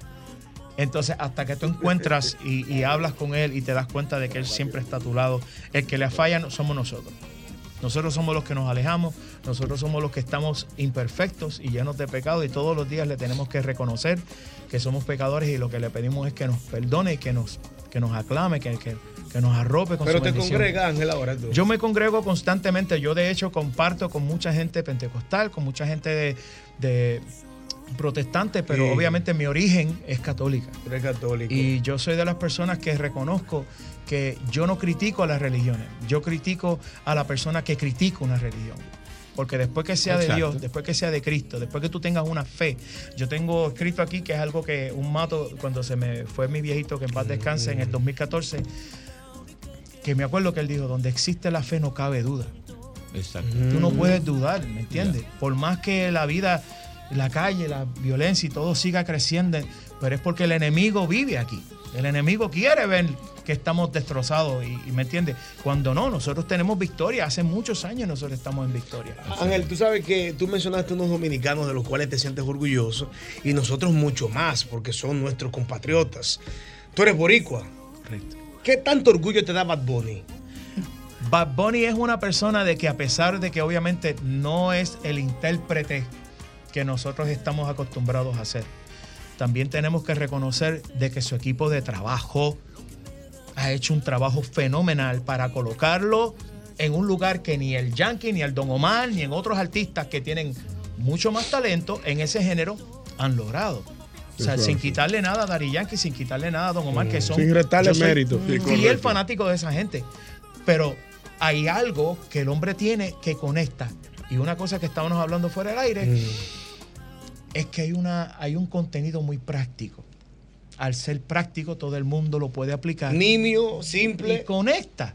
Entonces, hasta que tú encuentras y, y hablas con Él y te das cuenta de que Él siempre está a tu lado, el que le falla somos nosotros. Nosotros somos los que nos alejamos, nosotros somos los que estamos imperfectos y llenos de pecado y todos los días le tenemos que reconocer que somos pecadores y lo que le pedimos es que nos perdone y que nos, que nos aclame, que, que, que nos arrope con Pero su te bendición. congrega, Ángel, ahora tú. Yo me congrego constantemente. Yo, de hecho, comparto con mucha gente pentecostal, con mucha gente de, de protestante, pero Sí. obviamente mi origen es católica. Eres católico. Y yo soy de las personas que reconozco que yo no critico a las religiones. Yo critico a la persona que critica una religión. Porque después que sea de. Dios, después que sea de Cristo, después que tú tengas una fe, yo tengo escrito aquí que es algo que un mato, cuando se me fue mi viejito, que en paz descanse, en el 2014, que me acuerdo que él dijo, donde existe la fe no cabe duda. Exacto. Tú no puedes dudar, ¿me entiendes? Por más que la vida, la calle, la violencia y todo siga creciendo, pero es porque el enemigo vive aquí. El enemigo quiere ver que estamos destrozados y, y ¿me entiendes? Cuando no, nosotros tenemos victoria. Hace muchos años nosotros estamos en victoria. Ángel, tú sabes que tú mencionaste unos dominicanos de los cuales te sientes orgulloso y nosotros mucho más porque son nuestros compatriotas. Tú eres boricua. Correcto. ¿Qué tanto orgullo te da Bad Bunny? Bad Bunny es una persona de que a pesar de que obviamente no es el intérprete que nosotros estamos acostumbrados a hacer. También tenemos que reconocer de que su equipo de trabajo ha hecho un trabajo fenomenal para colocarlo en un lugar que ni el Yankee, ni el Don Omar, ni en otros artistas que tienen mucho más talento en ese género han logrado. O sea, sin quitarle nada a Dari Yankee, sin quitarle nada a Don Omar, que son. Sin restarle mérito. Sí, Fiel fanático de esa gente. Pero hay algo que el hombre tiene que conecta. Y una cosa que estábamos hablando fuera del aire Mm. es que hay, una, hay un contenido muy práctico. Al ser práctico, todo el mundo lo puede aplicar. Nimio, simple. Y conecta.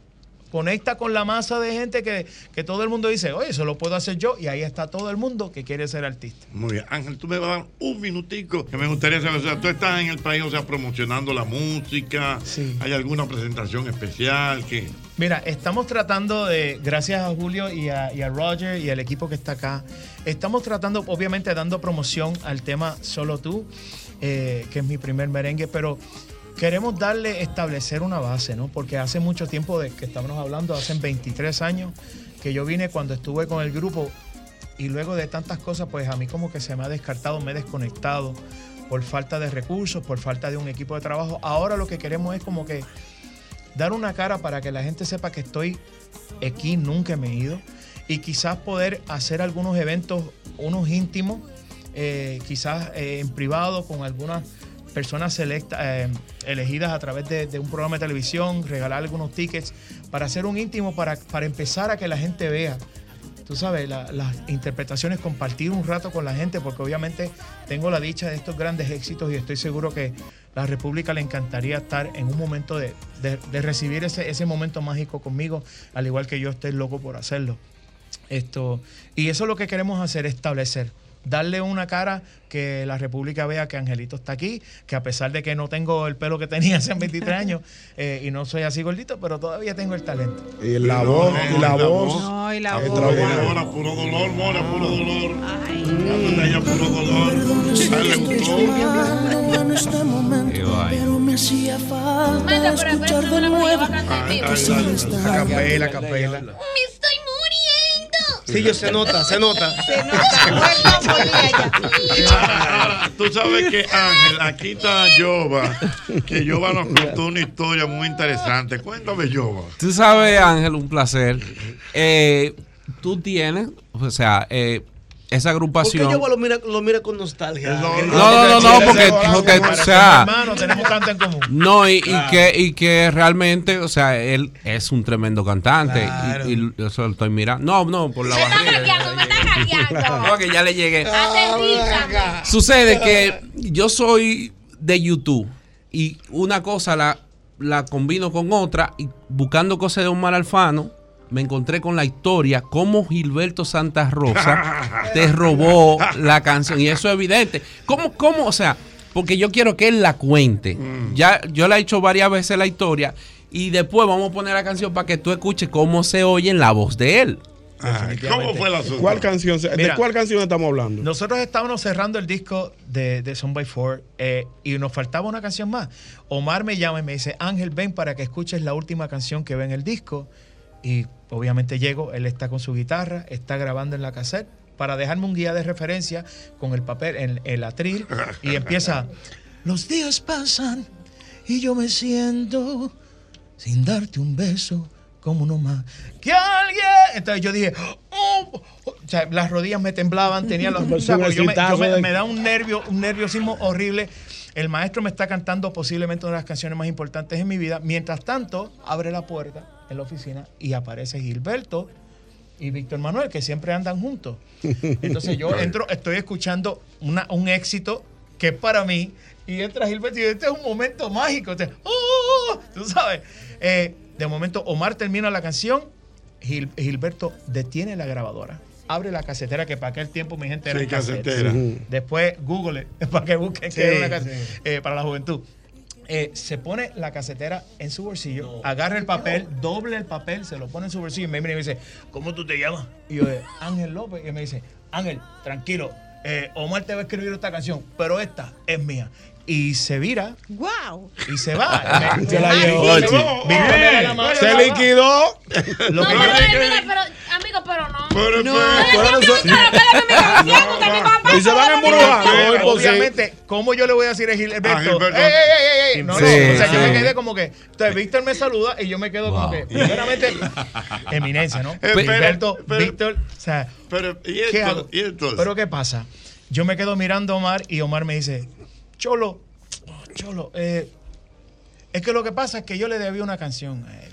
Conecta con la masa de gente que, que todo el mundo dice, oye, eso lo puedo hacer yo. Y ahí está todo el mundo que quiere ser artista. Muy bien. Ángel, tú me vas a dar un minutico que me gustaría saber. O sea, tú estás en el país, o sea, promocionando la música. ¿Hay alguna presentación especial que Mira, estamos tratando de, gracias a Julio y a, y a Roger y al equipo que está acá, estamos tratando, obviamente, dando promoción al tema Solo Tú, eh, que es mi primer merengue, pero queremos darle, establecer una base, ¿no? Porque hace mucho tiempo de que estábamos hablando, hace 23 años, que yo vine cuando estuve con el grupo y luego de tantas cosas, pues a mí como que se me ha descartado, me he desconectado por falta de recursos, por falta de un equipo de trabajo. Ahora lo que queremos es como que dar una cara para que la gente sepa que estoy aquí, nunca me he ido, y quizás poder hacer algunos eventos, unos íntimos, eh, quizás eh, en privado con algunas personas selectas, eh, elegidas a través de, un programa de televisión, regalar algunos tickets para hacer un íntimo, para, para empezar a que la gente vea tú sabes, la- las interpretaciones, compartir un rato con la gente, porque obviamente tengo la dicha de estos grandes éxitos y estoy seguro que la República le encantaría estar en un momento de, de- de recibir ese, ese momento mágico conmigo, al igual que yo estoy loco por hacerlo. Esto, y eso es lo que queremos hacer, establecer. Darle una cara que la República vea que Angelito está aquí, que a pesar de que no tengo el pelo que tenía hace 23 años eh, y no soy así gordito, pero todavía tengo el talento. Y la voz, y la voz. No, y la voz. puro dolor, Mora, puro dolor. Ella, puro dolor. Este pero me hacía falta escuchar de nuevo. Capela, capela. Me estoy. Sí, yo se nota, se nota. Ahora, tú sabes que Ángel, aquí está Yoba, que Yoba nos contó una historia muy interesante. Cuéntame, Yoba. Tú sabes, Ángel, un placer. Eh, tú tienes, o sea, eh, esa ¿Por qué agrupación. yo lo mira, lo mira con nostalgia? No, no, no, no, porque, porque, o sea, Hermano, tenemos tanto en común. no, y, que, y que realmente, o sea, él es un tremendo cantante. Claro. Y, y eso lo estoy mirando. No, no, por la Me está barriga. me está. No, que ya le llegué. Aterrízame. Sucede que yo soy de YouTube y una cosa la, la combino con otra y buscando cosas de Omar Alfano me encontré con la historia cómo Gilberto Santa Rosa te robó la canción y eso es evidente. ¿Cómo, cómo? O sea, porque yo quiero que él la cuente. Ya yo la he hecho varias veces la historia y después vamos a poner la canción para que tú escuches cómo se oye en la voz de él. ¿Cómo fue el asunto? ¿Cuál canción? ¿De Mira. cuál canción estamos hablando? Nosotros estábamos cerrando el disco de, de Son by Four eh, y nos faltaba una canción más. Omar me llama y me dice, Ángel, ven para que escuches la última canción que ve en el disco. Y obviamente llego, él está con su guitarra, está grabando en la cassette para dejarme un guía de referencia con el papel, el, el atril, y empieza, los días pasan y yo me siento sin darte un beso como uno más. Que alguien. Entonces yo dije, oh, oh, o sea, las rodillas me temblaban, tenía los. o sea, porque yo me, yo me- me da un nervio, un nerviosismo horrible. El maestro me está cantando posiblemente una de las canciones más importantes en mi vida. Mientras tanto, abre la puerta en la oficina y aparece Gilberto y Víctor Manuel, que siempre andan juntos. Entonces yo entro, estoy escuchando una- un éxito que es para mí, y entra Gilberto y dice, este es un momento mágico. Entonces, ¡oh! Tú sabes. Eh, de momento, Omar termina la canción, Gil- Gilberto detiene la grabadora, abre la casetera, que para aquel tiempo mi gente era Sí, casetera. Después Google, para que busquen Sí, que era una casetera eh, para la juventud. Eh, se pone la casetera en su bolsillo, agarra el papel, doble el papel, se lo pone en su bolsillo y me mira y me dice, ¿cómo tú te llamas? Y yo, eh, Ángel López. Y me dice, Ángel, tranquilo, eh, Omar te va a escribir esta canción, pero esta es mía. Y se vira ¡Wow! y se va. Se la llevó. Se liquidó. Lo No, que pero, yo- mira, pero, amigo, No, pero no. Pero, No, pero eso- Y se van posible. Obviamente, ¿cómo yo le voy a decir a Gilberto? ¡Ey, ey, ey, ey! No, no. O sea, yo me quedé como que. Entonces, Víctor me saluda y yo me quedo como que. Primeramente, eminencia, ¿no? pero- Gilberto, pero- Víctor. O sea, Pero, ¿y ¿qué. Pero, ¿qué pasa? Yo me quedo mirando a Omar y Omar me dice: Cholo, Cholo, eh, es que lo que pasa es que yo le debía una canción a él.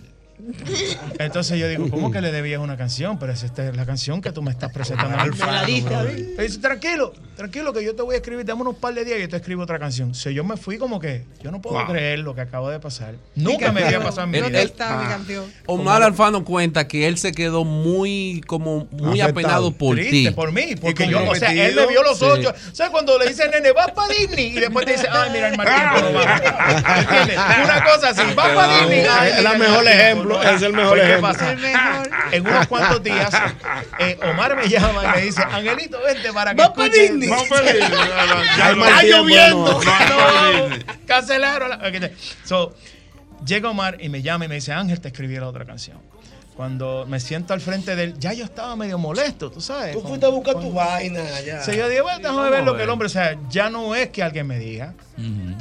Entonces yo digo, ¿cómo que le debías una canción? Pero es esta es la canción que tú me estás presentando. Me la diste a mí. Me dice, tranquilo, tranquilo, que yo te voy a escribir, dame unos par de días y yo te escribo otra canción. O sea, yo me fui como que, yo no puedo Wow. creer lo que acaba de pasar. Nunca me había pasado en mi vida. Ah. Omar Alfano cuenta que él se quedó muy como muy Afectado. apenado por Triste ti. por mí, porque yo, o sea, él me vio los Sí. ojos. ¿Sabes cuando le dice nene, vas para Disney? Y después te dice, ay, mira el mal tiempo no va. ¿Entiendes? Una cosa así, vas para Disney. Es el mejor tiempo ejemplo, es el mejor Pues, ¿qué ejemplo. pasa? En unos cuantos días, eh, Omar me llama y me dice, Angelito, vente para que escuches. Disney. Vamos. Ya está lloviendo. cancelaron. So, llega Omar y me llama y me dice, Ángel, te escribí la otra canción. Cuando me siento al frente de él, ya yo estaba medio molesto, tú sabes. Tú fuiste a buscar con- tu vaina allá. O sea, yo digo, bueno, déjame Vamos ver lo que ver. el hombre, o sea, ya no es que alguien me diga,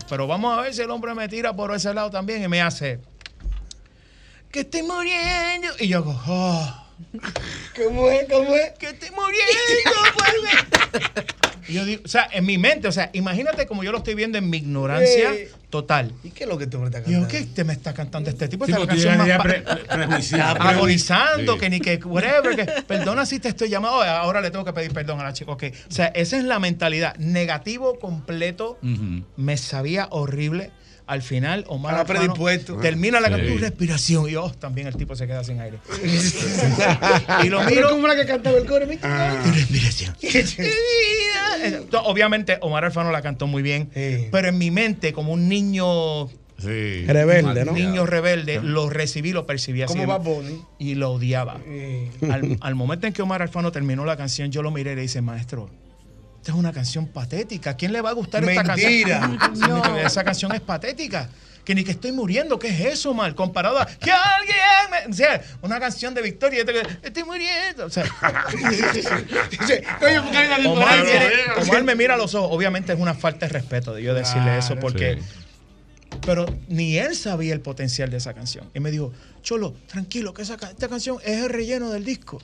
pero vamos a ver si el hombre me tira por ese lado también y me hace, que estoy muriendo. Y yo hago, oh. ¿Cómo es? ¿Cómo es? Que estoy muriendo, vuelve. Y yo digo, o sea, en mi mente, o sea, imagínate como yo lo estoy viendo en mi ignorancia Eh, total. ¿Y qué es lo que tú me estás Y yo, cantando? ¿qué te me está cantando este tipo? Sí, Esta canción más pre- agonizando, Sí. que ni que whatever, que perdona si te estoy llamando, ahora le tengo que pedir perdón a la chica. Ok, o sea, esa es la mentalidad. Negativo completo, me sabía horrible. Al final, Omar Alfano predispuesto. termina la Sí. canción, respiración, y oh, también el tipo se queda sin aire. y lo miro. ¿Cómo era que cantaba el coro? Tu respiración. Entonces, Obviamente, Omar Alfano la cantó muy bien, pero en mi mente, como un niño Rebelde, ¿no? niño rebelde, lo recibí, lo percibí así. Como Bad Bunny. Y lo odiaba. Al, al momento en que Omar Alfano terminó la canción, yo lo miré y le dije, maestro, esta es una canción patética. ¿A quién le va a gustar Mentira. esta canción? No. Esa canción es patética. Que ni que estoy muriendo, ¿qué es eso, mal? Comparado a que alguien me. O sea, una canción de Victoria, estoy muriendo. O sea, Dice, oye, ¿por qué hay una Omar, Omar me mira a los ojos. Obviamente es una falta de respeto de yo decirle eso porque. Pero ni él sabía el potencial de esa canción. Y me dijo, Cholo, tranquilo, que esa, esta canción es el relleno del disco.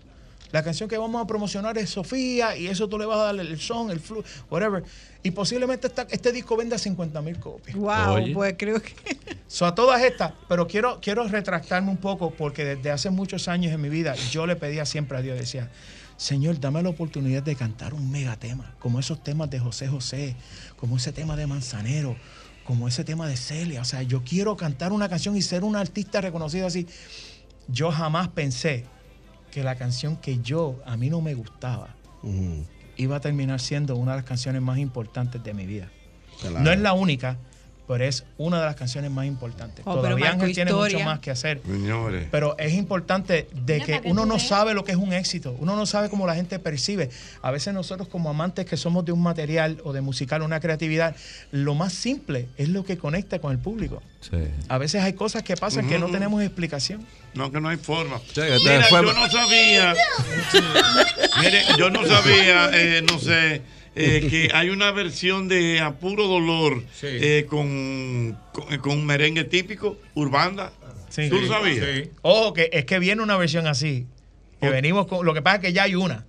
La canción que vamos a promocionar es Sofía y eso tú le vas a dar el son, el flu, whatever. Y posiblemente esta- este disco venda 50 mil copias. Wow, Oye. pues creo que. So, a todas estas, pero quiero, quiero retractarme un poco porque desde hace muchos años en mi vida yo le pedía siempre a Dios, decía, Señor, dame la oportunidad de cantar un megatema, como esos temas de José José, como ese tema de Manzanero, como ese tema de Celia. O sea, yo quiero cantar una canción y ser un artista reconocido así. Yo jamás pensé que la canción que yo, a mí no me gustaba, iba a terminar siendo una de las canciones más importantes de mi vida. Claro. No es la única, pero es una de las canciones más importantes. Oh, Todavía Ángel tiene mucho más que hacer. Señores. Pero es importante de que uno no sabe lo que es un éxito, uno no sabe cómo la gente percibe. A veces nosotros como amantes que somos de un material o de musical, una creatividad, lo más simple es lo que conecta con el público. A veces hay cosas que pasan que no Ujú. tenemos explicación. No, que no hay forma. que te Mira, fue- yo no sabía. Mire, yo no sabía, eh, no sé, eh, que hay una versión de A Puro Dolor eh, con, con, con merengue típico, urbanda. Sí. ¿Tú lo sabías? Ojo, que es que viene una versión así. Que venimos con. Lo que pasa es que ya hay una.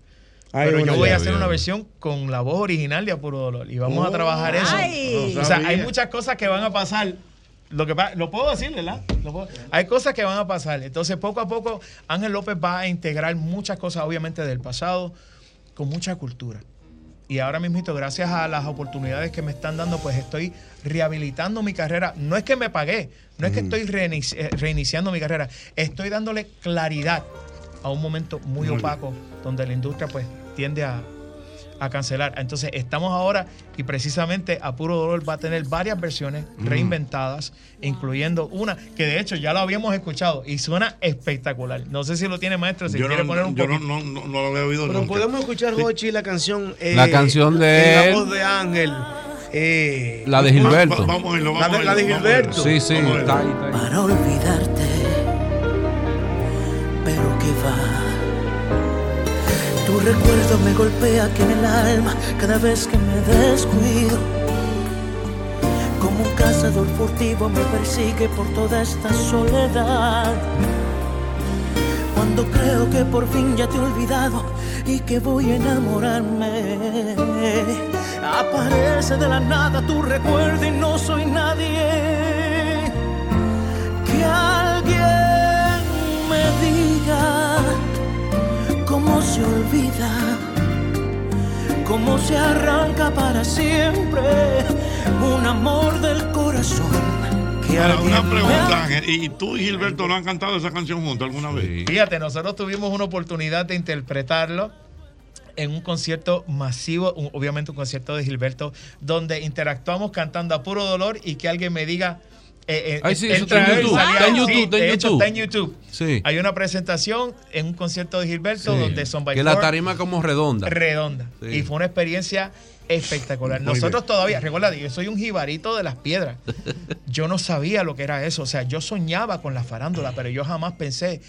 Hay pero una yo voy ya, a hacer ya. una versión con la voz original de Apuro Dolor. Y vamos a Oh. trabajar eso. Ay. o sea, hay muchas cosas que van a pasar. Lo que lo puedo decir, ¿verdad? Lo puedo- hay cosas que van a pasar. Entonces, poco a poco, Ángel López va a integrar muchas cosas, obviamente, del pasado, con mucha cultura. Y ahora mismo, gracias a las oportunidades que me están dando, pues estoy rehabilitando mi carrera. No es que me pagué, no es que estoy reinici- eh, reiniciando mi carrera, estoy dándole claridad a un momento muy Muy opaco donde la industria pues tiende a, a cancelar. Entonces estamos ahora y precisamente a puro dolor va a tener varias versiones Mm. reinventadas, incluyendo una que de hecho ya lo habíamos escuchado y suena espectacular. No sé si lo tiene maestro, si Yo, quiere no, poner un yo poquito. no, no, no, no lo había oído Pero nunca. podemos escuchar, Jochi, la canción. eh, La canción de. La voz de Ángel. eh, La de Gilberto. Va- vamos a La vamos de, a la de oírlo, vamos a Gilberto. Sí, sí, Vamos a está ahí, verlo. está ahí. para olvidarte. Pero que va, Tu recuerdo me golpea aquí en el alma cada vez que me descuido. Como un cazador furtivo me persigue por toda esta soledad. Cuando creo que por fin ya te he olvidado y que voy a enamorarme, aparece de la nada tu recuerdo y no soy nadie. Que alguien me diga cómo se olvida, cómo se arranca para siempre un amor del corazón. Que Ahora, alguien una me pregunta, Ángel. ¿Y tú y Gilberto no han cantado esa canción juntos alguna vez? Fíjate, nosotros tuvimos una oportunidad de interpretarlo en un concierto masivo, un- obviamente un concierto de Gilberto, donde interactuamos cantando a puro dolor y que alguien me diga. Eh, eh, Ay, sí, eso está en YouTube, salía- está en sí, YouTube, está en de hecho, YouTube. está en YouTube. Sí. Hay una presentación en un concierto de Gilberto Sí. donde son Que la tarima como redonda. redonda. Y fue una experiencia espectacular. Muy Nosotros bien. todavía, recuerda, yo soy un jibarito de las piedras. Yo no sabía lo que era eso. O sea, yo soñaba con la farándula, pero yo jamás pensé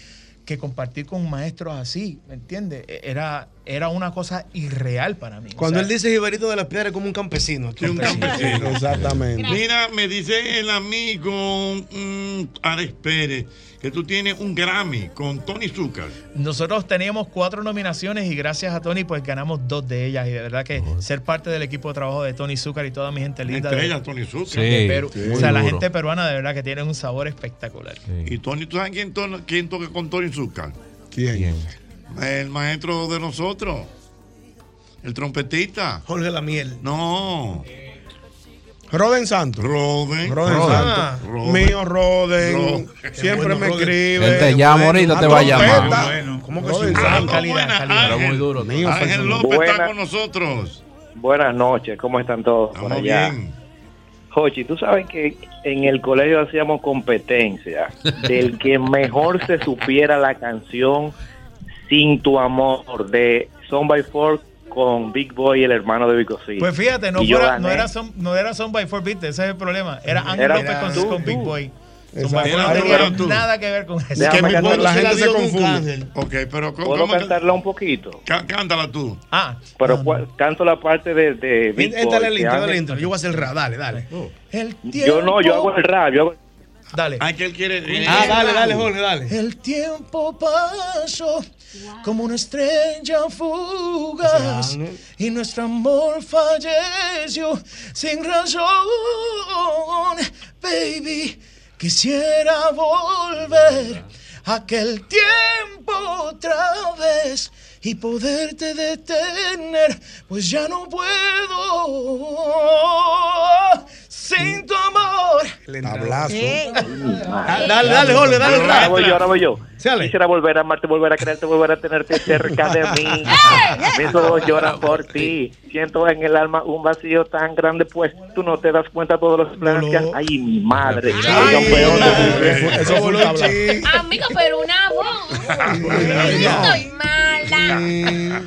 que compartir con maestros así, ¿me entiendes? E- Era, era una cosa irreal para mí. O Cuando sea, él dice Jibarito de las Piedras, es como un campesino. Sí, un campesino. Exactamente. Mira, me dice el amigo mm, Alex Pérez que tú tienes un Grammy con Tony Zucker. Nosotros teníamos cuatro nominaciones y gracias a Tony pues ganamos dos de ellas y de verdad que ser parte del equipo de trabajo de Tony Zucker y toda mi gente linda Entre de, ellas, Tony Zucker. de Sí, Perú. sí, o sea, la duro. gente peruana de verdad que tiene un sabor espectacular. Y Tony, ¿tú sabes quién, to- quién toca con Tony Zucker? ¿Quién? El maestro de nosotros. El trompetista. Jorge Lamiel. No. Roden Santos. Roden. Roden Roden. Santos. Roden. Mío, Roden. Roden. Siempre me bueno, Roden. escribe. Él te llama ahorita, te va a llamar. Trompeta. ¿Cómo que Roden? Santos. Calidad, Buena, calidad. Ángel. Muy duro. Mío, Ángel. López está con nosotros. Buenas noches, ¿cómo están todos por Estamos allá? bien. Jochi, tú sabes que en el colegio hacíamos competencia del que mejor se supiera la canción Sin tu amor de Son by Four con Big Boy, el hermano de Vico Sí. Pues fíjate, no, fuera, no, era son, no era Son by Four Beat, ese es el problema. Era Ángel López con, tú, con Big tú. Boy. Son Exacto. by Four no Era tenía tú. nada que ver con eso. Déjame Que mi la gente se confunde. Ok, pero ¿cómo, ¿Puedo cómo cantarla un poquito? Cá- cántala tú. Ah, Pero cu- canto la parte de, de Big Boy. Éntale el intro, el intro. Yo voy a hacer el rap. Dale, dale. El Yo no, yo hago el rap. Yo hago- Dale. Ay, que él quiere. Ah, dale, dale, Jorge, dale. El tiempo pasó como una estrella fugaz y nuestro amor falleció sin razón. Baby, quisiera volver a aquel tiempo otra vez y poderte detener, pues ya no puedo sin tu amor. Tablazo. Ah, Dale, dale, Jorge, dale Ahora voy yo, ahora voy yo. Sale. Quisiera volver a amarte, volver a quererte, volver a tenerte cerca de mí. Mis ojos lloran por ti. Siento en el alma un vacío tan grande, pues tú no te das cuenta todos los planes que Ay, mi madre. De- Eso fue un tablazo. Amigo, pero una voz. Estoy mala.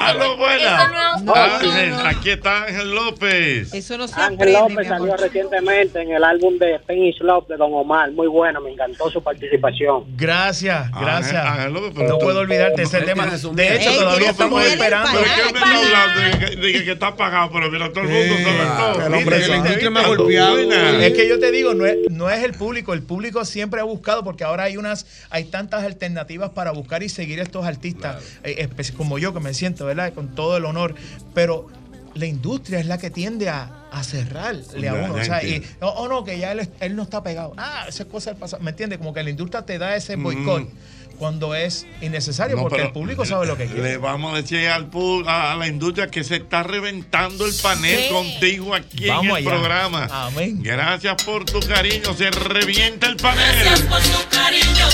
Aló, buena. no Ángel, aquí está Ángel López. Eso no se Ángel López salió recientemente en el álbum de Penis Love de Don Omar. Muy bueno, me encantó su participación. Gracias, gracias. Ángel, Ángel López, pero no tú- puedo olvidarte ese tema. De hecho, Ey, todavía estamos esperando. ¿Pero para- qué me está hablando? De que, de que está pagado, pero mira, todo el mundo sabe industria me ha golpeado. Es que yo te digo, no es, no es el público, el público siempre ha buscado, porque ahora hay unas, hay tantas alternativas para buscar y seguir estos artistas, eh, como yo que me siento, ¿verdad? Con todo el honor, pero la industria es la que tiende a, a cerrarle a uno. O sea, y, oh, no, que ya él, él no está pegado. Ah, esa cosa del pasado. ¿Me entiendes? Como que la industria te da ese boicot cuando es innecesario, No, porque el público sabe lo que quiere. Le vamos a decir al a la industria que se está reventando el panel Sí. contigo aquí en Vamos el allá. programa. Amén. Gracias por tu cariño. Se revienta el panel. Gracias por su cariño,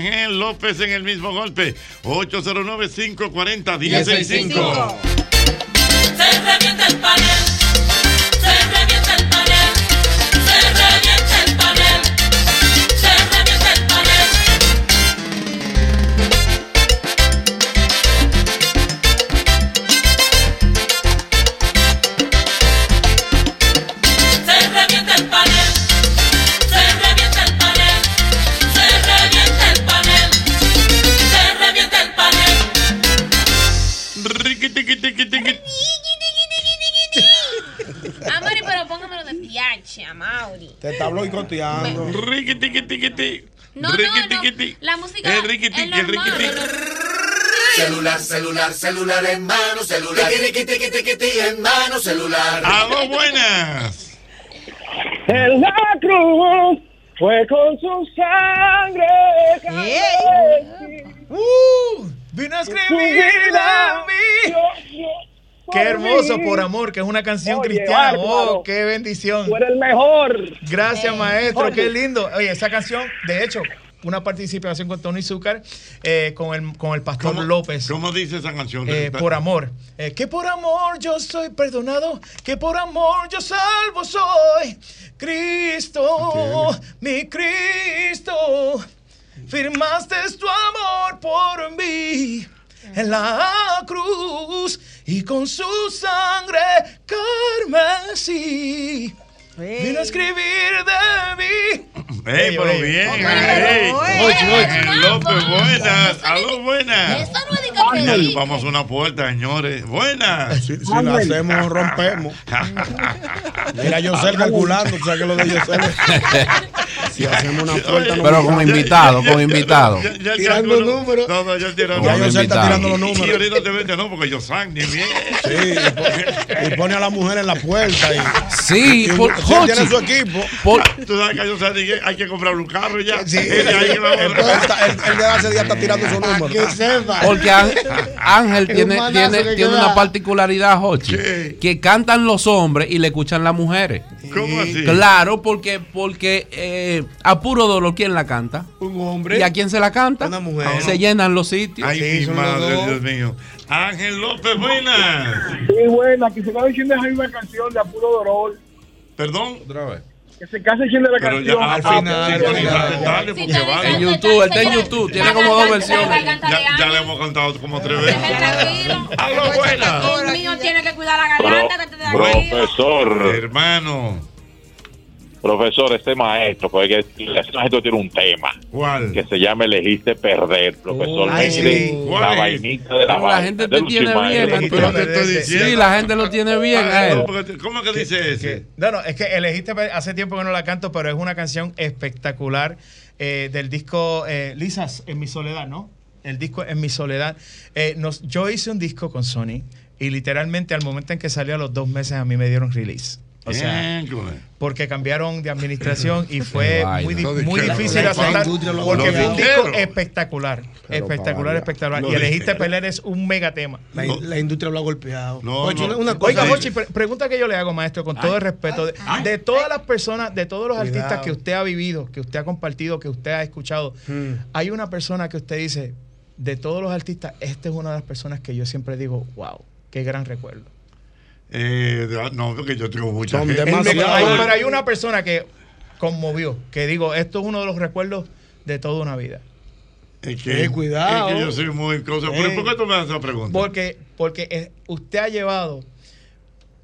Ángel López en el mismo golpe. 809-540-1065. Se el panel, Te está boicoteando. Riqui, tiqui, tiqui, ti. No, Riqui, no, no. tiqui, ti. La música El riqui, es tiqui, el riqui, tiqui. Celular, celular, celular en mano, celular. Tiqui, tiqui, tiqui, tiqui, tiqui, en mano, celular. Aló, buenas. En la cruz fue con su sangre. ¡Uh! Vino a escribir vida. a mí. Qué hermoso por amor, que es una canción Oye, cristiana. bárbaro. Oh, qué bendición. Tú eres el mejor. Gracias, maestro. Oye. Qué lindo. Oye, esa canción, de hecho, una participación con Tony Zucker, eh, con, el, con el pastor López. ¿Cómo dice esa canción? Eh, por amor. Eh, que por amor yo soy perdonado, que por amor yo salvo soy. Cristo, mi Cristo, firmaste tu amor por mí en la cruz y con su sangre carmesí. Vino a escribir de mí. Ey, pero bien. Oye, ey. López, buenas. Aló, buenas. Eso no es de que Ay, Vamos a una puerta, señores. Buenas. Si, si la hacemos, rompemos. Mira, yo sé calculando, tú sabes que lo de yo Si hacemos una puerta, no Pero como invitado, como invitado. Tirando números. No, no, ya tirando Ya yo sé, está tirando los Y números. ahorita te vende, no, porque yo sang ni bien. Sí, y pone- y a la mujer en la puerta. Y, Sí, y por- tiene su equipo. Tú sabes que yo sé que hay que comprar un carro ya. Sí, que él, de hace día está tirando su número. Porque Ángel, Ángel Es tiene, tiene, que tiene una particularidad, Jochi, que cantan los hombres y le escuchan las mujeres. ¿Cómo así? Claro, porque, porque eh, a puro dolor, ¿quién la canta? Un hombre. ¿Y a quién se la canta? Una mujer. Se llenan los sitios. Ay, mi madre, Dios mío. Ángel López, buenas. Sí, buena, que se case diciendo esa misma canción de Apuro Dolor. Perdón. Otra vez. Que se case diciendo la Pero canción. ya al final, dale, porque vale. En YouTube, está en YouTube, tiene como dos versiones. Ya, ya le hemos cantado como tres veces. Aló, buenas. El mío tiene que cuidar la garganta. que te da tranquilo. Profesor. Hermano. Profesor, este maestro, porque este maestro tiene un tema. ¿Cuál? Que se llama Elegiste Perder, profesor. Ay, Mire, sí. La ¿Cuál es? vainita de la No, la vaina, gente te tiene bien, Arturo. te estoy diciendo. Sí, la gente lo tiene bien a él. ¿Cómo que dice ese? No, no, es que elegiste, hace tiempo que no la canto, pero es una canción espectacular eh, del disco eh, Lisas en mi soledad, ¿no? El disco En mi soledad. Eh, nos, yo hice un disco con Sony y literalmente al momento en que salió a los dos meses a mí me dieron release. O sea, Miércoles. porque cambiaron de administración y fue muy, muy difícil aceptar porque fue un disco espectacular, espectacular, espectacular. Y elegiste pelear es un mega tema. La, la industria lo ha golpeado. No, Oye, no. una cosa. Oiga, Jochi, pre- pregunta que yo le hago, maestro, con todo el respeto. De, de todas las personas, de todos los Cuidado. artistas que usted ha vivido, que usted ha compartido, que usted ha escuchado, Hmm. hay una persona que usted dice, de todos los artistas, esta es una de las personas que yo siempre digo, wow, qué gran recuerdo. Eh, de- no, porque yo tengo mucha Son gente. pero hay una persona que conmovió, que digo, esto es uno de los recuerdos de toda una vida. Es que, Eh, cuidado. Es que yo soy muy cosa. ¿Pero Eh. por qué tú me haces esa pregunta? Porque, porque eh, usted ha llevado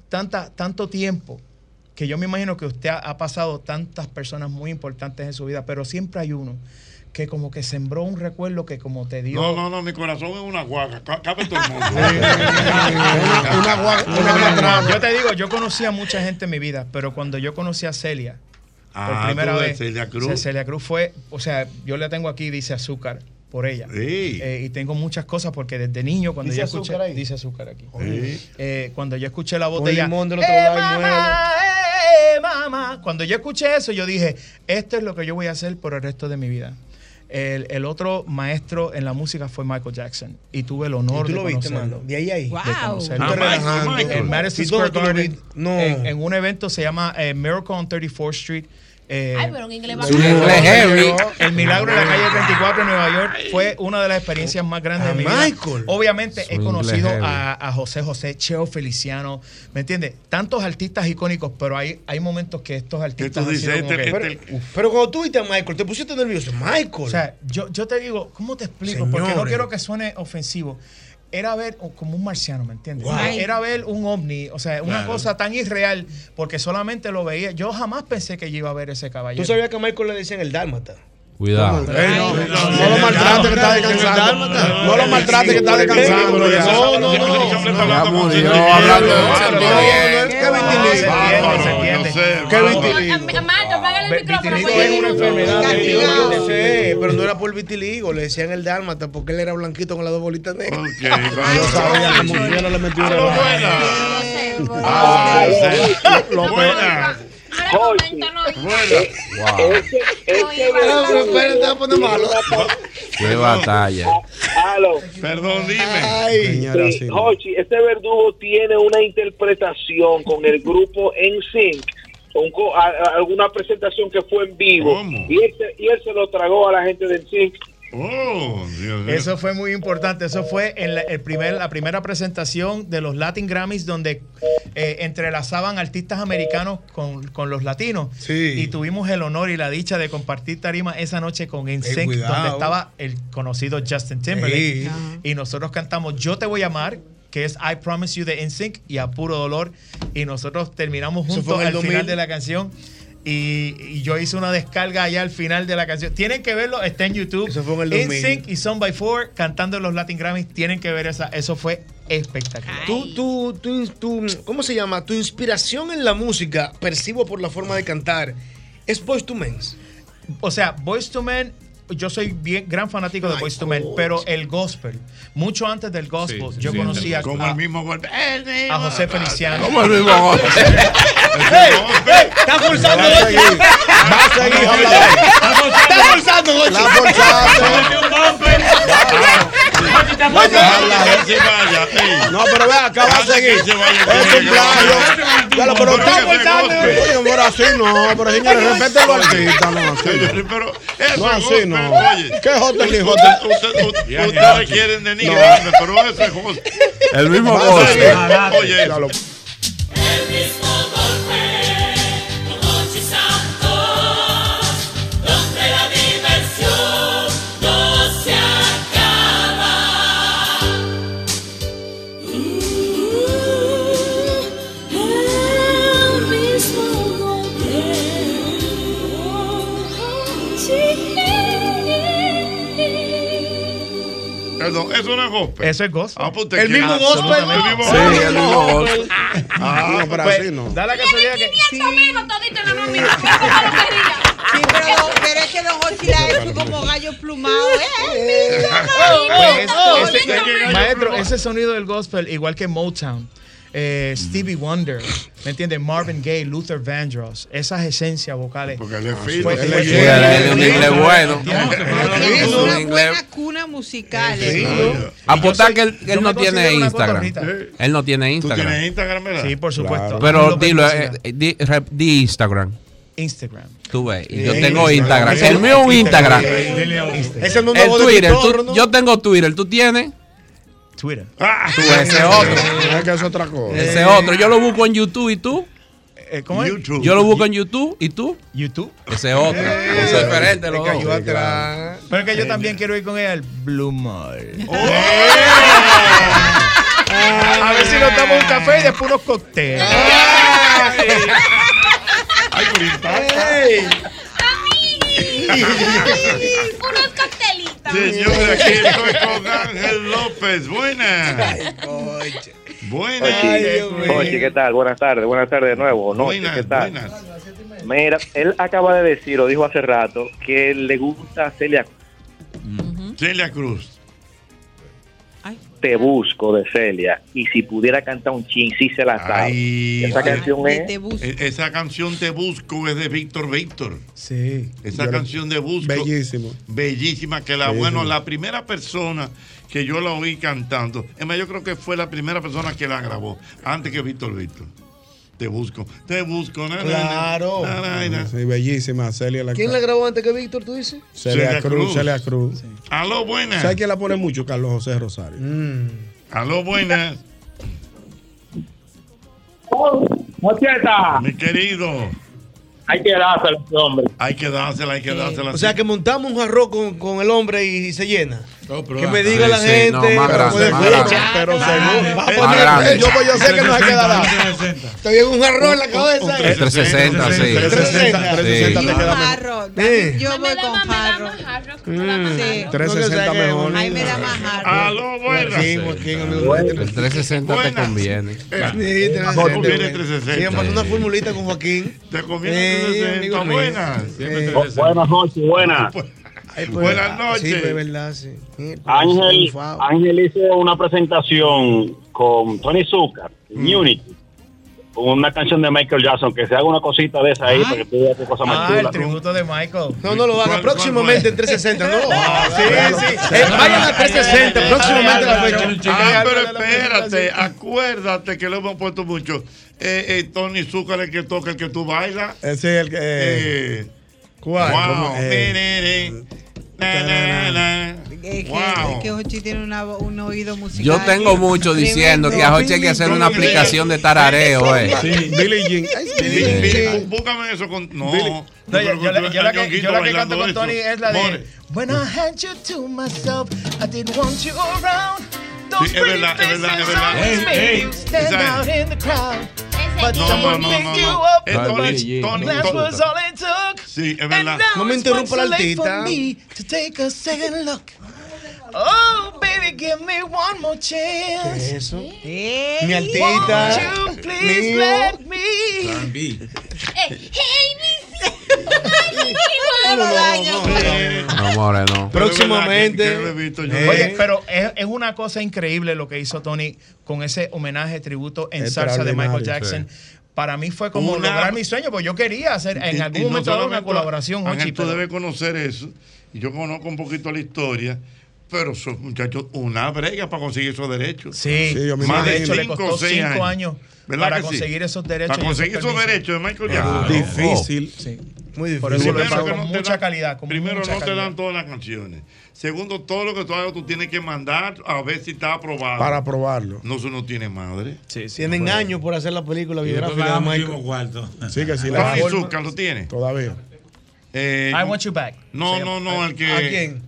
tanta, tanto tiempo que yo me imagino que usted ha, ha pasado tantas personas muy importantes en su vida, pero siempre hay uno que como que sembró un recuerdo que como te dio... No, no, no, mi corazón es una guaca. Ca- Cabe todo el mundo. Una, una gua- una Yo- te digo, yo conocí a mucha gente en mi vida, pero cuando yo conocí a Celia, por Ah, primera tú de vez, Celia Cruz. Ce- Celia Cruz fue, o sea, yo le tengo aquí, dice azúcar, por ella. Sí. Eh, y tengo muchas cosas porque desde niño, cuando ¿Dice yo escuché, azúcar ahí? dice azúcar aquí. Sí. Eh, cuando yo escuché la voz Un de ella, limón del otro "Eh, mamá, eh, mamá". Cuando yo escuché eso, yo dije, esto es lo que yo voy a hacer por el resto de mi vida. El, el otro maestro en la música fue Michael Jackson y tuve el honor ¿Y tú de lo viste, conocerlo. mano? De ahí a ahí. De Wow. conocerlo. Ah, Michael, relajando. Michael. En Madison ¿Y dónde Square Garden, viste? No. en, en un evento se llama eh, Miracle on 34th Street. Eh, Ay, pero en inglés heavy. el milagro en la calle 34 en Nueva York fue una de las experiencias más grandes A de mi vida. Michael. Obviamente he conocido a, a José José, Cheo Feliciano, ¿me entiendes? Tantos artistas icónicos, pero hay, hay momentos que estos artistas han sido dices, como este, que- este- Pero cuando tú viste a Michael, te pusiste nervioso. Michael. o sea, yo, yo te digo, ¿cómo te explico? Porque no quiero que suene ofensivo. Era ver como un marciano, ¿me entiendes? Wow. Era ver un ovni, o sea, una Claro. cosa tan irreal, porque solamente lo veía. Yo jamás pensé que yo iba a ver ese caballero. tú sabías que a Michael le decían el dálmata. Cuidado. No, lo maltrate que está descansando. No lo maltrate que está descansando. No, no, no. ¿Qué vitiligo? Marta, apágale el micrófono. Es una enfermedad yo sé, pero no era por vitiligo, le decían el dálmata porque él era blanquito con las dos bolitas negras. Yo sabía que no le metí una Ah, Buena. Qué batalla. Aló. Perdón, dime. Sí, este verdugo tiene una interpretación con el grupo NSYNC, a- a- alguna presentación que fue en vivo, y él, se, y él se lo tragó a la gente del NSYNC. Oh, Dios mío. Eso fue muy importante. Eso fue en la, el primer, la primera presentación de los Latin Grammys donde eh, entrelazaban artistas americanos con, con los latinos. Y tuvimos el honor y la dicha de compartir tarima esa noche con NSYNC, cuidado. donde estaba el conocido Justin Timberlake. Sí. Y nosotros cantamos Yo te voy a amar que es I Promise You de NSYNC y a puro dolor y nosotros terminamos juntos al el final 2000. de la canción y, y yo hice una descarga allá al final de la canción. Tienen que verlo, está en YouTube. Eso fue en el 2000. NSYNC y Son by Four cantando en los Latin Grammys. Tienen que ver esa. Eso fue espectacular. Tú, tú, tú, tú, ¿cómo se llama? Tu inspiración en la música, percibo por la forma de cantar, es Boys to Men. O sea, Boys to Men, yo soy bien gran fanático de Boys to Men, pero el gospel, mucho antes del gospel, Sí, yo sí, conocí a, como a- el mismo golpe. a José Feliciano. Como el mismo golpe. Está forzando, Va a seguir. Va a seguir hablando. Está forzando, Jochi. La No, pero ve acá va a seguir. Es un plagio. Pero está forzando. Oye, pero así no. Pero señores, respeten los artistas. No, así. No, así. ¿Qué hotel ni Ustedes quieren denigrarme, pero eso es. El mismo. Oye, Perdón, eso no es gospel. Eso es gospel. Ah, pues usted El mismo gospel. El mismo Sí, gospel. el mismo golpe. Ah, No, pero Pues, así no. Da la casualidad que. Sí. menos todito en la nómina. Como lo quería. Sí, pero, pero es que Don Hochi la ha hecho como gallo plumado. ¿eh? Pues, yo ese- maestro, ese sonido del gospel, igual que Motown, eh, Stevie Wonder, ¿me entiendes? Marvin Gaye, Luther Vandross, esas esencias vocales. Porque él es fino. Él es es un inglés bueno. Es Un una buena cuna musical. Sí. ¿eh? Apostar que él, no tiene Instagram. Él no tiene ¿Tú Instagram. tienes Instagram, verdad? Sí, por supuesto. Pero dilo, eh, di, Instagram. Instagram. Tú ves. y yo tengo Instagram. El mío es un Instagram. Ese no El Twitter. tú- yo tengo Twitter. ¿Tú tienes? Twitter. Ah, Tú, ese otro. Es que es otra cosa. Ese otro. Yo lo busco en YouTube. ¿Y tú? Eh, ¿Cómo es? YouTube. Yo lo busco en YouTube. ¿Y tú? YouTube. Ese otro. Ese es diferente. Dos. yo atrás. Pero es que yo también quiero ir con ella al Blue Mall. Oh. A ver si nos damos un café y después unos cócteles. Ay, impacta. Unos coctelitos. Señores, aquí estoy con Ángel López. Buenas. Buenas. Oye, ¿qué tal? Buenas tardes, buenas tardes de nuevo. No, ¿qué Buenas, tal? buenas. Mira, él acaba de decir, o dijo hace rato, que le gusta Celia Celia Cruz. Te busco de Celia. Y si pudiera cantar un chin, sí se la sabe. Ay, Esa canción es. E- Esa canción Te Busco es de Víctor Víctor. Sí. Esa Yo canción de Busco. Bellísimo. Bellísima. Que la, Bellísimo. bueno, la primera persona que yo la oí cantando. Es más, yo creo que fue la primera persona que la grabó. Antes que Víctor Víctor. Te busco. Te busco. na, Claro. na, na, na. Sí, bellísima. Celia la ¿Quién la grabó antes que Víctor, tú dices? Celia, Celia Cruz, Cruz. Celia Cruz. Aló, buenas. ¿Sabes quién la pone mucho? Carlos José Rosario. Aló, buenas. Mocheta, Mi querido. hay que dárselo a este hombre. Hay que dársela, hay que dársela. O sea que montamos un arroz con, con el hombre y se llena. Que me diga la Sí, gente. no, más grande, puede grande. pero seguro. pecho, pues yo sé que no se queda nada. Estoy en un jarrón en la cabeza. 360, sí. 360, 360 te queda mejor. Yo voy con jarro. Sí. 360 mejor. Ahí me da más jarro. Aló, buenas. El 360 te conviene. Sí, No, tú tienes 360. Sí, mandó una formulita con Joaquín. Te conviene Eh, 360. amigo mío. Buenas. Buenas noches, buenas. Pues, Buenas ah, noches. Sí, pues, es verdad, sí. Ángel. Ángel hizo una presentación con Tony Zucker, Mm. Unity, con una canción de Michael Jackson, que se haga una cosita de esa ahí para que tú veas qué cosa más Ah, el tributo de Michael. No, no lo haga. Próximamente en 360. No lo haga. Sí, sí. Eh, Vayan a 360. Próximamente la fecha. Ah, pero espérate, acuérdate que lo hemos puesto mucho. Eh, eh, Tony Zucker, el que toca, el que tú bailas. Ese es el que. Eh, ¿Cuál? Wow. Es que, Wow. es que Jochi tiene una un oído musical. Yo tengo mucho diciendo que a Joche hay que hacer una aplicación de tarareo, eh. Sí, Jean. Billy, Jean. búscame eso con. No. No, yo, yo la- yo la que, yo la que canto con Tony eso. es la de More. When I had you to myself, I didn't want you around. Those Sí, es verdad, es verdad, es verdad. stand out in the crowd. But No, someone no, no, you up. Es Tony, Tony, that Tony. was all it took. Sí, es And verdad. now No me it's interrumpa la once too late for altita. me to take a second look. Oh, baby, give me one more ¿Qué chance. es eso? Ey, Mi altita. Won't you please Mío. let me? No, more, no. Próximamente. Oye, pero es, es una cosa increíble lo que hizo Tony con ese homenaje tributo en salsa de Michael Jackson. Para mí fue como Una- lograr mi sueño, porque yo quería hacer en Y- algún y no momento una colaboración, Ángel, tú pero- debes conocer eso. Y yo conozco un poquito la historia. Pero esos muchachos, una brega para conseguir esos derechos. Sí, Sí, yo más de hecho le cinco costó o seis cinco años. años ¿Verdad para sí? conseguir esos derechos. Para esos conseguir esos derechos de Michael Claro. Jackson. Difícil. Sí. Muy difícil. Por eso lo Primero hizo que con no te mucha dan- calidad. Con Primero, mucha no te dan todas las canciones. Segundo, todo lo que tú hagas, tú tienes que mandar a ver si está aprobado. Para probarlo. No, eso no tiene madre. Tienen años por hacer la película biográfica de Michael. cuarto. Sí, que sí. Tony La Zucker lo tiene. Todavía. Eh, I want you back. no, no, no, el que. ¿A quién?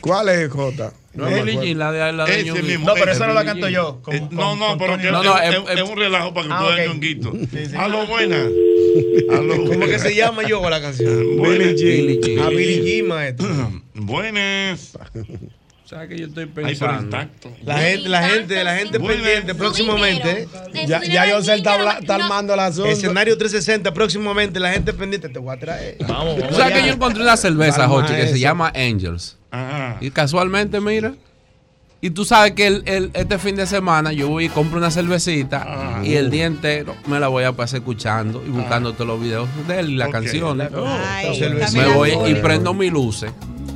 ¿Cuál es, Jota? No, Billie Jean, la de la de ese mismo. No, pero esa no la canto yo. con- Eh, no, no, pero Tony. que No, es- no, es, es- es un relajo para que Ah, tú veas ok. ñonguito. sí. A lo buena. A lo ¿Cómo que se llama yo la canción? Billie Jean. A Billie Jean, maestro. Buenas. ¿Sabes que yo estoy Ay, pero pensando? intacto. La gente, la gente, la gente pendiente próximamente. Ya, ya yo sé, está, armando la zona. Escenario 360 próximamente, la gente pendiente te voy a traer. Vamos, ¿Tú vamos. sabes allá. que yo encontré una cerveza, Jochi, que se llama Angels? Ajá. Y casualmente, mira. Y tú sabes que el, el- este fin de semana yo voy y compro una cervecita Ah. y el día entero me la voy a pasar escuchando y buscando todos los videos de él y las Ok. canciones. Ay, cerveza. está Me voy y prendo mis luces.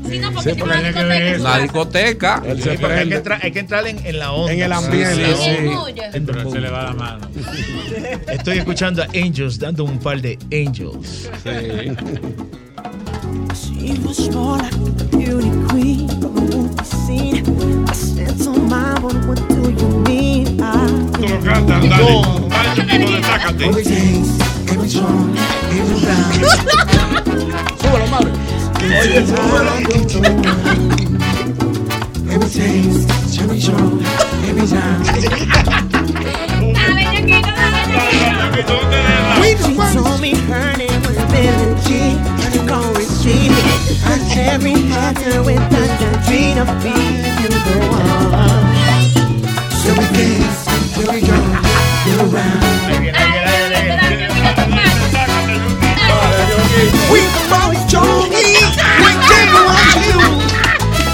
Sí, no, porque Sí, tiene porque una discoteca. Una discoteca. Sí, hay que, entrar, hay que entrar en, en la onda. En el ambiente, Sí, Sí, sí. bulla. Pero se le va la mano. Estoy escuchando a Angels, dando un par de Angels. She was more like a beauty queen from a movie scene. I said to my one, what do you mean? I Tú lo cantas, dale. Dale, chiquito, destácate. Súbelo, madre. She told me her name was Billie Jean. You gon' receive me. Her cherry had her with the dream of being you the one. So we dance, here we go, go around. We can rock Johnny, we can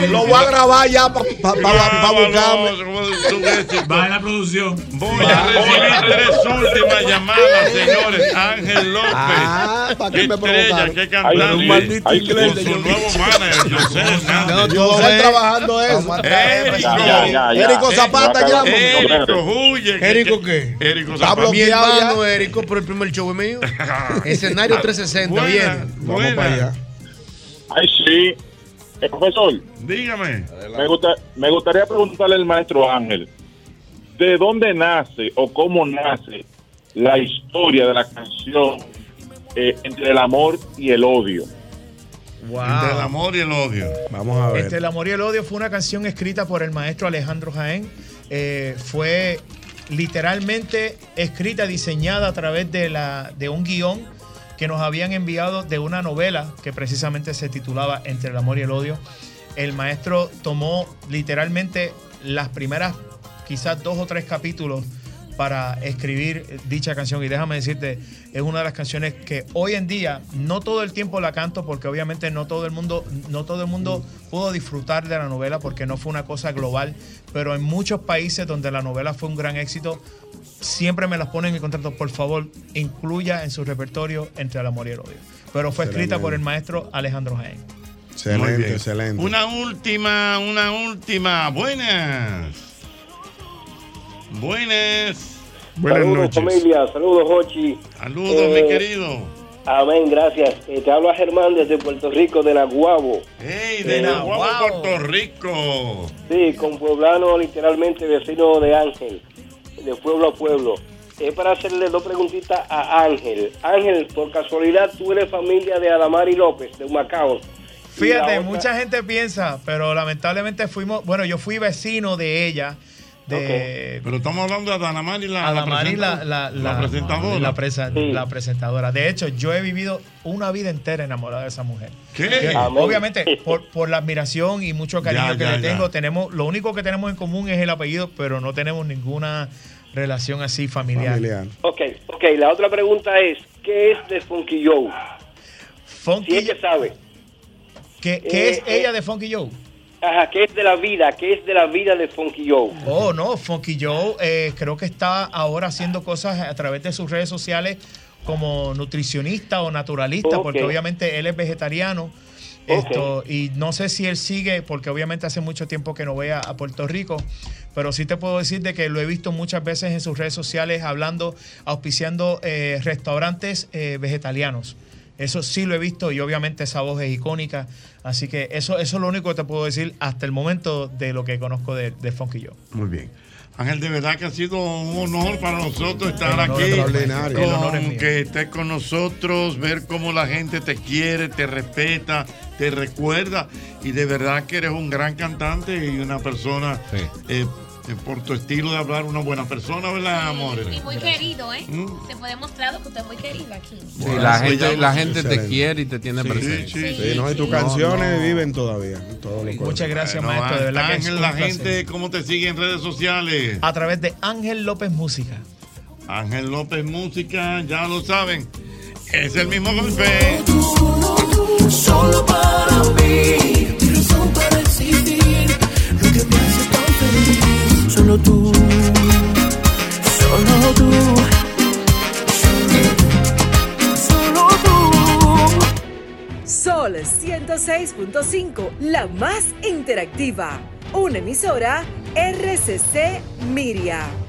wear my, yeah. grabar ya para buscarme. Va en la producción. Voy a recibir tres últimas llamadas, señores. Ángel López. Ah, ¿para qué me provocaron? Ay, cantante. un maldito inglés Con su yo- nuevo manager, José Hernández. No, yo estoy trabajando eso. Érico. Ya, ya. Érico Zapata huye. que- ¿Érico que- qué? Érico Está Zapata. Mi hermano Érico, pero el primer show es mío. Escenario 360, Buena, viene. buena. para allá. Ay, sí. Eh, profesor. Dígame. Me, gusta- me gustaría preguntarle al maestro Ángel, ¿de dónde nace o cómo nace la historia de la canción eh, entre el amor y el odio? Entre el amor y el odio. Vamos a ver. Entre el amor y el odio fue una canción escrita por el maestro Alejandro Jaén. Eh, fue literalmente escrita, diseñada a través de, la, de un guion que nos habían enviado de una novela que precisamente se titulaba Entre el amor y el odio. El maestro tomó literalmente las primeras, quizás dos o tres capítulos para escribir dicha canción. Y déjame decirte, es una de las canciones que hoy en día no todo el tiempo la canto porque obviamente no todo el mundo, no todo el mundo pudo disfrutar de la novela porque no fue una cosa global. Pero en muchos países donde la novela fue un gran éxito, siempre me las ponen en contrato. Por favor, incluya en su repertorio entre el amor y el odio. Pero fue escrita por el maestro Alejandro Jaén. Excelente, excelente. Una última, una última. Buenas. Buenas. saludos familia, saludos Jochi. Saludos, Eh, mi querido. Amén, gracias. Eh, te habla Germán desde Puerto Rico, de Naguabo. ¡Ey, de Nahuatl, Puerto Rico! Sí, con pueblano literalmente vecino de Ángel, de pueblo a pueblo. Es para hacerle dos preguntitas a Ángel. Ángel, por casualidad, tú eres familia de Adamari López, de la Fíjate, otra- mucha gente piensa, pero lamentablemente fuimos, bueno, yo fui vecino de ella. De, Pero estamos hablando de Adamari, la, la Adamari, la, la, la presentadora. La, presa- la presentadora. De hecho, yo he vivido una vida entera enamorada de esa mujer. ¿Qué? Que, obviamente, por, por la admiración y mucho cariño Ya, que ya, le ya. tengo, tenemos, lo único que tenemos en común es el apellido, pero no tenemos ninguna relación así familiar. Ok, ok, la otra pregunta es, ¿qué es de Funky Joe? Funky si sabe. ¿Qué, qué es Eh, ella de Funky Joe? Ajá, ¿qué es de la vida? ¿Qué es de la vida de Funky Joe? Oh, no, Funky Joe eh, creo que está ahora haciendo cosas a través de sus redes sociales como nutricionista o naturalista, porque obviamente él es vegetariano. Esto, y no sé si él sigue, porque obviamente hace mucho tiempo que no voy a, a Puerto Rico, pero sí te puedo decir de que lo he visto muchas veces en sus redes sociales hablando, auspiciando eh, restaurantes eh, vegetarianos. Eso sí lo he visto y obviamente esa voz es icónica. Así que eso, eso es lo único que te puedo decir hasta el momento de lo que conozco de, de Funky Joe. Muy bien. Ángel, de verdad que ha sido un honor para nosotros estar El honor aquí. extraordinario. El honor es que estés con nosotros, ver cómo la gente te quiere, te respeta, te recuerda. Y de verdad que eres un gran cantante y una persona, eh, eh, por tu estilo de hablar, una buena persona, ¿verdad, amores? Y muy querido, ¿eh? Mm. Se puede demostrar que usted es muy querido aquí. Sí, la gente, la gente te quiere y te tiene Sí, presente. sí, sí. no, y tus canciones viven todavía. Muchas gracias, Bueno, maestro. De verdad que es Ángel, un la placer. gente, ¿cómo te sigue en redes sociales? A través de Ángel López Música. Ángel López Música, ya lo saben. Es el mismo golpe. Solo para mí, mi razón para existir. Lo que me hace tan feliz. Solo tú, solo tú, solo tú. Sol 106.5, la más interactiva. Una emisora RCC Miria.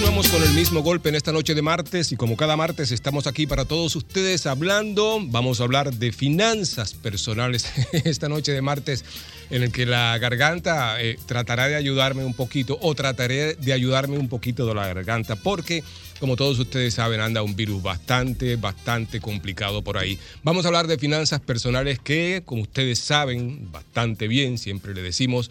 Continuamos con el mismo golpe en esta noche de martes y como cada martes estamos aquí para todos ustedes hablando, vamos a hablar de finanzas personales esta noche de martes en el que la garganta eh, tratará de ayudarme un poquito o trataré de ayudarme un poquito de la garganta porque como todos ustedes saben anda un virus bastante, bastante complicado por ahí. Vamos a hablar de finanzas personales que como ustedes saben bastante bien, siempre le decimos,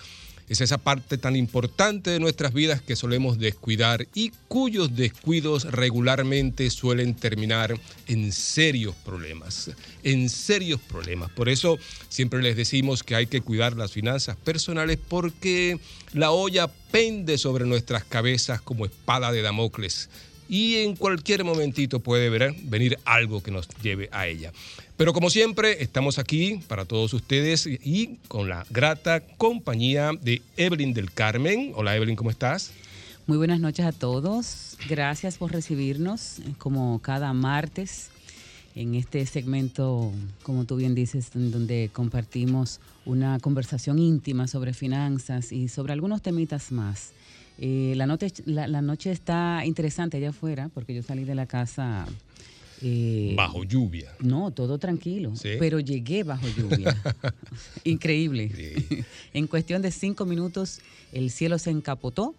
Es esa parte tan importante de nuestras vidas que solemos descuidar y cuyos descuidos regularmente suelen terminar en serios problemas, en serios problemas. Por eso siempre les decimos que hay que cuidar las finanzas personales porque la olla pende sobre nuestras cabezas como espada de Damocles y en cualquier momentito puede ver- venir algo que nos lleve a ella. Pero como siempre, estamos aquí para todos ustedes y con la grata compañía de Evelyn del Carmen. Hola Evelyn, ¿cómo estás? Muy buenas noches a todos. Gracias por recibirnos eh, como cada martes en este segmento, como tú bien dices, en donde compartimos una conversación íntima sobre finanzas y sobre algunos temitas más. Eh, la, noche, la, la noche está interesante allá afuera porque yo salí de la casa. eh, Bajo lluvia. No, todo tranquilo. Sí. Pero llegué bajo lluvia. Increíble. en cuestión de cinco minutos, el cielo se encapotó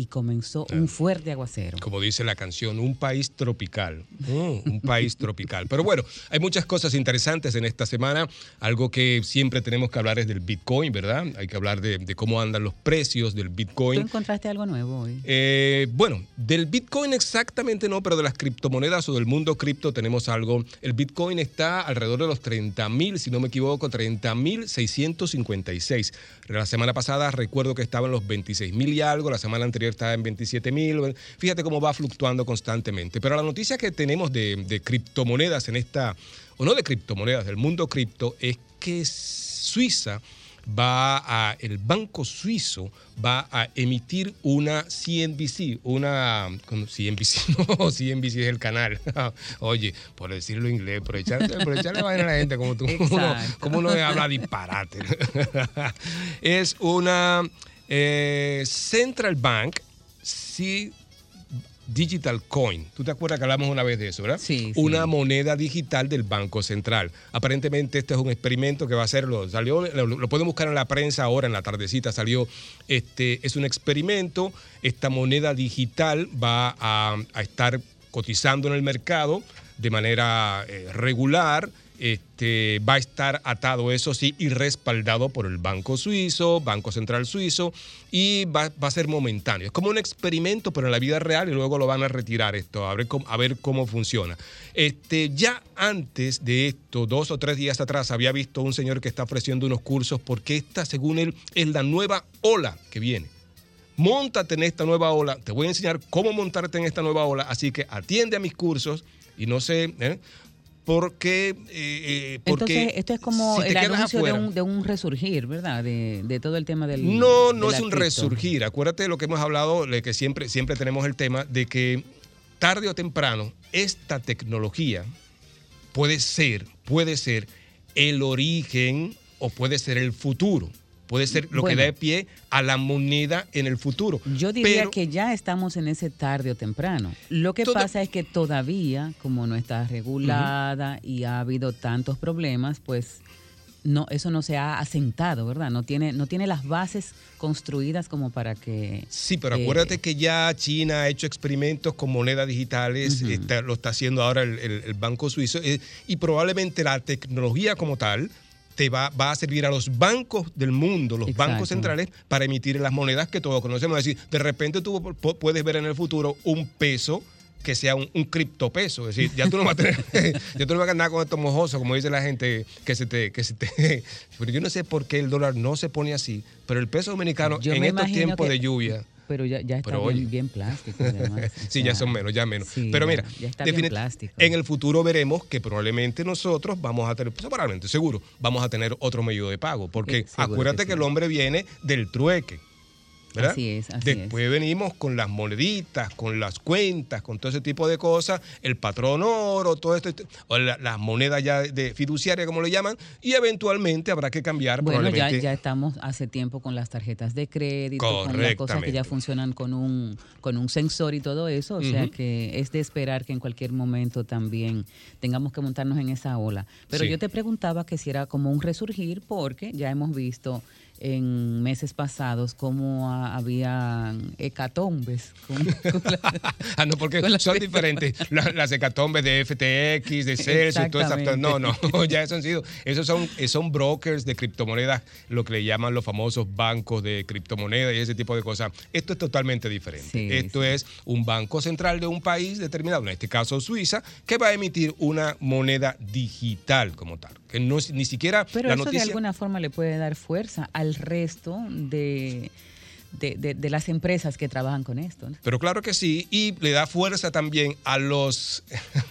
y comenzó un fuerte aguacero. Como dice la canción, un país tropical. Mm, un país tropical. Pero bueno, hay muchas cosas interesantes en esta semana. Algo que siempre tenemos que hablar es del Bitcoin, ¿verdad? Hay que hablar de, de cómo andan los precios del ¿Tú Bitcoin. encontraste algo nuevo hoy? Eh, bueno, del Bitcoin exactamente no, pero de las criptomonedas o del mundo cripto tenemos algo. El Bitcoin está alrededor de los 30 mil, si no me equivoco, 30 mil 656. La semana pasada recuerdo que estaba en los 26 mil y algo, la semana anterior estaba en 27 mil. Fíjate cómo va fluctuando constantemente. Pero la noticia que tenemos de, de criptomonedas en esta, o no de criptomonedas, del mundo cripto, es que Suiza va a, el banco suizo va a emitir una CNBC, una. CNBC, no, CNBC es el canal. Oye, por decirlo en inglés, por echarle, por echarle vaina a la gente como tú, uno, como uno habla disparate. es una eh, Central Bank, sí, Digital Coin. ¿Tú te acuerdas que hablamos una vez de eso, verdad? Sí. Una moneda digital del Banco Central. Aparentemente este es un experimento que va a hacerlo. Salió, lo, lo pueden buscar en la prensa ahora, en la tardecita salió. Este es un experimento. Esta moneda digital va a, a estar cotizando en el mercado de manera eh, regular. Este, va a estar atado, eso sí, y respaldado por el Banco Suizo, Banco Central Suizo, y va, a ser momentáneo. Es como un experimento, pero en la vida real, y luego lo van a retirar esto, a ver cómo, a ver cómo funciona. Este, ya antes de esto, dos o tres días atrás, había visto un señor que está ofreciendo unos cursos porque esta, según él, es la nueva ola que viene. Móntate en esta nueva ola. Te voy a enseñar cómo montarte en esta nueva ola. Así que atiende a mis cursos y no sé, ¿eh? Porque, eh, eh, porque Entonces, esto es como si el anuncio de un, de un resurgir, ¿verdad? De, de todo el tema del. No, no es un cripto. resurgir. Acuérdate de lo que hemos hablado, de que siempre, siempre tenemos el tema de que tarde o temprano esta tecnología puede ser, puede ser el origen o puede ser el futuro. Puede ser lo Bueno. que dé pie a la moneda en el futuro. Yo diría Pero- que ya estamos en ese tarde o temprano. Lo que pasa es que todavía, como no está regulada y ha habido tantos problemas, pues no, eso no se ha asentado, ¿verdad? No tiene, no tiene las bases construidas como para que. Sí, pero eh, acuérdate que ya China ha hecho experimentos con monedas digitales, está- lo está haciendo ahora el, el- el Banco Suizo, eh, y probablemente la tecnología como tal te va, va a servir a los bancos del mundo, los Exacto. bancos centrales, para emitir las monedas que todos conocemos. Es decir, de repente tú pu- puedes ver en el futuro un peso que sea un, un criptopeso. Es decir, ya tú no vas a tener, ya tú no vas a andar con estos mojosos, como dice la gente, que se te, que se te. Pero yo no sé por qué el dólar no se pone así. Pero el peso dominicano Yo en estos tiempos que- de lluvia. Pero ya, ya está Pero, bien, plástico. además. O sí, ya son menos, ya menos. sí, Pero mira, ya está bien plástico. en el futuro veremos que probablemente nosotros vamos a tener, probablemente, seguro, vamos a tener otro medio de pago. Porque acuérdate que que, el hombre viene del trueque. ¿Verdad? Así es, así Después venimos con las moneditas, con las cuentas, con todo ese tipo de cosas, el patrón oro, todo esto, o la- las monedas ya de fiduciaria, como le llaman, y eventualmente habrá que cambiar Bueno, ya, probablemente. ya estamos hace tiempo con las tarjetas de crédito, con las cosas que ya funcionan con un, con un sensor y todo eso. O sea que es de esperar que en cualquier momento también tengamos que montarnos en esa ola. Pero Sí. yo te preguntaba que si era como un resurgir, porque ya hemos visto en meses pasados cómo ah, había hecatombes. con- con la- Ah, no, porque la son diferentes. La- las hecatombes de FTX, de Celsius, y todo eso. No, no, ya eso han sido. Esos son, eh, son brokers de criptomonedas, lo que le llaman los famosos bancos de criptomonedas y ese tipo de cosas. Esto es totalmente diferente. Sí, Esto es un banco central de un país determinado, en este caso Suiza, que va a emitir una moneda digital como tal. Que no es ni siquiera Pero la eso de alguna forma le puede dar fuerza al resto de, de, de- de las empresas que trabajan con esto. ¿no? Pero claro que sí, y le da fuerza también a los,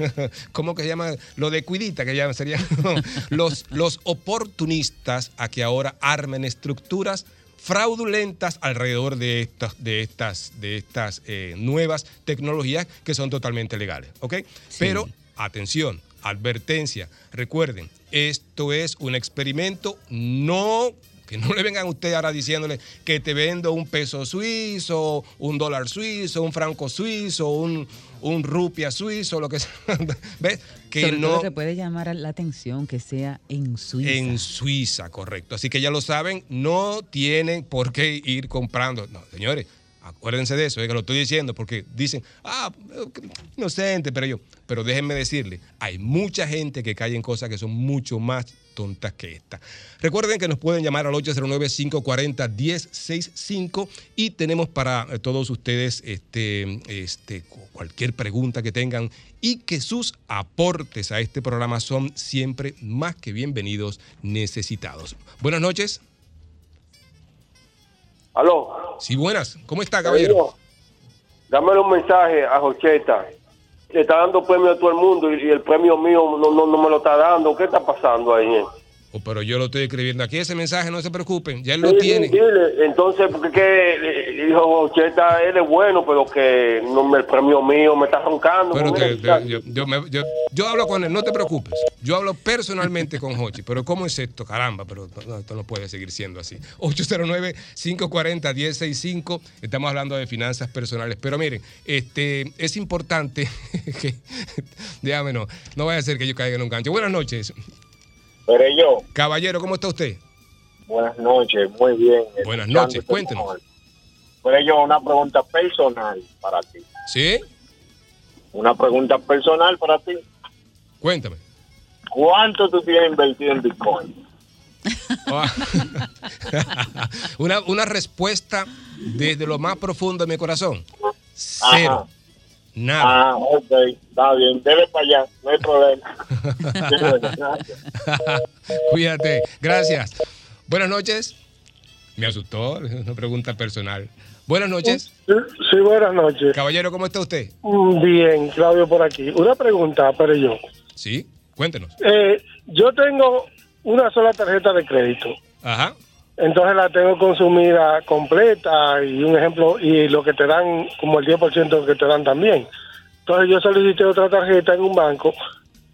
¿cómo que se llama? Lo de cuidita que llaman, serían los, los oportunistas a que ahora armen estructuras fraudulentas alrededor de estas, de estas, de estas eh, nuevas tecnologías que son totalmente legales, ¿ok? Pero atención, advertencia, recuerden, esto es un experimento, no que no le vengan a usted ahora diciéndole que te vendo un peso suizo, un dólar suizo, un franco suizo, un, un rupia suizo, lo que sea. ¿Ves? Que Sobre todo no que puede llamar la atención que sea en Suiza. en Suiza, correcto. Así que ya lo saben, no tienen por qué ir comprando. No, señores, acuérdense de eso, es que lo estoy diciendo, porque dicen, ah, inocente, pero yo. Pero déjenme decirle, hay mucha gente que cae en cosas que son mucho más tontas que esta. Recuerden que nos pueden llamar al 809-540-1065 y tenemos para eh, todos ustedes este, este, cu- cualquier pregunta que tengan y que sus aportes a este programa son siempre más que bienvenidos, necesitados. Buenas noches. Aló. Sí, buenas. ¿Cómo está, caballero? Dámele un mensaje a Jocheta. Le está dando premio a todo el mundo y, y el premio mío no, no, no me lo está dando. ¿Qué está pasando ahí? Oh, pero yo lo estoy escribiendo aquí, ese mensaje, no se preocupen, ya él lo Sí, tiene. dile. Entonces, porque que, dijo Jocheta, él es bueno, pero que no me, el premio mío me está roncando. Pero te- te- yo, yo me- yo- yo hablo con él, no te preocupes. Yo hablo personalmente con Hochi. Pero ¿cómo es esto? Caramba, pero no, esto no puede seguir siendo así. 809-540-1065. Estamos hablando de finanzas personales. Pero miren, este, es importante que... Déjame, no. No vaya a ser que yo caiga en un gancho. Buenas noches. Pero yo, Caballero, ¿cómo está usted? buenas noches, muy bien. Buenas noches, cuéntenos. Pero yo, una pregunta personal para ti. ¿Sí? Una pregunta personal para ti. Cuéntame. ¿Cuánto tú tienes invertido en Bitcoin? Una, una respuesta desde lo más profundo de mi corazón. Cero. Ajá. Nada. Ah, ok, está bien, debe para allá, no hay problema. Gracias. Cuídate. Gracias. Buenas noches. Me asustó. Una pregunta personal. Buenas noches. Sí, buenas noches. Caballero, ¿cómo está usted? Mm, Bien, Claudio por aquí. Una pregunta, pero yo. Sí, cuéntenos. Eh, yo tengo una sola tarjeta de crédito. Ajá. Entonces la tengo consumida completa y un ejemplo, y lo que te dan, como el 10% que te dan también. Entonces yo solicité otra tarjeta en un banco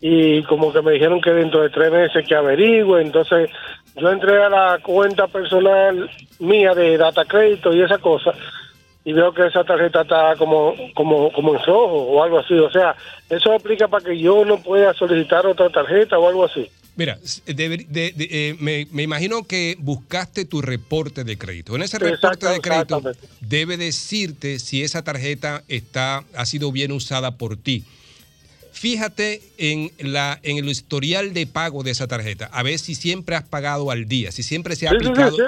y como que me dijeron que dentro de tres meses que averigüe, entonces yo entré a la cuenta personal mía de data crédito y esa cosa y veo que esa tarjeta está como como como en rojo o algo así, o sea, eso aplica para que yo no pueda solicitar otra tarjeta o algo así. Mira, de- de- eh, me, me imagino que buscaste tu reporte de crédito. En ese reporte de crédito debe decirte si esa tarjeta está, ha sido bien usada por ti. Fíjate en, la, en el historial de pago de esa tarjeta, a ver si siempre has pagado al día, si siempre se ha Sí, sí, sí, aplicado. sí.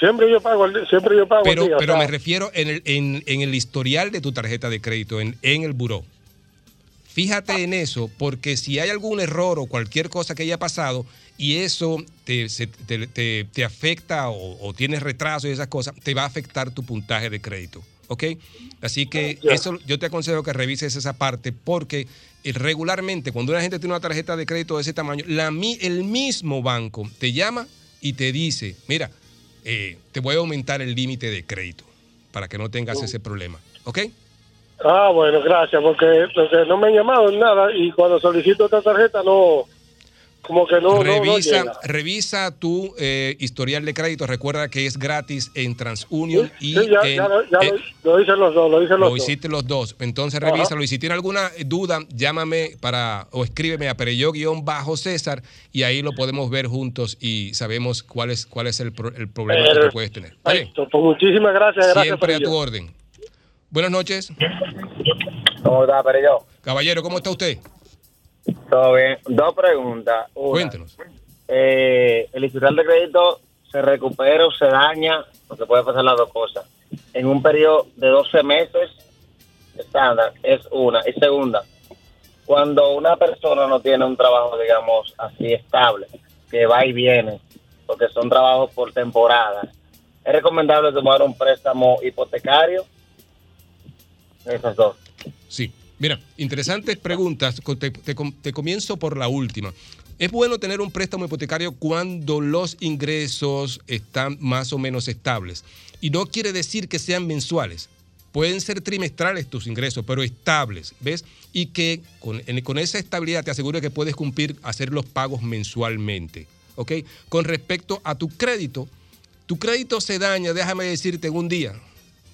Siempre yo pago, siempre yo pago. Pero, al día, o pero sea, me refiero en el, en, en el historial de tu tarjeta de crédito, en, en el buró. Fíjate en eso, porque si hay algún error o cualquier cosa que haya pasado y eso te, se- te- te- te afecta o, o tienes retraso y esas cosas, te va a afectar tu puntaje de crédito. ¿Ok? Así que eso yo te aconsejo que revises esa parte porque eh, regularmente cuando una gente tiene una tarjeta de crédito de ese tamaño, la, el mismo banco te llama y te dice, mira, eh, te voy a aumentar el límite de crédito para que no tengas ese problema. ¿Ok? Ah, bueno, gracias, porque, porque no me han llamado en nada y cuando solicito otra tarjeta no... como que no, no, no revisa, revisa tu eh, historial de crédito. Recuerda que es gratis en TransUnion y Sí, ya, en, ya, lo- ya eh, lo, lo dicen los dos, lo dicen los lo dos. hiciste los dos. Entonces Ajá. revísalo. Y si tiene alguna duda, llámame para o escríbeme a Pereyó-Bajo César y ahí lo podemos ver juntos y sabemos cuál es, cuál es el, pro- el problema que tú puedes tener. Perfecto, pues muchísimas gracias, gracias. Siempre a tu orden. Buenas noches. ¿Cómo está, Perello? Caballero, ¿cómo está usted? Todo bien. Dos preguntas. Una, Cuéntenos. eh, el historial de crédito se recupera o se daña, porque puede pasar las dos cosas, en un periodo de 12 meses estándar, es una. Y segunda, cuando una persona no tiene un trabajo, digamos, así estable, que va y viene, porque son trabajos por temporadas, es recomendable tomar un préstamo hipotecario. Esas dos. Sí. Mira, interesantes preguntas. Te, te com- te comienzo por la última. Es bueno tener un préstamo hipotecario cuando los ingresos están más o menos estables. Y no quiere decir que sean mensuales. Pueden ser trimestrales tus ingresos, pero estables, ¿ves? Y que con esa estabilidad te aseguro que puedes cumplir, hacer los pagos mensualmente, ¿ok? Con respecto a tu crédito, tu crédito se daña, déjame decirte, en un día.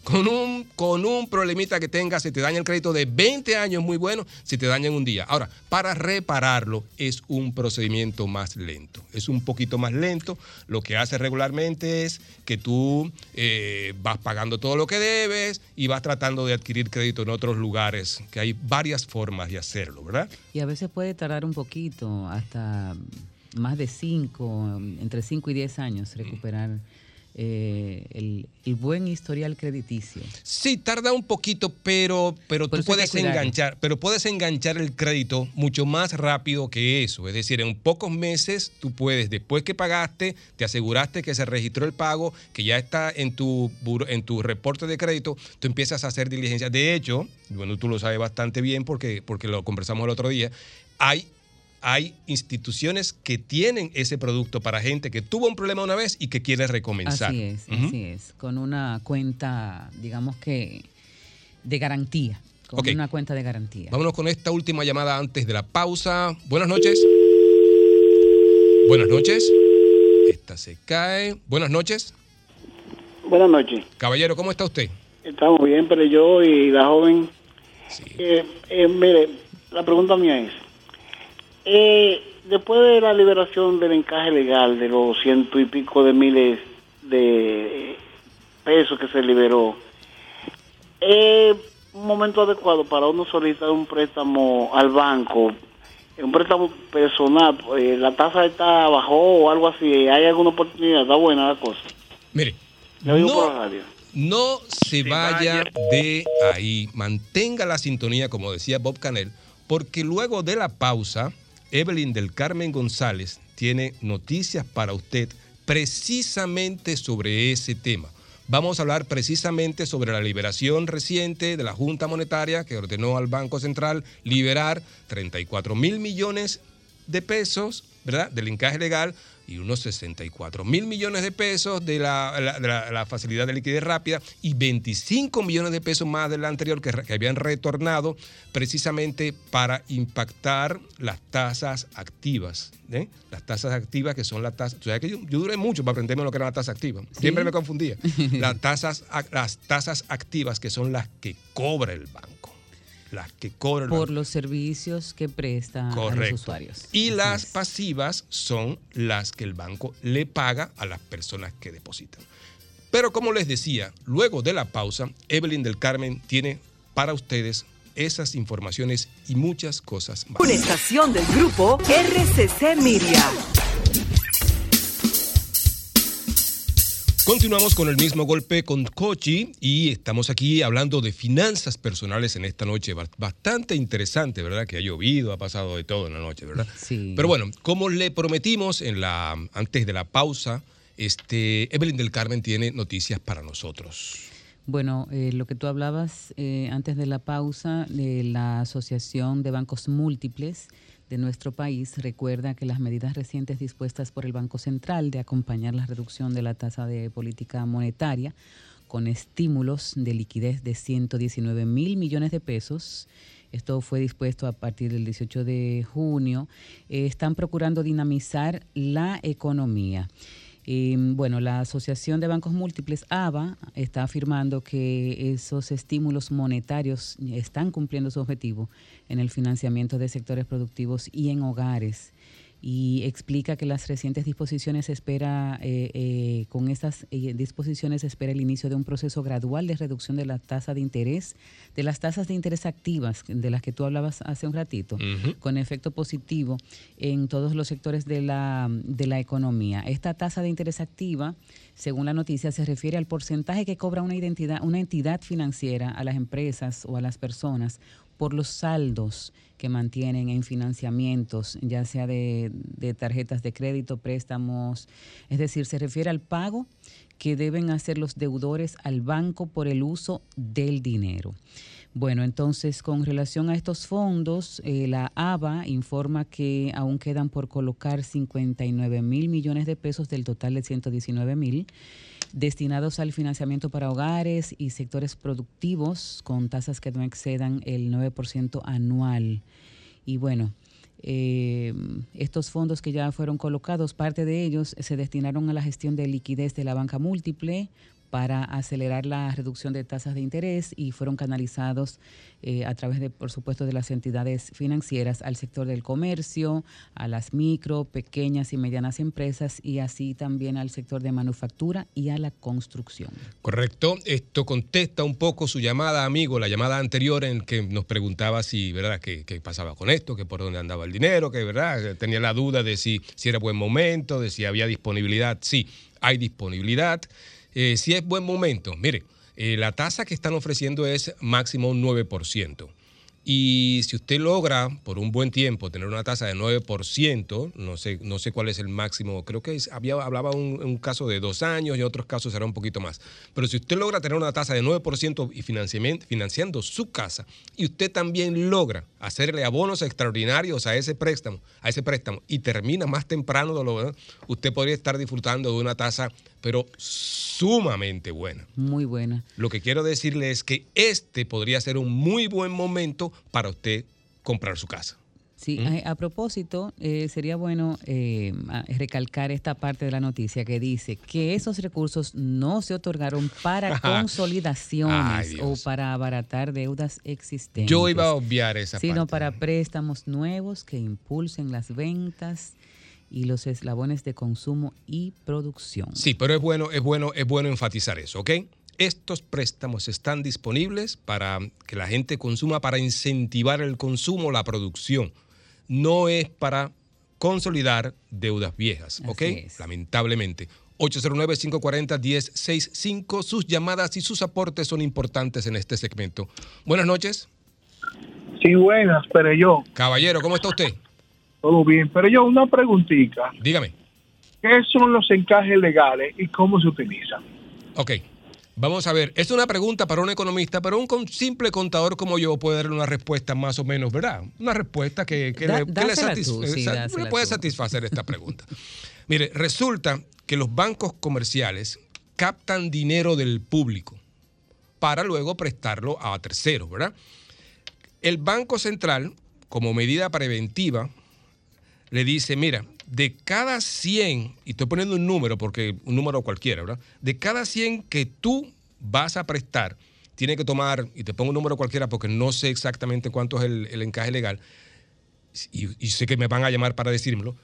Con un, con un problemita que tengas, se te daña el crédito de 20 años muy bueno, se te daña en un día. Ahora, para repararlo es un procedimiento más lento. Es un poquito más lento. Lo que hace regularmente es que tú eh, vas pagando todo lo que debes y vas tratando de adquirir crédito en otros lugares, que hay varias formas de hacerlo, ¿verdad? Y a veces puede tardar un poquito, hasta más de 5, entre 5 y 10 años, recuperar eh, el, el buen historial crediticio. Sí, tarda un poquito, pero, pero Por tú puedes enganchar, pero puedes enganchar el crédito mucho más rápido que eso. Es decir, en pocos meses tú puedes, después que pagaste, te aseguraste que se registró el pago, que ya está en tu en tu reporte de crédito, tú empiezas a hacer diligencia. De hecho, bueno, tú lo sabes bastante bien porque, porque lo conversamos el otro día. Hay hay instituciones que tienen ese producto para gente que tuvo un problema una vez y que quiere recomenzar. Así es, así es. Con una cuenta, digamos que, de garantía. Con una cuenta de garantía. Vámonos con esta última llamada antes de la pausa. Buenas noches. Buenas noches. Esta se cae. Buenas noches. Buenas noches. Caballero, ¿cómo está usted? Estamos bien, pero yo y la joven. Eh, eh, mire, la pregunta mía es: eh, después de la liberación del encaje legal de los ciento y pico de miles de pesos que se liberó, ¿es un momento adecuado para uno solicitar un préstamo al banco? Un préstamo personal, eh, la tasa está bajó o algo así, ¿hay alguna oportunidad? ¿Está buena la cosa? Mire, Le oigo no, por la radio. no se vaya de ahí. Mantenga la sintonía, como decía Bob Canel, porque luego de la pausa, Evelyn del Carmen González tiene noticias para usted precisamente sobre ese tema. Vamos a hablar precisamente sobre la liberación reciente de la Junta Monetaria que ordenó al Banco Central liberar 34 mil millones de pesos, ¿verdad? Del encaje legal y unos 64 mil millones de pesos de la, la- de la- la facilidad de liquidez rápida y 25 millones de pesos más de la anterior que, habían retornado precisamente para impactar las tasas activas. ¿eh? Las tasas activas que son las tasas... Tú sabes que yo, yo duré mucho para aprenderme lo que era la tasa activa. Siempre me confundía. las, tasas, las tasas activas que son las que cobra el banco. Las que cobra el banco. Por los servicios que presta a los Correcto. usuarios. Y las pasivas son las que el banco le paga a las personas que depositan. Pero como les decía, luego de la pausa, Evelyn del Carmen tiene para ustedes esas informaciones y muchas cosas más. Una estación del grupo RCC Miria. Continuamos con el mismo golpe con Cochi y estamos aquí hablando de finanzas personales en esta noche. Ba- Bastante interesante, ¿verdad? Que ha llovido, ha pasado de todo en la noche, ¿verdad? Sí. Pero bueno, como le prometimos en la, antes de la pausa, este, Evelyn del Carmen tiene noticias para nosotros. Bueno, eh, lo que tú hablabas eh, antes de la pausa de la Asociación de Bancos Múltiples de nuestro país recuerda que las medidas recientes dispuestas por el Banco Central de acompañar la reducción de la tasa de política monetaria con estímulos de liquidez de 119 mil millones de pesos. Esto fue dispuesto a partir del 18 de junio. Eh, están procurando dinamizar la economía. Eh, bueno, la Asociación de Bancos Múltiples, ABA, está afirmando que esos estímulos monetarios están cumpliendo su objetivo en el financiamiento de sectores productivos y en hogares y explica que las recientes disposiciones espera, eh, eh, con estas eh, disposiciones espera el inicio de un proceso gradual de reducción de la tasa de interés, de las tasas de interés activas, de las que tú hablabas hace un ratito, con efecto positivo en todos los sectores de la, de la economía. Esta tasa de interés activa, según la noticia, se refiere al porcentaje que cobra una, identidad, una entidad financiera a las empresas o a las personas por los saldos que mantienen en financiamientos, ya sea de, tarjetas de crédito, préstamos, es decir, se refiere al pago que deben hacer los deudores al banco por el uso del dinero. Bueno, entonces con relación a estos fondos, eh, la ABA informa que aún quedan por colocar 59 mil millones de pesos del total de 119 mil destinados al financiamiento para hogares y sectores productivos con tasas que no excedan el 9% anual. Y bueno, eh, estos fondos que ya fueron colocados, parte de ellos se destinaron a la gestión de liquidez de la banca múltiple para acelerar la reducción de tasas de interés y fueron canalizados eh, a través de, por supuesto, de las entidades financieras al sector del comercio, a las micro, pequeñas y medianas empresas y así también al sector de manufactura y a la construcción. Correcto. Esto contesta un poco su llamada, amigo, la llamada anterior en que nos preguntaba si, ¿verdad?, qué, qué pasaba con esto, que por dónde andaba el dinero, que, ¿verdad?, tenía la duda de si, si era buen momento, de si había disponibilidad. Sí, hay disponibilidad. Eh, si es buen momento, mire, eh, la tasa que están ofreciendo es máximo un 9%. Y si usted logra por un buen tiempo tener una tasa de 9%, no sé, no sé cuál es el máximo, creo que había, hablaba un, un caso de dos años y otros casos será un poquito más. Pero si usted logra tener una tasa de 9% y financiando su casa, y usted también logra hacerle abonos extraordinarios a ese préstamo, a ese préstamo, y termina más temprano de lo usted podría estar disfrutando de una tasa, pero sumamente buena. Muy buena. Lo que quiero decirle es que este podría ser un muy buen momento para usted comprar su casa. Sí, ¿Mm? a, a propósito, eh, sería bueno eh, recalcar esta parte de la noticia que dice que esos recursos no se otorgaron para Ay, consolidaciones o para abaratar deudas existentes. Yo iba a obviar esa sino parte. para préstamos nuevos que impulsen las ventas y los eslabones de consumo y producción. Sí, pero es bueno, es bueno, es bueno enfatizar eso, ¿ok? Estos préstamos están disponibles para que la gente consuma, para incentivar el consumo, la producción. No es para consolidar deudas viejas, ¿ok? Lamentablemente. 809-540-1065. Sus llamadas y sus aportes son importantes en este segmento. Buenas noches. Sí, buenas, pero yo, Caballero, ¿cómo está usted? Todo bien. Pero yo, una preguntita. Dígame. ¿Qué son los encajes legales y cómo se utilizan? Ok. Vamos a ver, es una pregunta para un economista, pero un con- simple contador como yo puede darle una respuesta más o menos, ¿verdad? Una respuesta que, que Da- le, que le dásela satis- tú, sí, sa- dásela le puede tú. satisfacer esta pregunta. Mire, resulta que los bancos comerciales captan dinero del público para luego prestarlo a terceros, ¿verdad? El Banco Central, como medida preventiva, le dice, mira, de cada 100, y estoy poniendo un número porque un número cualquiera, ¿verdad? De cada 100 que tú vas a prestar, tiene que tomar, y te pongo un número cualquiera porque no sé exactamente cuánto es el, el encaje legal, y, y sé que me van a llamar para decírmelo,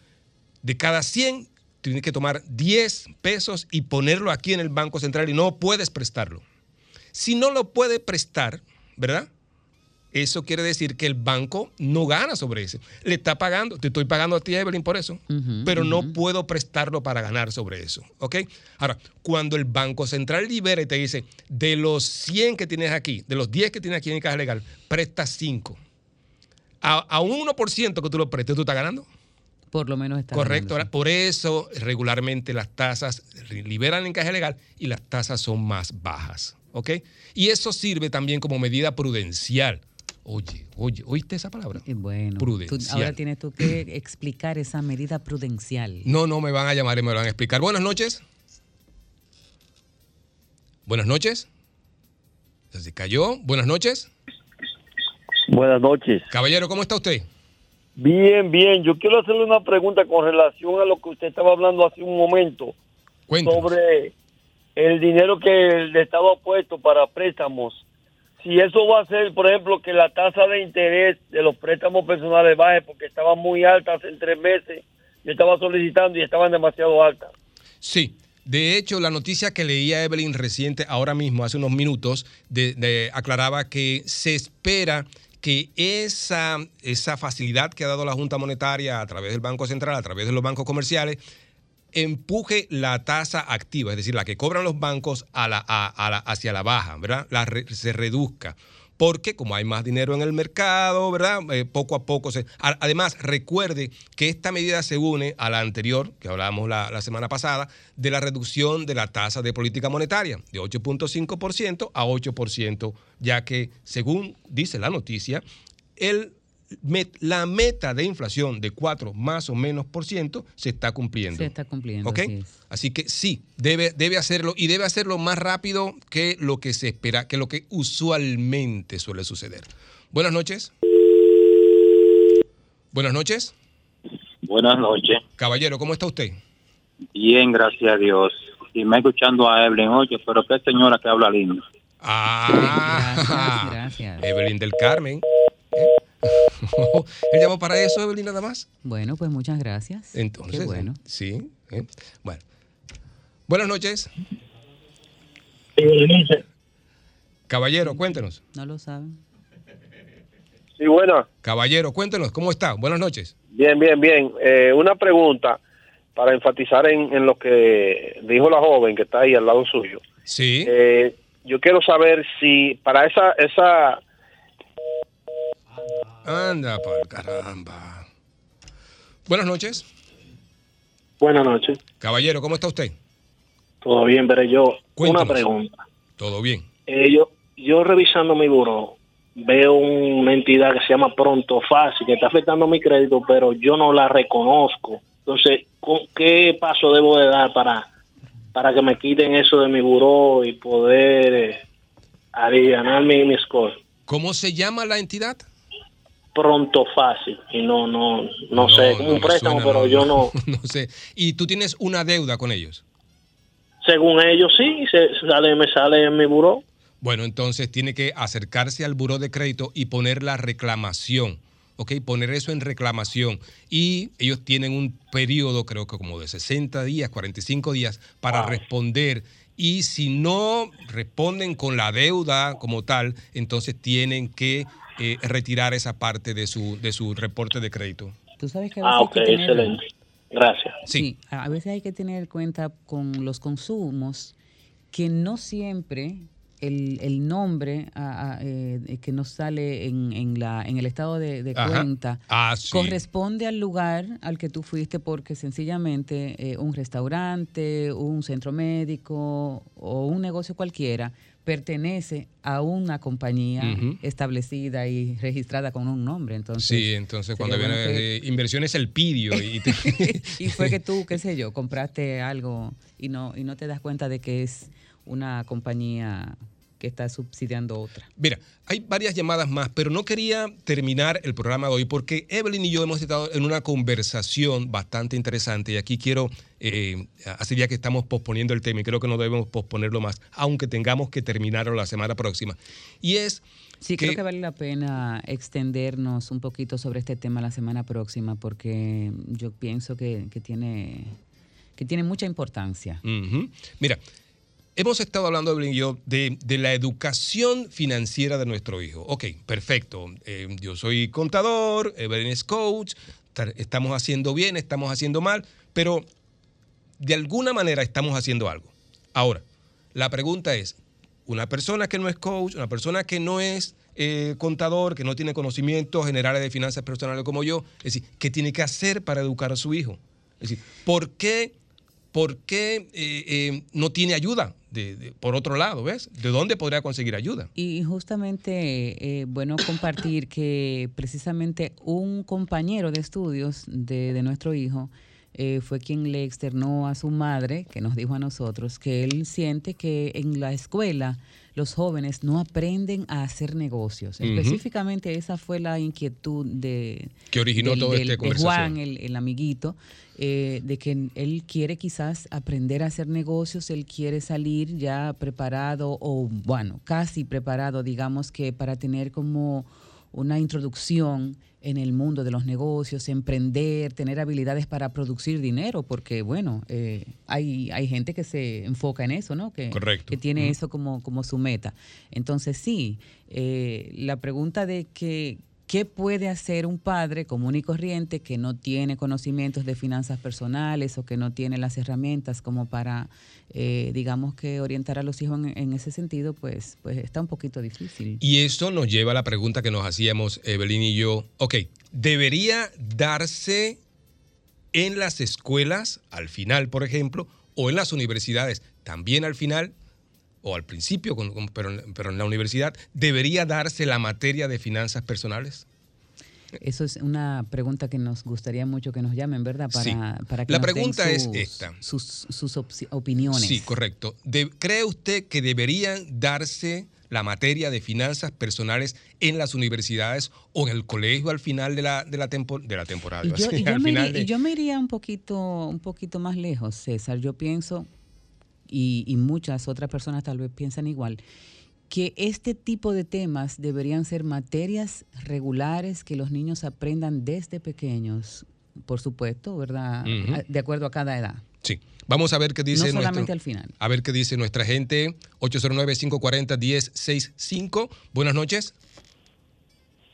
de cada 100 tienes que tomar 10 pesos y ponerlo aquí en el Banco Central y no puedes prestarlo. Si no lo puede prestar, ¿verdad? Eso quiere decir que el banco no gana sobre eso. Le está pagando, te estoy pagando a ti, Evelyn, por eso, pero no puedo prestarlo para ganar sobre eso. ¿Ok? Ahora, cuando el Banco Central libera y te dice, de los 100 que tienes aquí, de los 10 que tienes aquí en caja legal, presta 5. A, a un 1% que tú lo prestes, tú estás ganando. Por lo menos está Correcto. Ahora, por eso regularmente las tasas liberan en caja legal y las tasas son más bajas. ¿Ok? Y eso sirve también como medida prudencial. Oye, oye, ¿oíste esa palabra? Bueno, Tú- Prudencial. ahora tienes tú que explicar esa medida prudencial. No, no me van a llamar y me lo van a explicar. Buenas noches. Buenas noches. Se cayó. Buenas noches. Buenas noches. Caballero, ¿cómo está usted? Bien, bien. Yo quiero hacerle una pregunta con relación a lo que usted estaba hablando hace un momento sobre el dinero que el Estado ha puesto para préstamos. Si eso va a hacer, por ejemplo, que la tasa de interés de los préstamos personales baje porque estaban muy altas en tres meses. Yo estaba solicitando y estaban demasiado altas. Sí. De hecho, la noticia que leía Evelyn reciente, ahora mismo, hace unos minutos, de- aclaraba que se espera que esa, esa facilidad que ha dado la Junta Monetaria a través del Banco Central, a través de los bancos comerciales, empuje la tasa activa, es decir, la que cobran los bancos hacia la baja, ¿verdad? Se reduzca. Porque como hay más dinero en el mercado, ¿verdad? Eh, poco a poco se... Además, recuerde que esta medida se une a la anterior, que hablábamos la, la semana pasada, de la reducción de la tasa de política monetaria, de 8.5% a 8%, ya que, según dice la noticia, el met- la meta de inflación de 4 más o menos por ciento se está cumpliendo. Se está cumpliendo. ¿Ok? así es. Así que sí, debe, debe hacerlo y debe hacerlo más rápido que lo que se espera, que lo que usualmente suele suceder. Buenas noches. Buenas noches. Buenas noches. Caballero, ¿cómo está usted? Bien, gracias a Dios. Y me escuchando a Evelyn, oye, pero qué señora que habla lindo. Ah, gracias. Evelyn del Carmen. ¿Eh? ¿Él llamó para eso, Evelyn, nada más? Bueno, pues muchas gracias. Entonces, Qué bueno. sí. ¿eh? Bueno. Buenas noches. Caballero, cuéntenos. No lo saben. Sí, buena. Caballero, cuéntenos, ¿cómo está? Buenas noches. Bien, bien, bien. Eh, una pregunta para enfatizar en, en lo que dijo la joven que está ahí al lado suyo. Sí. Eh, yo quiero saber si para esa esa Anda, por caramba. Buenas noches. Buenas noches. Caballero, ¿cómo está usted? Todo bien, pero yo, Cuéntanos. una pregunta. Todo bien. Eh, yo, yo revisando mi buró, veo una entidad que se llama Pronto Fácil, que está afectando mi crédito, pero yo no la reconozco. Entonces, ¿con- ¿qué paso debo de dar para, para que me quiten eso de mi buró y poder eh, aliviar mi, mi score? ¿Cómo se llama la entidad? Pronto Fácil. Y no, no, no, sé, como no un préstamo, suena, pero yo no. No sé. ¿Y tú tienes una deuda con ellos? Según ellos, sí, se, sale, me sale en mi buró. Bueno, entonces tiene que acercarse al buró de crédito y poner la reclamación. ¿Ok? Poner eso en reclamación. Y ellos tienen un periodo, creo que como de 60 días, 45 días, para responder. Y si no responden con la deuda como tal, entonces tienen que eh, retirar esa parte de su, de su reporte de crédito. Tú sabes que a Ah, veces ok, hay que tener- excelente. Gracias. Sí. a veces hay que tener cuenta con los consumos que no siempre el, el nombre ah, ah, eh, que nos sale en, en la, en el estado de, cuenta Ah, sí. corresponde al lugar al que tú fuiste porque sencillamente eh, un restaurante, un centro médico o un negocio cualquiera pertenece a una compañía establecida y registrada con un nombre. Entonces, Sí, entonces cuando viene bueno que- inversiones el pidio y te- y fue que tú, qué sé yo, compraste algo y no, y no te das cuenta de que es una compañía que está subsidiando otra. Mira, hay varias llamadas más, pero no quería terminar el programa de hoy porque Evelyn y yo hemos estado en una conversación bastante interesante y aquí quiero, eh, hace ya que estamos posponiendo el tema y creo que no debemos posponerlo más, aunque tengamos que terminarlo la semana próxima. Y es Sí, creo que vale la pena extendernos un poquito sobre este tema la semana próxima porque yo pienso que, que tiene, que tiene mucha importancia. Mira, hemos estado hablando, Evelyn y yo, de, la educación financiera de nuestro hijo. Ok, perfecto. Eh, yo soy contador, Evelyn es coach, ta- estamos haciendo bien, estamos haciendo mal, pero de alguna manera estamos haciendo algo. Ahora, la pregunta es, una persona que no es coach, una persona que no es eh, contador, que no tiene conocimientos generales de finanzas personales como yo, es decir, ¿qué tiene que hacer para educar a su hijo? Es decir, ¿por qué, por qué eh, eh, no tiene ayuda? De- por otro lado, ¿ves? ¿De dónde podría conseguir ayuda? Y justamente, eh, bueno, compartir que precisamente un compañero de estudios de, de nuestro hijo eh, fue quien le externó a su madre, que nos dijo a nosotros, que él siente que en la escuela los jóvenes no aprenden a hacer negocios. Específicamente esa fue la inquietud de, Que originó esta de. Juan, el, el amiguito, eh, de que él quiere quizás aprender a hacer negocios, él quiere salir ya preparado o, bueno, casi preparado, digamos que para tener como una introducción en el mundo de los negocios, emprender, tener habilidades para producir dinero, porque bueno, eh, hay, hay gente que se enfoca en eso, ¿no? Que, Correcto. que tiene eso como, como su meta. Entonces sí, eh, la pregunta de que ¿Qué puede hacer un padre común y corriente que no tiene conocimientos de finanzas personales o que no tiene las herramientas como para, eh, digamos que orientar a los hijos en, ese sentido? Pues, pues está un poquito difícil. Y esto nos lleva a la pregunta que nos hacíamos Evelyn y yo. Ok, ¿debería darse en las escuelas, al final, por ejemplo, o en las universidades, también al final, o al principio, con- con- pero, en- pero en la universidad, ¿debería darse la materia de finanzas personales? Eso es una pregunta que nos gustaría mucho que nos llamen, ¿verdad? Para, Sí. para que La nos den pregunta es esta. Sus, sus opiniones. Sí, correcto. De- ¿Cree usted que deberían darse la materia de finanzas personales en las universidades o en el colegio al final de la, de la, tempo- de la temporada? Y yo, y me iría, de- yo me iría un poquito, un poquito más lejos, César. Yo pienso, y, y muchas otras personas tal vez piensan igual, que este tipo de temas deberían ser materias regulares que los niños aprendan desde pequeños, por supuesto, ¿verdad? De acuerdo a cada edad. Sí. Vamos a ver qué dice no nuestro- solamente al final. A ver qué dice nuestra gente. 809-540-1065. Buenas noches.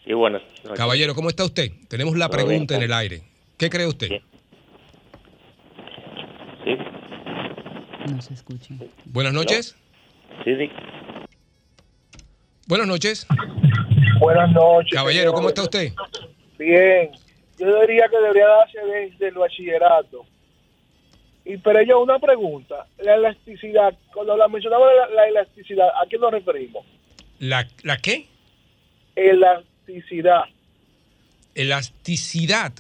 Sí, buenas noches. Caballero, ¿cómo está usted? Tenemos la pregunta en el aire. ¿Qué cree usted? Sí. No se escucha. Buenas noches. Sí, sí. Buenas noches. Buenas noches. Caballero, ¿cómo está usted? Bien. Yo diría que debería darse desde el bachillerato. Y pero yo una pregunta. La elasticidad, cuando la mencionaba la, la elasticidad, ¿a qué nos referimos? ¿La, ¿La qué? Elasticidad. Elasticidad.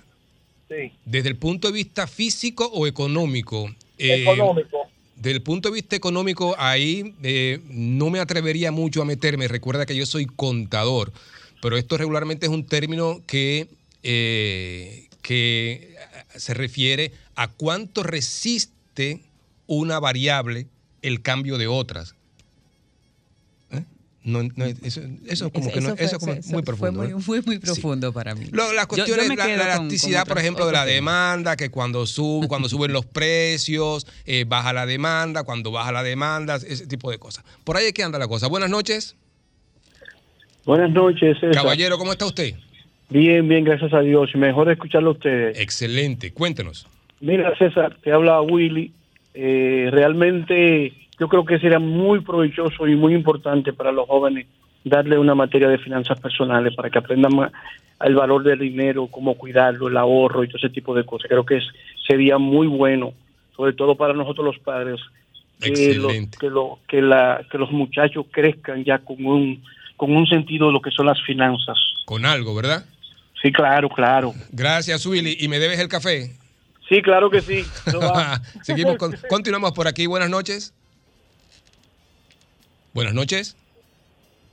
Sí. ¿Desde el punto de vista físico o económico? Eh, Económico. Desde el punto de vista económico, ahí eh, no me atrevería mucho a meterme. Recuerda que yo soy contador, pero esto regularmente es un término que, eh, que se refiere a cuánto resiste una variable el cambio de otras. No, no, eso, eso como que no, fue- eso como eso muy fue profundo. muy, ¿eh? muy, muy profundo para mí. Lo- las Yo- yo cuestiones, la, con- con elasticidad, por ejemplo, de la tema. demanda, que cuando sube, cuando suben los precios, eh, baja la demanda, cuando baja la demanda, ese tipo de cosas. Por ahí es que anda la cosa. Buenas noches. Buenas noches, César. Caballero, ¿cómo está usted? Bien, bien, gracias a Dios. Mejor escucharlo a ustedes. Excelente, cuéntenos. Mira, César, te habla Willy. Eh, realmente yo creo que sería muy provechoso y muy importante para los jóvenes darle una materia de finanzas personales para que aprendan más el valor del dinero, cómo cuidarlo, el ahorro y todo ese tipo de cosas. Creo que es, sería muy bueno, sobre todo para nosotros los padres, que, lo- Excelente. que, lo- que, la, que los muchachos crezcan ya con un, con un sentido de lo que son las finanzas. Con algo, ¿verdad? Sí, claro, claro. Gracias, Willy. ¿Y me debes el café? Sí, claro que sí. Seguimos con- continuamos por aquí. Buenas noches. Buenas noches.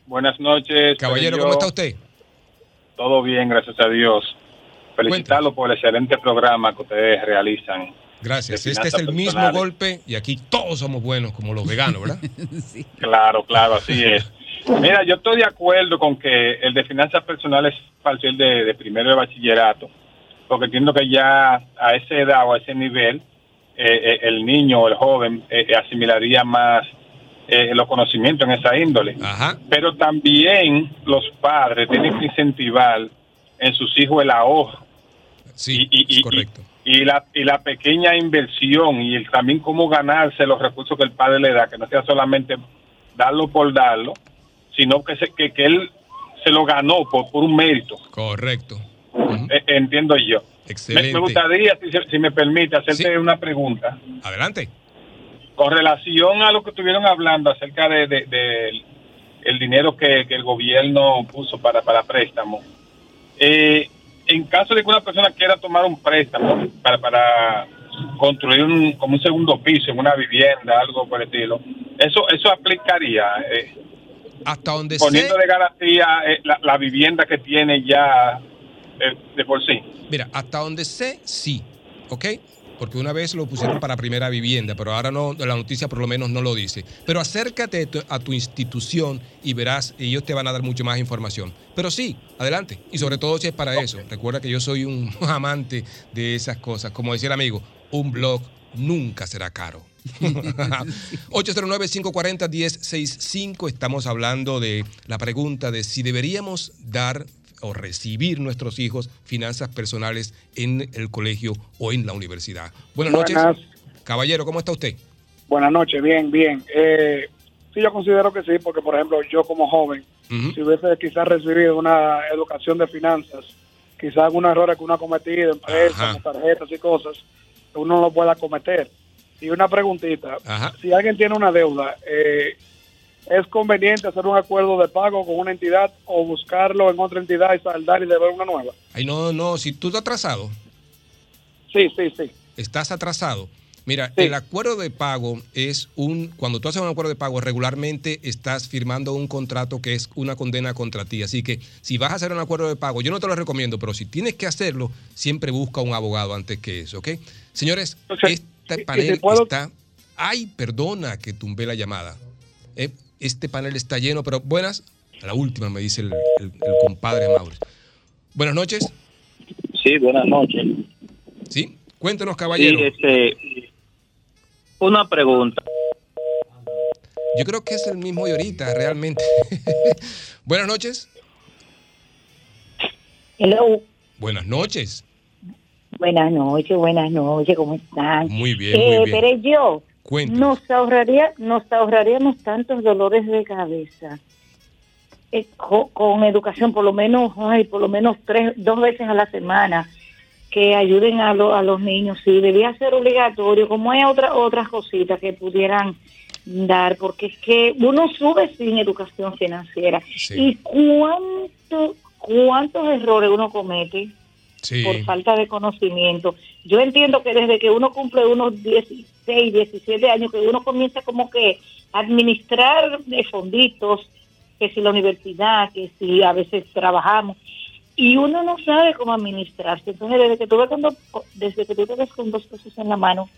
Buenas noches. Caballero, ¿cómo está usted? Todo bien, gracias a Dios. Felicitarlo por el excelente programa que ustedes realizan. Gracias. Este es el mismo golpe y aquí todos somos buenos, como los veganos, ¿verdad? Claro, claro, así es. Mira, yo estoy de acuerdo con que el de finanzas personales parcial de, de primero de bachillerato, porque entiendo que ya a esa edad o a ese nivel, eh, eh, el niño o el joven eh, eh, asimilaría más eh, los conocimientos en esa índole. Pero también los padres tienen que incentivar en sus hijos el ahorro. Sí, y, correcto. Y, la, y la pequeña inversión y el, también cómo ganarse los recursos que el padre le da, que no sea solamente darlo por darlo, sino que, se, que, que él se lo ganó por, por un mérito. Correcto. Eh, entiendo yo. Me, Excelente. me gustaría, si me permite, hacerte una pregunta. Adelante. Con relación a lo que estuvieron hablando acerca de, de- de el dinero que, que el gobierno puso para, para préstamo, eh, en caso de que una persona quiera tomar un préstamo para, para construir un, como un segundo piso en una vivienda, algo por el estilo. Eso, eso aplicaría, eh, Hasta donde poniendo sé, de garantía eh, la, la vivienda que tiene ya eh, de por sí. mira, hasta donde sé, sí, ¿ok? Porque una vez lo pusieron para primera vivienda, pero ahora no, la noticia por lo menos no lo dice. Pero acércate a tu, a tu institución y verás, ellos te van a dar mucho más información. Pero sí, adelante. Y sobre todo si es para eso. Recuerda que yo soy un amante de esas cosas. Como decía el amigo, un blog nunca será caro. 809-540-1065. Estamos hablando de la pregunta de si deberíamos dar o recibir nuestros hijos finanzas personales en el colegio o en la universidad. Buenas, Buenas. noches. Caballero, ¿cómo está usted? Buenas noches, bien, bien. Eh, sí, yo considero que sí, porque por ejemplo, yo como joven, si hubiese quizás recibido una educación de finanzas, quizás algunos errores que uno ha cometido en préstamos, tarjetas y cosas, uno no lo pueda cometer. Y una preguntita, si alguien tiene una deuda, eh, ¿es conveniente hacer un acuerdo de pago con una entidad o buscarlo en otra entidad y saldar y deber una nueva? Ay, no, no, si tú estás atrasado. Sí, sí, sí. Estás atrasado. Mira, el acuerdo de pago es un, cuando tú haces un acuerdo de pago, regularmente estás firmando un contrato que es una condena contra ti. Así que si vas a hacer un acuerdo de pago, yo no te lo recomiendo, pero si tienes que hacerlo, siempre busca un abogado antes que eso, ¿ok? Señores, este panel está... Ay, perdona que tumbé la llamada. Eh, este panel está lleno, pero buenas. A la última me dice el, el- el compadre Mauricio. Buenas noches. Sí, buenas noches. Sí, cuéntenos, caballero. Sí, este, una pregunta. Yo creo que es el mismo de ahorita, realmente. Buenas noches. Hello. Buenas noches. Buenas noches, buenas noches, ¿cómo están? Muy bien, Eh, muy bien. Pero yo, Nos ahorraría, nos ahorraríamos tantos dolores de cabeza eh, co- con, educación, por lo menos, ay, por lo menos tres, dos veces a la semana, que ayuden a, lo- a los niños. Sí, debía ser obligatorio, como hay otra, otras cositas que pudieran dar, porque es que uno sube sin educación financiera. ¿Y cuánto, cuántos errores uno comete? Sí. por falta de conocimiento. Yo entiendo que desde que uno cumple unos 16, 17 años, que uno comienza como que a administrar de fonditos, que si la universidad, que si a veces trabajamos, y uno no sabe cómo administrarse. Entonces, desde que tú ves con dos, desde que tú te ves con dos pesos en la mano,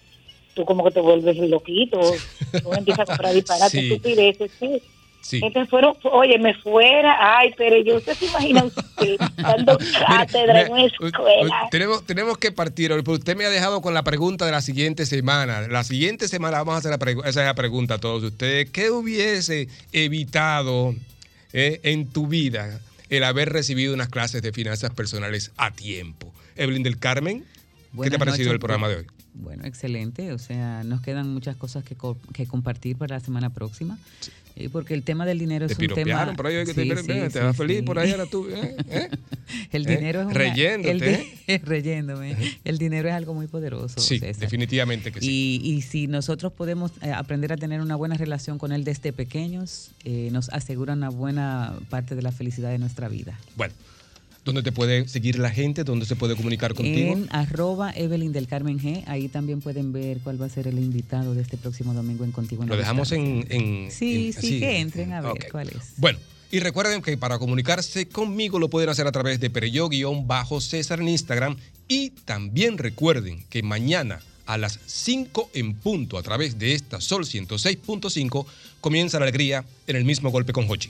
tú como que te vuelves loquito, tú empiezas a comprar disparates, Sí. estupideces, sí. Sí. Entonces fueron, oye, me fuera, ay, pero yo, ¿usted se imagina usted dando cátedra en una escuela? Tenemos, tenemos que partir hoy, pero usted me ha dejado con la pregunta de la siguiente semana. La siguiente semana vamos a hacer la pregu- esa es la pregunta a todos ustedes. ¿Qué hubiese evitado eh, en tu vida el haber recibido unas clases de finanzas personales a tiempo? Evelyn del Carmen, ¿qué te ha parecido noches. el programa de hoy? Bueno, excelente. O sea, nos quedan muchas cosas que, co- que compartir para la semana próxima. Porque el tema del dinero Te es un tema... por ahí, que te, Sí, te, sí, te sí, vas feliz por ahí ahora tú. ¿eh? ¿Eh? El ¿Eh? dinero es una, Reyéndote, el ¿eh? reyéndome. El dinero es algo muy poderoso. Sí, César. definitivamente que sí. Y, y si nosotros podemos eh, aprender a tener una buena relación con él desde pequeños, eh, nos asegura una buena parte de la felicidad de nuestra vida. Bueno, ¿dónde te puede seguir la gente? ¿Dónde se puede comunicar contigo? En arroba Evelyn del Carmen G. Ahí también pueden ver cuál va a ser el invitado de este próximo domingo en Contigo. en Lo dejamos en... en- Sí, en- sí, que entren a ver Ok. cuál es. Bueno, y recuerden que para comunicarse conmigo lo pueden hacer a través de Pereyó-César en Instagram. Y también recuerden que mañana a las 5 en punto a través de esta Sol 106.5 comienza la alegría en el mismo golpe con Hochi.